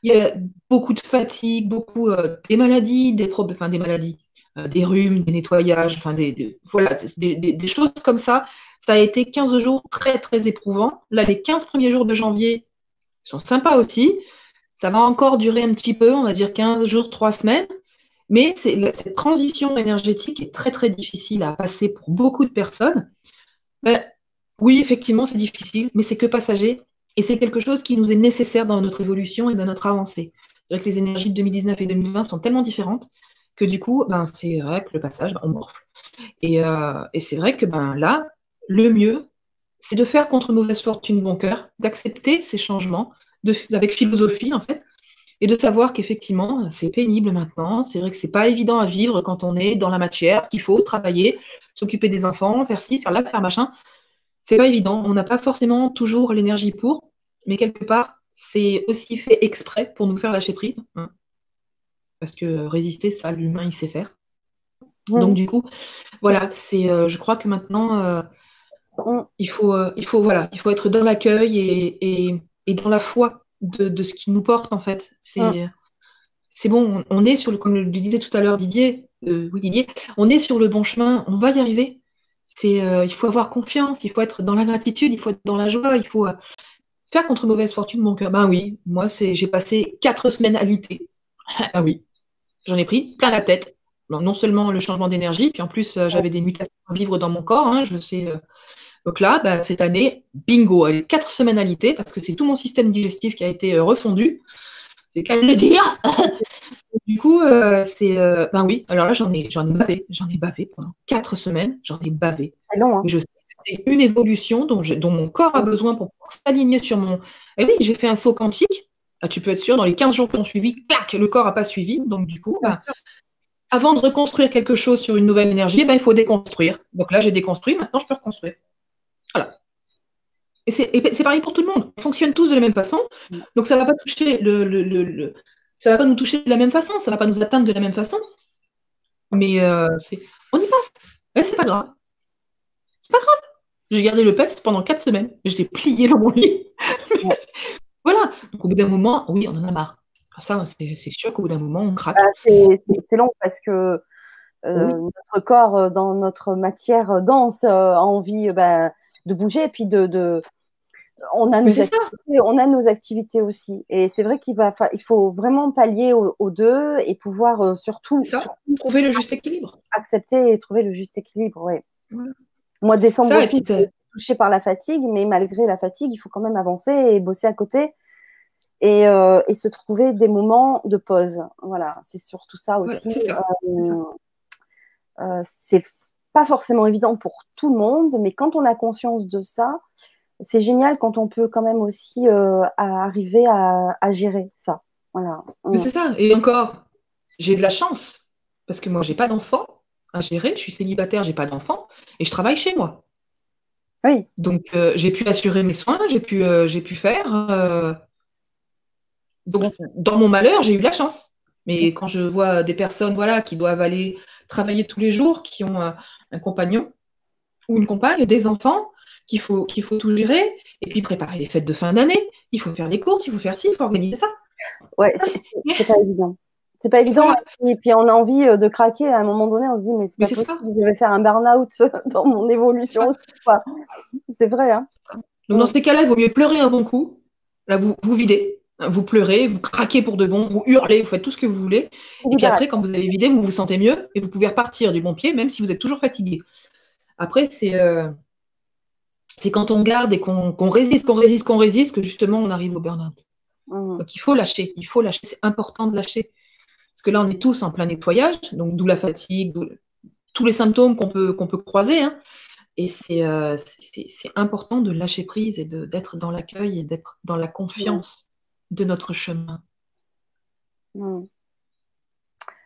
Il y a beaucoup de fatigue, beaucoup euh, des maladies, des problèmes, enfin des maladies, euh, des rhumes, des nettoyages, enfin des, voilà, des, choses comme ça. Ça a été 15 jours très, très éprouvants. Là, les 15 premiers jours de janvier, sont sympas aussi. Ça va encore durer un petit peu, on va dire 15 jours, 3 semaines. Mais cette transition énergétique est très très difficile à passer pour beaucoup de personnes. Ben, oui, effectivement, c'est difficile, mais c'est que passager. Et c'est quelque chose qui nous est nécessaire dans notre évolution et dans notre avancée. C'est vrai que les énergies de 2019 et 2020 sont tellement différentes que du coup, ben, c'est vrai que le passage, ben, on morfle. Euh, et, c'est vrai que ben, là, le mieux, c'est de faire contre mauvaise fortune bon cœur, d'accepter ces changements avec philosophie, en fait, et de savoir qu'effectivement, c'est pénible maintenant. C'est vrai que c'est pas évident à vivre quand on est dans la matière, qu'il faut travailler, s'occuper des enfants, faire ci, faire là, faire machin. C'est pas évident. On n'a pas forcément toujours l'énergie pour, mais quelque part, c'est aussi fait exprès pour nous faire lâcher prise. Parce que résister, ça, l'humain, il sait faire. Donc du coup, voilà, c'est, euh, je crois que maintenant, euh, il faut, euh, il faut, voilà, il faut être dans l'accueil et, dans la foi de, ce qui nous porte en fait. C'est, c'est bon, on, est sur le, comme le disait tout à l'heure Didier, oui Didier, on est sur le bon chemin, on va y arriver. C'est, il faut avoir confiance, il faut être dans la gratitude, il faut être dans la joie, il faut faire contre mauvaise fortune mon cœur. Ben oui, moi c'est, j'ai passé quatre semaines à l'ité. ah oui, j'en ai pris plein la tête non seulement le changement d'énergie, puis en plus, euh, j'avais des mutations à vivre dans mon corps. Hein, je sais. Euh. donc là, bah, cette année, bingo, quatre semaines parce que c'est tout mon système digestif qui a été euh, refondu. C'est qu'à le dire. du coup, c'est. ben oui, alors là, j'en ai, j'en ai bavé. J'en ai bavé pendant quatre semaines. J'en ai bavé. C'est long, hein. Je sais c'est une évolution dont, dont, mon corps a besoin pour s'aligner sur mon. Et oui, j'ai fait un saut quantique. Ah, tu peux être sûr, dans les 15 jours qui ont suivi, clac, le corps n'a pas suivi. Donc, du coup, bah, avant de reconstruire quelque chose sur une nouvelle énergie, ben, il faut déconstruire. Donc là, j'ai déconstruit, maintenant je peux reconstruire. Voilà. Et c'est pareil pour tout le monde. On fonctionne tous de la même façon. Donc ça ne va pas toucher le, ça va pas nous toucher de la même façon, ça ne va pas nous atteindre de la même façon. Mais euh, on y passe. Mais c'est pas grave. C'est pas grave. J'ai gardé le PEPS pendant quatre semaines. Je l'ai plié dans mon lit. voilà. Donc au bout d'un moment, oui, on en a marre. Ah, ça, c'est sûr qu'au bout d'un moment, on craque. Bah, c'est long parce que euh, notre corps, euh, dans notre matière dense, euh, a envie bah, de bouger et puis de. On, a nos activités, on a nos activités aussi. Et c'est vrai qu'il va, il faut vraiment pallier aux, deux et pouvoir surtout, trouver le juste équilibre. Accepter et trouver le juste équilibre, oui. Moi, décembre, je suis touchée par la fatigue, mais malgré la fatigue, il faut quand même avancer et bosser à côté euh, et, se trouver des moments de pause. Voilà, c'est surtout ça aussi. Euh, euh, c'est pas forcément évident pour tout le monde, mais quand on a conscience de ça, c'est génial quand on peut quand même aussi arriver à, gérer ça. Voilà. C'est ça. Et encore, j'ai de la chance parce que moi, j'ai pas d'enfant à gérer. Je suis célibataire, j'ai pas d'enfant et je travaille chez moi. Oui. Donc, j'ai pu assurer mes soins, j'ai pu, j'ai pu faire. Donc, dans mon malheur, j'ai eu la chance. Mais quand je vois des personnes voilà, qui doivent aller travailler tous les jours, qui ont un, compagnon ou une compagne, des enfants, qu'il faut, qu'il faut tout gérer, et puis préparer les fêtes de fin d'année, il faut faire les courses, il faut faire ci, il faut organiser ça. Ouais, c'est pas évident. C'est pas évident. Et puis on a envie euh, de craquer à un moment donné, on se dit, mais c'est pas possible, je vais faire un burn-out dans mon évolution. C'est vrai. Hein Donc dans ces cas-là, il vaut mieux pleurer un bon coup. Là, vous, vous videz, vous pleurez, vous craquez pour de bon, vous hurlez, vous faites tout ce que vous voulez. Et puis après, quand vous avez vidé, vous vous sentez mieux et vous pouvez repartir du bon pied, même si vous êtes toujours fatigué. Après, c'est euh, quand on garde et qu'on résiste, qu'on résiste, qu'on résiste, que justement on arrive au burn-out. Mmh. Donc il faut lâcher, il faut lâcher, c'est important de lâcher. Parce que là, on est tous en plein nettoyage, donc d'où la fatigue, tous les symptômes qu'on peut, peut croiser. Hein. Et euh, c'est important de lâcher prise et d'être dans l'accueil et d'être dans la confiance de notre chemin. Hmm.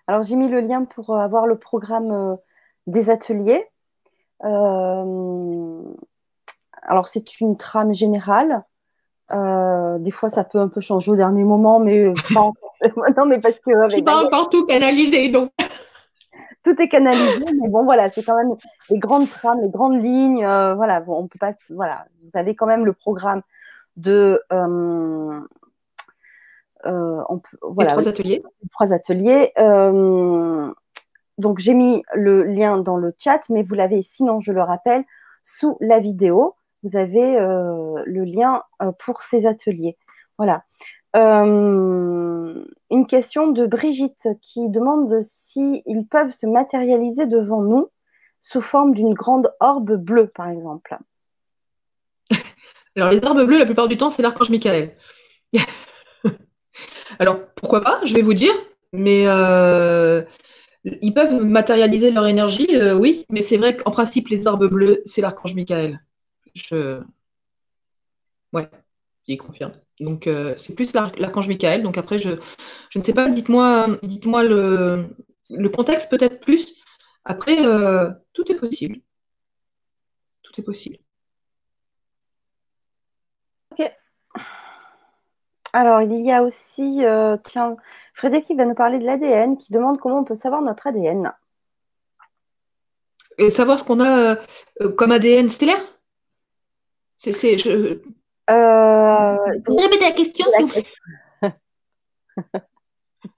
Alors j'ai mis le lien pour avoir le programme euh, des ateliers. Euh, alors c'est une trame générale. Euh, des fois ça peut un peu changer au dernier moment, mais pas encore. non, mais parce que je pas encore tout canalisé donc. tout est canalisé, mais bon voilà, c'est quand même les grandes trames, les grandes lignes. voilà, on peut pas. Voilà, vous avez quand même le programme de euh, voilà, trois ateliers. Trois ateliers. Euh, donc j'ai mis le lien dans le chat, mais vous l'avez, sinon je le rappelle, sous la vidéo, vous avez euh, le lien pour ces ateliers. Voilà. Une question de Brigitte qui demande s'ils peuvent se matérialiser devant nous sous forme d'une grande orbe bleue, par exemple. Alors, les orbes bleues, la plupart du temps, c'est l'archange Michael. Alors, pourquoi pas, je vais vous dire, mais euh, ils peuvent matérialiser leur énergie, euh, oui, mais c'est vrai qu'en principe, les orbes bleus, c'est l'archange Michael. Je. Ouais, il confirme. Donc, euh, c'est plus l'archange Michael. Donc, après, je, je ne sais pas, dites-moi dites le, le contexte peut-être plus. Après, tout est possible. Tout est possible. Ok. Alors, il y a aussi, euh, tiens, Frédéric qui va nous parler de l'ADN, qui demande comment on peut savoir notre ADN. Et savoir ce qu'on a euh, comme ADN stellaire? C'est. Euh, vous répétez la question, s'il vous plaît.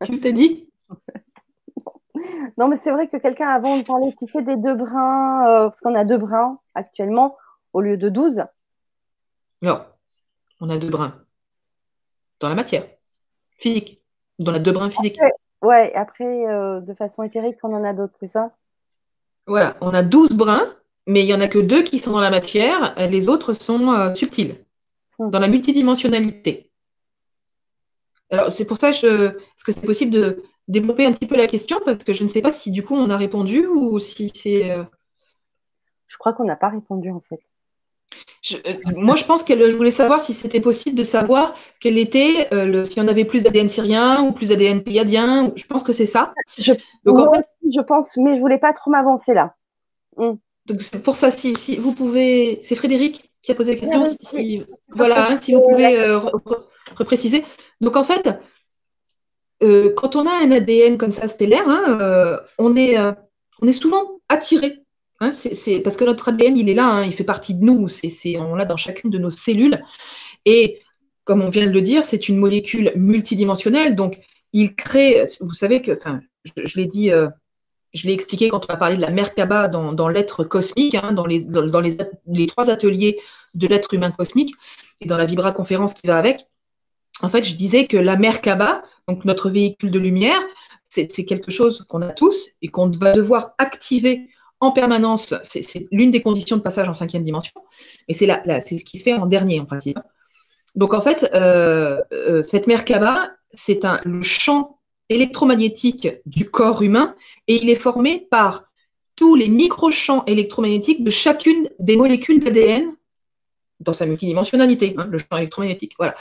Qu'est-ce que tu as dit? Non, mais c'est vrai que quelqu'un avant de parler qui fait des deux brins, parce qu'on a deux brins actuellement au lieu de 12. Non, on a deux brins dans la matière physique, dans la deux brins physique. ouais, après, euh, de façon éthérique, on en a d'autres, c'est ça? Voilà, on a 12 brins, mais il n'y en a que deux qui sont dans la matière, les autres sont euh, subtils. Dans la multidimensionnalité. Alors, c'est pour ça, je... est-ce que c'est possible de développer un petit peu la question? Parce que je ne sais pas si du coup on a répondu ou si c'est. Euh, je crois qu'on n'a pas répondu en fait. Euh, moi, je pense qu'elle voulait savoir si c'était possible de savoir quel était, euh, le, si on avait plus d'ADN syrien ou plus d'ADN pléiadien. Je pense que c'est ça. Je, Donc, en fait, je pense, mais je voulais pas trop m'avancer là. Donc, c'est pour ça, si, si vous pouvez. C'est Frédéric qui a posé la question. si, voilà, hein, si vous pouvez euh, repréciser. Donc, en fait, quand on a un ADN comme ça stellaire, hein, on, est, on est souvent attiré Hein, c'est parce que notre ADN, il est là, hein, il fait partie de nous, c'est on l'a dans chacune de nos cellules. Et comme on vient de le dire, c'est une molécule multidimensionnelle, donc il crée, vous savez que, enfin, je, l'ai dit, euh, je l'ai expliqué quand on a parlé de la Merkaba dans, dans l'être cosmique, hein, dans, les, trois ateliers de l'être humain cosmique et dans la Vibra conférence qui va avec. En fait, je disais que la Merkaba, donc notre véhicule de lumière, c'est quelque chose qu'on a tous et qu'on va devoir activer en permanence, c'est l'une des conditions de passage en cinquième dimension, et c'est ce qui se fait en dernier en principe. Donc en fait, euh, euh, cette Merkaba, c'est le champ électromagnétique du corps humain, et il est formé par tous les micro-champs électromagnétiques de chacune des molécules d'ADN dans sa multidimensionnalité, hein, le champ électromagnétique. Voilà.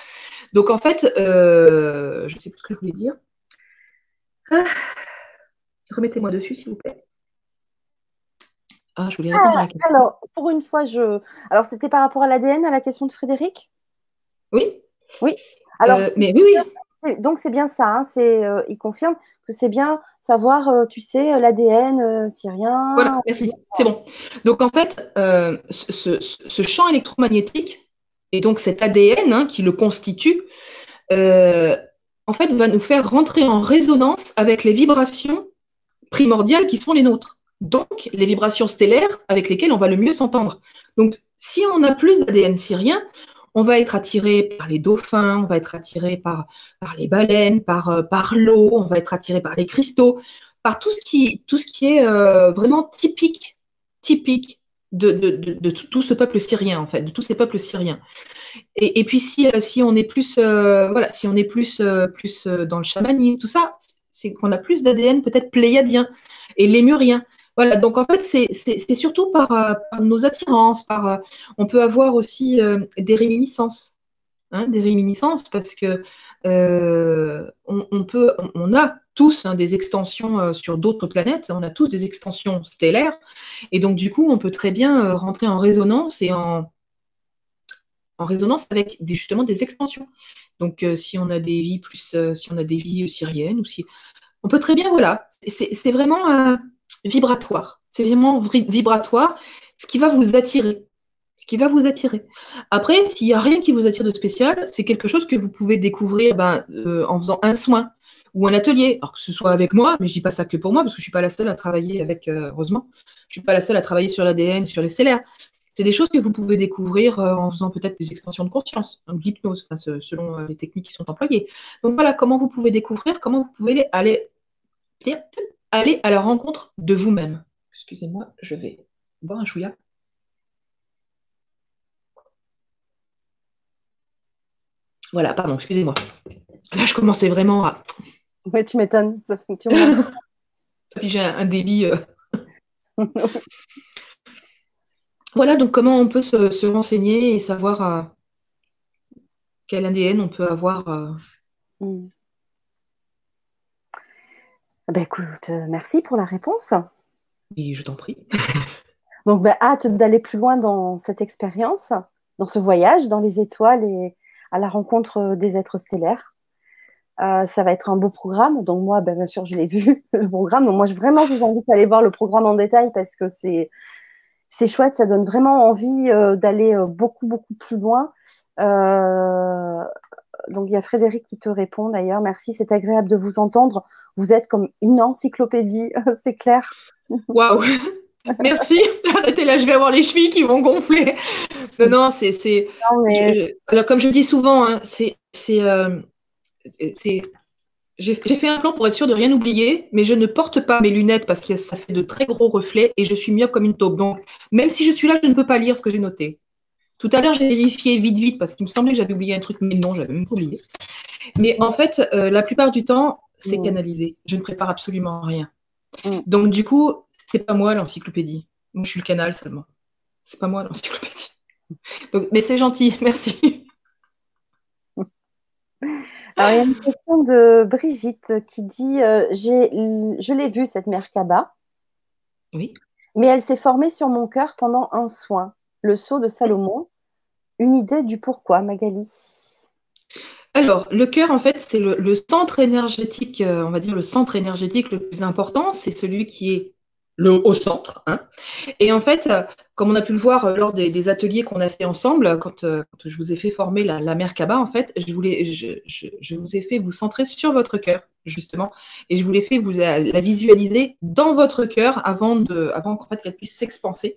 Donc en fait, euh, je ne sais plus ce que je voulais dire. Ah, remettez-moi dessus, s'il vous plaît. Ah, je voulais répondre à la question. Alors, pour une fois, je. Alors, c'était par rapport à l'ADN, à la question de Frédéric? Oui. Oui. Alors, euh, mais oui, oui. Donc, c'est bien ça. Hein, c'est, euh, il confirme que c'est bien savoir, euh, tu sais, l'ADN syrien. Voilà, merci. C'est bon. Donc, en fait, ce, champ électromagnétique et donc cet ADN hein, qui le constitue, en fait, va nous faire rentrer en résonance avec les vibrations primordiales qui sont les nôtres donc les vibrations stellaires avec lesquelles on va le mieux s'entendre. Donc, si on a plus d'ADN syrien, on va être attiré par les dauphins, on va être attiré par, les baleines, par, euh, par l'eau, on va être attiré par les cristaux, par tout ce qui, est euh, vraiment typique, de, tout ce peuple syrien, en fait, de tous ces peuples syriens. Et, puis, si, euh, si on est plus, voilà, si on est plus, plus dans le chamanisme, tout ça, c'est qu'on a plus d'ADN peut-être pléiadien et lémurien. Voilà, donc en fait, c'est surtout par, euh, nos attirances, par, euh, on peut avoir aussi euh, des réminiscences, hein, des réminiscences parce que on, peut, on a tous hein, des extensions sur d'autres planètes, on a tous des extensions stellaires, et donc du coup, on peut très bien rentrer en résonance et en, en résonance avec justement des extensions. Donc, si on a des vies plus, si on a des vies syriennes, ou si on peut très bien, voilà, c'est vraiment vibratoire. C'est vraiment vibratoire, ce qui va vous attirer. Ce qui va vous attirer. Après, s'il n'y a rien qui vous attire de spécial, c'est quelque chose que vous pouvez découvrir ben, euh, en faisant un soin ou un atelier. Alors que ce soit avec moi, mais je dis pas ça que pour moi, parce que je ne suis pas la seule à travailler avec, euh, heureusement, je ne suis pas la seule à travailler sur l'ADN, sur les stellaires. c'est des choses que vous pouvez découvrir euh, en faisant peut-être des expansions de conscience, de l'hypnose, selon les techniques qui sont employées. Donc voilà, comment vous pouvez découvrir, comment vous pouvez aller, aller à la rencontre de vous-même. Excusez-moi, je vais boire un chouïa. Voilà, pardon, excusez-moi. Là, je commençais vraiment à. Oui, tu m'étonnes. Ça j'ai un, débit. Euh. voilà, donc comment on peut se, renseigner et savoir euh, quel ADN on peut avoir. Euh. Hmm. Ben, écoute, merci pour la réponse. Et je t'en prie. donc, ben, hâte d'aller plus loin dans cette expérience, dans ce voyage, dans les étoiles et à la rencontre des êtres stellaires. Euh, ça va être un beau programme. Donc moi, ben, bien sûr, je l'ai vu, le programme. moi, je, vraiment, je vous invite à aller voir le programme en détail parce que c'est, c'est chouette. Ça donne vraiment envie euh, d'aller euh, beaucoup, beaucoup plus loin. Donc il y a Frédéric qui te répond d'ailleurs. Merci, c'est agréable de vous entendre. Vous êtes comme une encyclopédie, c'est clair. Waouh Merci. Arrêtez là, je vais avoir les chevilles qui vont gonfler. Non, non, c'est. c'est... Alors, comme je dis souvent, hein, c'est, c'est, c'est j'ai fait un plan pour être sûr de rien oublier, mais je ne porte pas mes lunettes parce que ça fait de très gros reflets et je suis myope comme une taupe. Donc, même si je suis là, je ne peux pas lire ce que j'ai noté. Tout à l'heure, j'ai vérifié vite, vite parce qu'il me semblait que j'avais oublié un truc, mais non, j'avais même pas oublié. Mais en fait, euh, la plupart du temps, c'est mm. canalisé. Je ne prépare absolument rien. Mm. Donc, du coup, c'est pas moi l'encyclopédie. Moi, je suis le canal seulement. C'est pas moi l'encyclopédie. mais c'est gentil, merci. Alors, il y a une question de Brigitte qui dit euh, Je l'ai vue, cette mère Kaba. Oui. Mais elle s'est formée sur mon cœur pendant un soin, le sceau de Salomon. Une idée du pourquoi, Magali? Alors, le cœur, en fait, c'est le, centre énergétique, euh, on va dire le centre énergétique le plus important. C'est celui qui est au centre. Hein. Et en fait, comme on a pu le voir lors des, ateliers qu'on a fait ensemble, quand, euh, je vous ai fait former la, mère Kaba, en fait, je, voulais, je, vous ai fait vous centrer sur votre cœur, justement, et je voulais fait vous la, visualiser dans votre cœur avant, avant qu'en fait, qu'elle puisse s'expanser.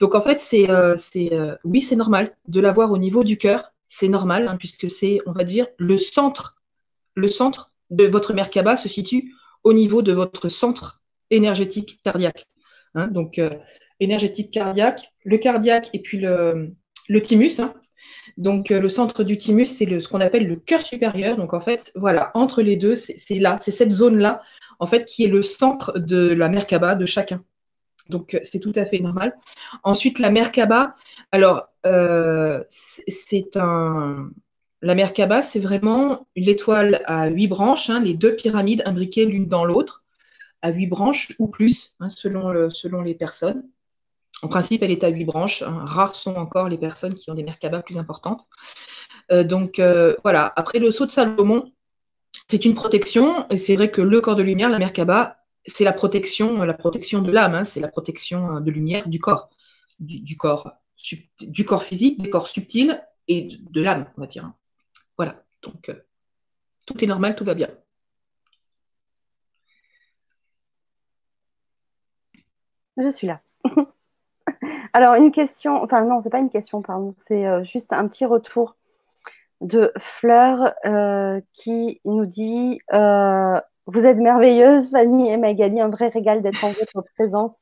Donc, en fait, c'est, euh, euh, oui, c'est normal de l'avoir au niveau du cœur, c'est normal, hein, puisque c'est, on va dire, le centre, le centre de votre mère Kaba se situe au niveau de votre centre énergétique cardiaque. Hein. donc, euh, énergétique cardiaque, le cardiaque et puis le, thymus. Hein. Donc, euh, le centre du thymus, c'est ce qu'on appelle le cœur supérieur. Donc, en fait, voilà, entre les deux, c'est là, c'est cette zone-là, en fait, qui est le centre de la Merkaba de chacun. Donc, euh, c'est tout à fait normal. Ensuite, la Merkaba, alors, c'est un. La Merkaba, c'est vraiment l'étoile à huit branches, hein, les deux pyramides imbriquées l'une dans l'autre à huit branches ou plus, hein, selon, les personnes. En principe, elle est à huit branches. Hein. Rares sont encore les personnes qui ont des Merkaba plus importantes. Euh, donc euh, voilà, après le saut de Salomon, c'est une protection. Et c'est vrai que le corps de lumière, la Merkaba, c'est la protection, la protection de l'âme, hein. c'est la protection de lumière du corps, du, corps, du corps physique, des corps subtils et de, l'âme, on va dire. Voilà, donc euh, tout est normal, tout va bien. Je suis là. Alors, une question, enfin non, c'est pas une question, pardon, c'est euh, juste un petit retour de Fleur euh, qui nous dit euh, Vous êtes merveilleuse, Fanny et Magali, un vrai régal d'être en votre présence.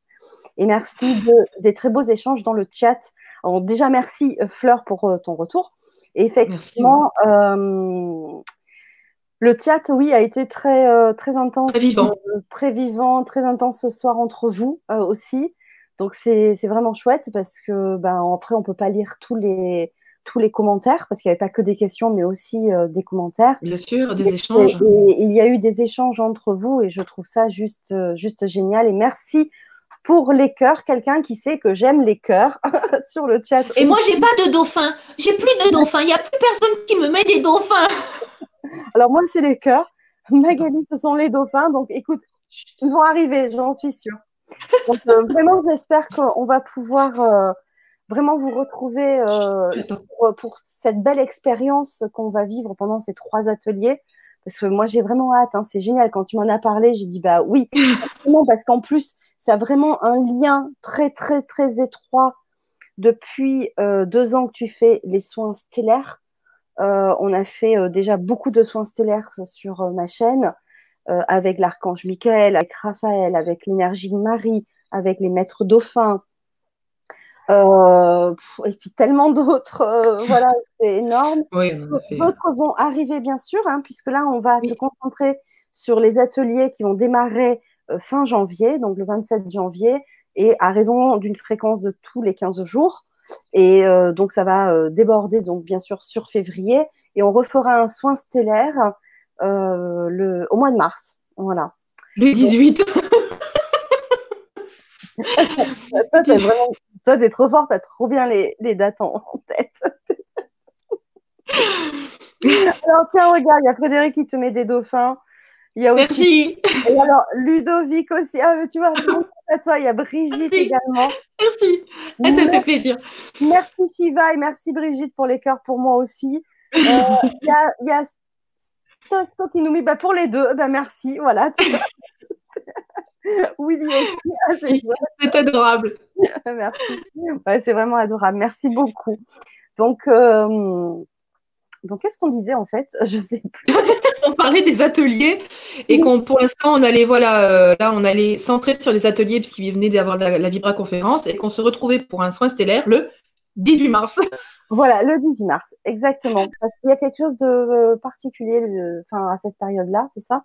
Et merci des très beaux échanges dans le chat. Alors, déjà, merci Fleur pour ton retour. Et effectivement, le chat, oui, a été très, euh, très intense. Très vivant. Euh, très vivant, très intense ce soir entre vous euh, aussi. Donc, c'est vraiment chouette parce que, ben, après, on ne peut pas lire tous les, tous les commentaires parce qu'il n'y avait pas que des questions, mais aussi des commentaires. Bien sûr, des échanges. il y a eu des échanges entre vous et je trouve ça juste, juste génial. Et merci pour les cœurs, quelqu'un qui sait que j'aime les cœurs sur le chat. Et moi, j'ai pas de dauphin. J'ai plus de dauphin. Il n'y a plus personne qui me met des dauphins. Alors moi, c'est les cœurs. Magali, ce sont les dauphins. Donc écoute, ils vont arriver, j'en suis sûre. Donc euh, vraiment, j'espère qu'on va pouvoir euh, vraiment vous retrouver euh, pour, cette belle expérience qu'on va vivre pendant ces trois ateliers. Parce que moi, j'ai vraiment hâte. Hein. c'est génial. Quand tu m'en as parlé, j'ai dit bah oui, parce qu'en plus, ça a vraiment un lien très, très, très étroit depuis deux ans que tu fais les soins stellaires. On a fait déjà beaucoup de soins stellaires sur ma chaîne. avec l'archange Michael, avec Raphaël, avec l'énergie de Marie, avec les maîtres dauphins, euh, et puis tellement d'autres, euh, voilà, c'est énorme. D'autres vont arriver bien sûr, hein, puisque là on va se concentrer sur les ateliers qui vont démarrer euh, fin janvier, donc le 27 janvier, et à raison d'une fréquence de tous les 15 jours. Et donc ça va déborder donc bien sûr sur février, et on refera un soin stellaire le, au mois de mars. Voilà. Le 18. toi, t'es vraiment... Toi, t'es trop forte, t'as trop bien les, les dates en, tête. alors, tiens, regarde, il y a Frédéric qui te met des dauphins. Il y a aussi... Merci. Et alors, Ludovic aussi. Ah, tu vois, à toi. Il y a Brigitte également. Merci. Ah, ça me fait plaisir. Merci Shiva et merci Brigitte pour les cœurs pour moi aussi. Euh, il y a, y a Tosto qui nous met bah, pour les deux. Bah, merci. Voilà. Oui, aussi. Ah, c'est adorable. Merci. c'est vraiment adorable. Merci beaucoup. Donc, euh, donc qu'est-ce qu'on disait en fait? Je sais plus. on parlait des ateliers et qu'on, pour l'instant, on allait, voilà, euh, là, on allait centrer sur les ateliers puisqu'il venait d'avoir la, la Vibra conférence et qu'on se retrouvait pour un soin stellaire le 18 mars. Voilà, le 18 mars, exactement. Parce qu'il y a quelque chose de euh, particulier enfin, à cette période-là, c'est ça?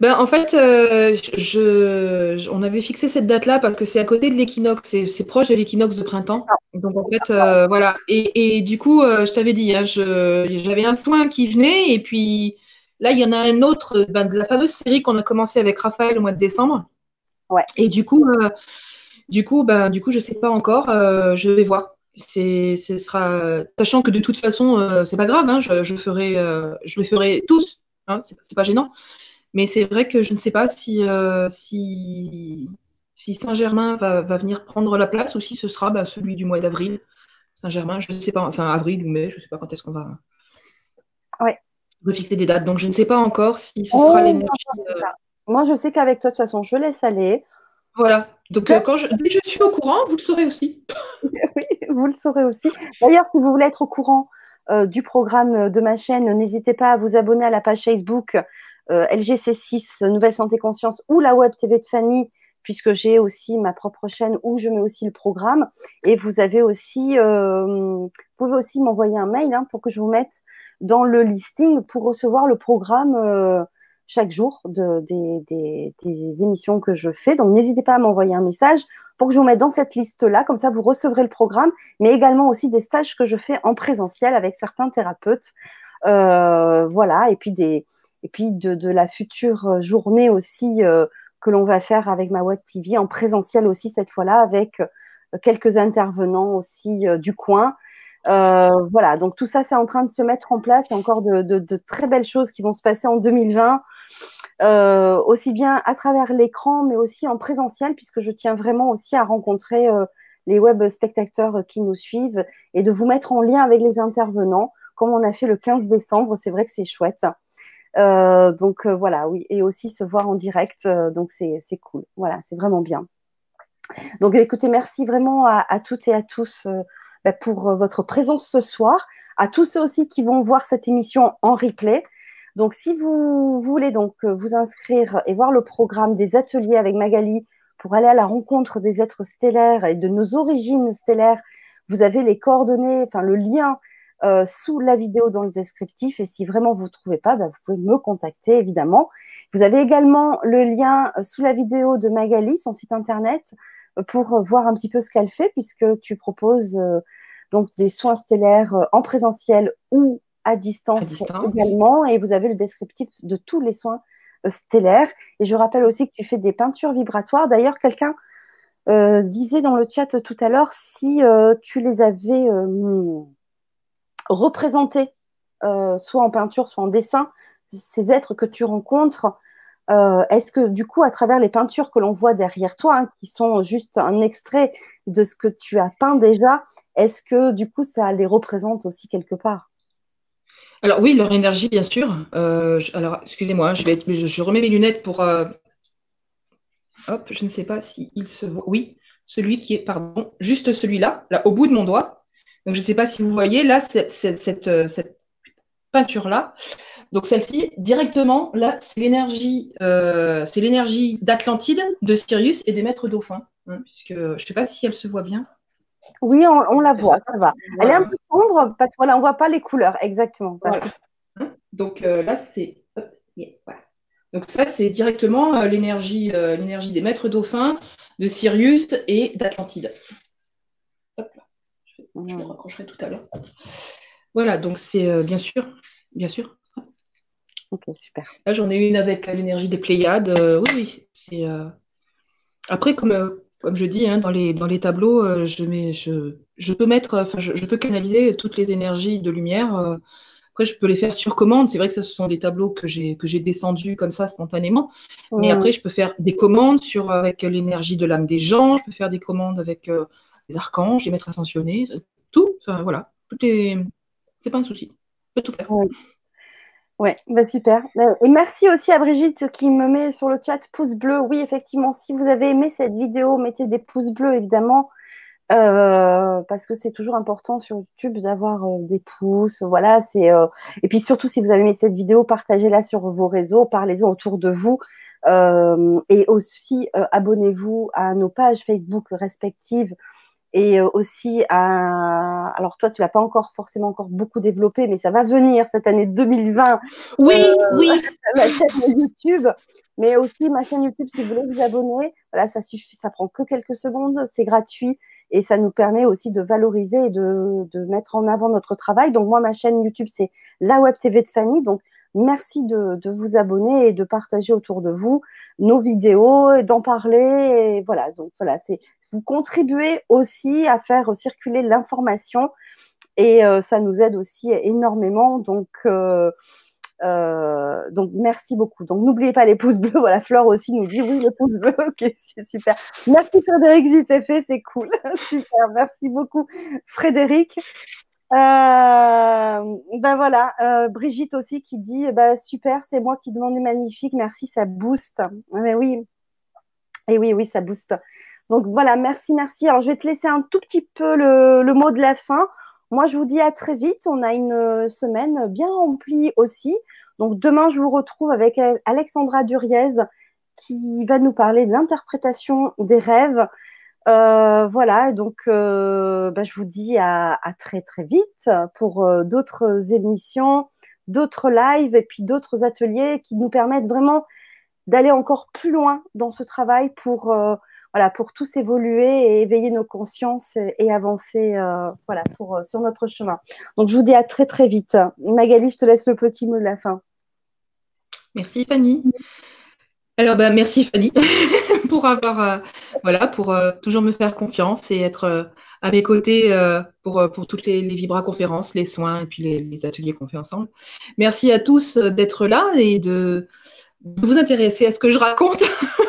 Ben, en fait, euh, je, on avait fixé cette date-là parce que c'est à côté de l'équinoxe, c'est proche de l'équinoxe de printemps. Donc en fait, euh, voilà. Et, du coup, euh, je t'avais dit, hein, j'avais un soin qui venait et puis là, il y en a un autre ben, de la fameuse série qu'on a commencé avec Raphaël au mois de décembre. Ouais. Et du coup, du coup, ben, du coup, je sais pas encore. je vais voir. C'est, ce sera, sachant que de toute façon, c'est pas grave. Hein, je, ferai, je le ferai tous. Hein, c'est pas gênant. Mais c'est vrai que je ne sais pas si, euh, si, si Saint-Germain va, venir prendre la place ou si ce sera bah, celui du mois d'avril. Saint-Germain, je ne sais pas, enfin avril ou mai, je ne sais pas quand est-ce qu'on va ouais. refixer des dates. Donc je ne sais pas encore si ce sera oh, l'énergie. Euh, Moi, je sais qu'avec toi, de toute façon, je laisse aller. Voilà. Donc euh, quand je, dès que je suis au courant, vous le saurez aussi. oui, vous le saurez aussi. D'ailleurs, si vous voulez être au courant du programme de ma chaîne, n'hésitez pas à vous abonner à la page Facebook LGC6, Nouvelle Santé Conscience, ou la Web TV de Fanny, puisque j'ai aussi ma propre chaîne où je mets aussi le programme. Et vous avez aussi, euh, vous pouvez aussi m'envoyer un mail hein, pour que je vous mette dans le listing pour recevoir le programme euh, chaque jour de, des, émissions que je fais. Donc n'hésitez pas à m'envoyer un message pour que je vous mette dans cette liste-là. Comme ça, vous recevrez le programme, mais également aussi des stages que je fais en présentiel avec certains thérapeutes. Euh, voilà, et puis des, et puis de, la future euh, journée aussi euh, que l'on va faire avec ma web TV en présentiel aussi cette fois-là avec euh, quelques intervenants aussi du coin. voilà, donc tout ça, c'est en train de se mettre en place. Il y a encore de, très belles choses qui vont se passer en 2020, aussi bien à travers l'écran, mais aussi en présentiel, puisque je tiens vraiment aussi à rencontrer les web spectateurs qui nous suivent et de vous mettre en lien avec les intervenants, comme on a fait le 15 décembre. C'est vrai que c'est chouette. Euh, donc euh, voilà, oui, et aussi se voir en direct, euh, donc c'est cool. Voilà, c'est vraiment bien. Donc écoutez, merci vraiment à, toutes et à tous bah, pour votre présence ce soir, à tous ceux aussi qui vont voir cette émission en replay. Donc si vous voulez donc vous inscrire et voir le programme des ateliers avec Magali pour aller à la rencontre des êtres stellaires et de nos origines stellaires, vous avez les coordonnées, enfin le lien euh, sous la vidéo dans le descriptif. Et si vraiment vous ne trouvez pas, bah, vous pouvez me contacter, évidemment. Vous avez également le lien euh, sous la vidéo de Magali, son site internet, euh, pour voir un petit peu ce qu'elle fait, puisque tu proposes donc des soins stellaires en présentiel ou à distance, également. Et vous avez le descriptif de tous les soins stellaires. Et je rappelle aussi que tu fais des peintures vibratoires. D'ailleurs, quelqu'un disait dans le chat tout à l'heure si tu les avais représenter, euh, soit en peinture, soit en dessin, ces êtres que tu rencontres. Euh, est-ce que du coup, à travers les peintures que l'on voit derrière toi, hein, qui sont juste un extrait de ce que tu as peint déjà, est-ce que du coup, ça les représente aussi quelque part? Alors oui, leur énergie, bien sûr. Euh, alors, excusez-moi, je, je, remets mes lunettes pour... Hop, je ne sais pas s'il se voit. Oui, celui qui est, pardon, juste celui-là, là, au bout de mon doigt. Donc, je ne sais pas si vous voyez, là, cette, cette, cette peinture-là. Donc, celle-ci, directement, là, c'est l'énergie, euh, c'est l'énergie d'Atlantide, de Sirius et des maîtres dauphins. Hein, puisque je ne sais pas si elle se voit bien. Oui, on, la voit, ça va. Elle est un peu sombre parce qu'on ne voit pas les couleurs, exactement. Hein, donc euh, là, c'est. Donc ça, c'est directement euh, l'énergie, l'énergie des maîtres dauphins, de Sirius et d'Atlantide. Je, le raccrocherai tout à l'heure. Voilà, donc c'est bien sûr, bien sûr, Ok, super. Là, j'en ai une avec l'énergie des Pléiades. Euh, oui, oui. C'est, euh, Après, comme, euh, comme je dis, hein, dans, les, dans les tableaux, je, mets, je, je, peux mettre, enfin, je, peux canaliser toutes les énergies de lumière. Après, je peux les faire sur commande. C'est vrai que ce sont des tableaux que j'ai, que j'ai descendus comme ça spontanément. Mais après, je peux faire des commandes sur, avec l'énergie de l'âme des gens. Je peux faire des commandes avec les archanges, les maîtres ascensionnés. Tout. Enfin, voilà. Tout est... C'est pas un souci. Je peux tout faire. Ouais, bah super. Euh, et merci aussi à Brigitte qui me met sur le chat pouce bleu. Oui, effectivement, si vous avez aimé cette vidéo, mettez des pouces bleus, évidemment, euh, parce que c'est toujours important sur YouTube d'avoir euh, des pouces. Voilà, c'est et puis surtout si vous avez aimé cette vidéo, partagez-la sur vos réseaux, parlez-en autour de vous, et aussi abonnez-vous à nos pages Facebook respectives et euh, aussi à alors toi tu l'as pas encore forcément encore beaucoup développé mais ça va venir cette année 2020 oui euh, oui. ma chaîne YouTube. Mais aussi ma chaîne YouTube si vous voulez vous abonner voilà ça suffit ça prend que quelques secondes c'est gratuit. Et ça nous permet aussi de valoriser et de, de mettre en avant notre travail. Donc moi ma chaîne YouTube c'est la web TV de Fanny. Donc Merci de, de, vous abonner et de partager autour de vous nos vidéos et d'en parler. Et voilà, donc voilà, c'est vous contribuez aussi à faire circuler l'information et euh, ça nous aide aussi énormément. Donc, euh, euh, donc merci beaucoup. Donc n'oubliez pas les pouces bleus. Voilà, Flore aussi nous dit oui les pouces bleus. Ok, c'est super. Merci Frédéric, c'est fait, c'est cool. super, merci beaucoup Frédéric. ben voilà, Brigitte aussi qui dit bah, super, c'est moi qui demandais magnifique, merci, ça booste. Mais oui, et oui, oui, ça booste. Donc voilà, merci, merci. Alors je vais te laisser un tout petit peu le, mot de la fin. Moi, je vous dis à très vite. On a une euh, semaine bien remplie aussi. Donc demain, je vous retrouve avec Alexandra Duriez qui va nous parler de l'interprétation des rêves. Euh, voilà, donc euh, bah, je vous dis à, très très vite pour d'autres émissions, d'autres lives et puis d'autres ateliers qui nous permettent vraiment d'aller encore plus loin dans ce travail pour pour tous évoluer et éveiller nos consciences et, avancer euh, voilà, pour, euh, sur notre chemin. Donc, je vous dis à très, très vite. Magali, je te laisse le petit mot de la fin. Merci, Fanny. Alors, ben, merci, Fanny, pour avoir, euh, voilà, pour toujours me faire confiance et être à mes côtés pour, pour toutes les, les vibra-conférences, les soins et puis les, ateliers qu'on fait ensemble. Merci à tous d'être là et de vous intéresser à ce que je raconte.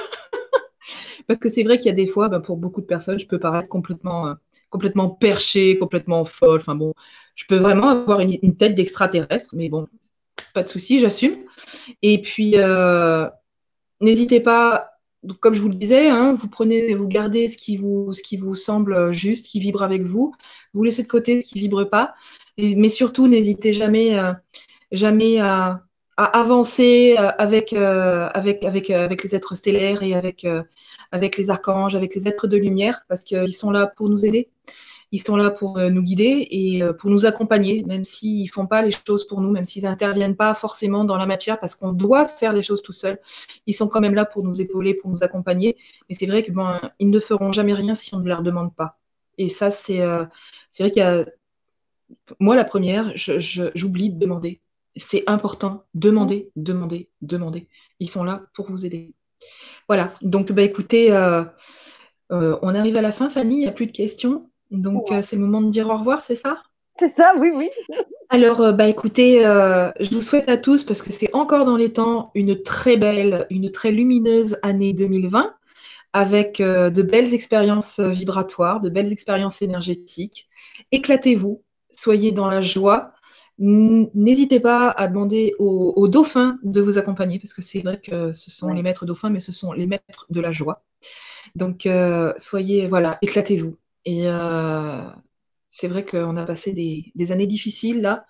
Parce que c'est vrai qu'il y a des fois, ben, pour beaucoup de personnes, je peux paraître complètement, euh, complètement perché, complètement folle. Enfin bon, je peux vraiment avoir une, tête d'extraterrestre, mais bon, pas de souci, j'assume. Et puis, euh, n'hésitez pas, comme je vous le disais, hein, vous prenez, vous gardez ce qui vous, ce qui vous semble juste, qui vibre avec vous. Vous laissez de côté ce qui vibre pas. mais surtout, n'hésitez jamais, euh, jamais à, avancer avec, avec, avec, avec les êtres stellaires et avec, avec les archanges, avec les êtres de lumière, parce qu'ils sont là pour nous aider. Ils sont là pour euh, nous guider et euh, pour nous accompagner, même s'ils ne font pas les choses pour nous, même s'ils n'interviennent pas forcément dans la matière, parce qu'on doit faire les choses tout seul. Ils sont quand même là pour nous épauler, pour nous accompagner. Mais c'est vrai que bon, ils ne feront jamais rien si on ne leur demande pas. Et ça, c'est euh, vrai qu'il y a. Moi, la première, j'oublie de demander. C'est important. Demander, demander, demander. Ils sont là pour vous aider. Voilà, donc bah, écoutez, euh, euh, on arrive à la fin, Fanny, il n'y a plus de questions. Donc euh, c'est le moment de dire au revoir, c'est ça? C'est ça, oui, oui. Alors, bah, écoutez, je vous souhaite à tous, parce que c'est encore dans les temps, une très belle, une très lumineuse année 2020, avec de belles expériences vibratoires, de belles expériences énergétiques. Éclatez-vous, soyez dans la joie, N'hésitez pas à demander aux, dauphins de vous accompagner, parce que c'est vrai que ce sont les maîtres dauphins, mais ce sont les maîtres de la joie. Donc, euh, soyez, voilà, éclatez-vous. Et c'est vrai qu'on a passé des, années difficiles là.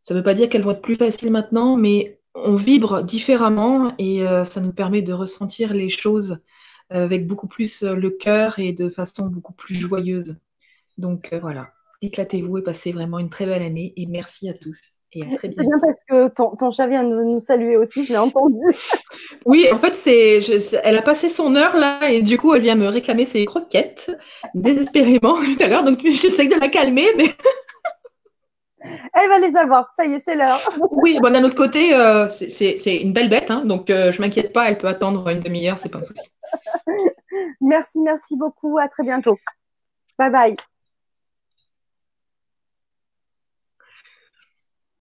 Ça ne veut pas dire qu'elles vont être plus faciles maintenant, mais on vibre différemment et ça nous permet de ressentir les choses avec beaucoup plus le cœur et de façon beaucoup plus joyeuse. Donc voilà, éclatez-vous et passez vraiment une très belle année et merci à tous. Et C'est bien parce que ton, chat vient de nous saluer aussi, je l'ai entendu. oui, en fait, c'est, elle a passé son heure là et du coup, elle vient me réclamer ses croquettes désespérément tout à l'heure. Donc, j'essaie de la calmer, mais. elle va les avoir, ça y est, c'est l'heure. oui, bon, d'un autre côté, euh, c'est, une belle bête, hein, donc euh, je m'inquiète pas, elle peut attendre une demi-heure, c'est pas un souci. merci, merci beaucoup, à très bientôt. Bye bye.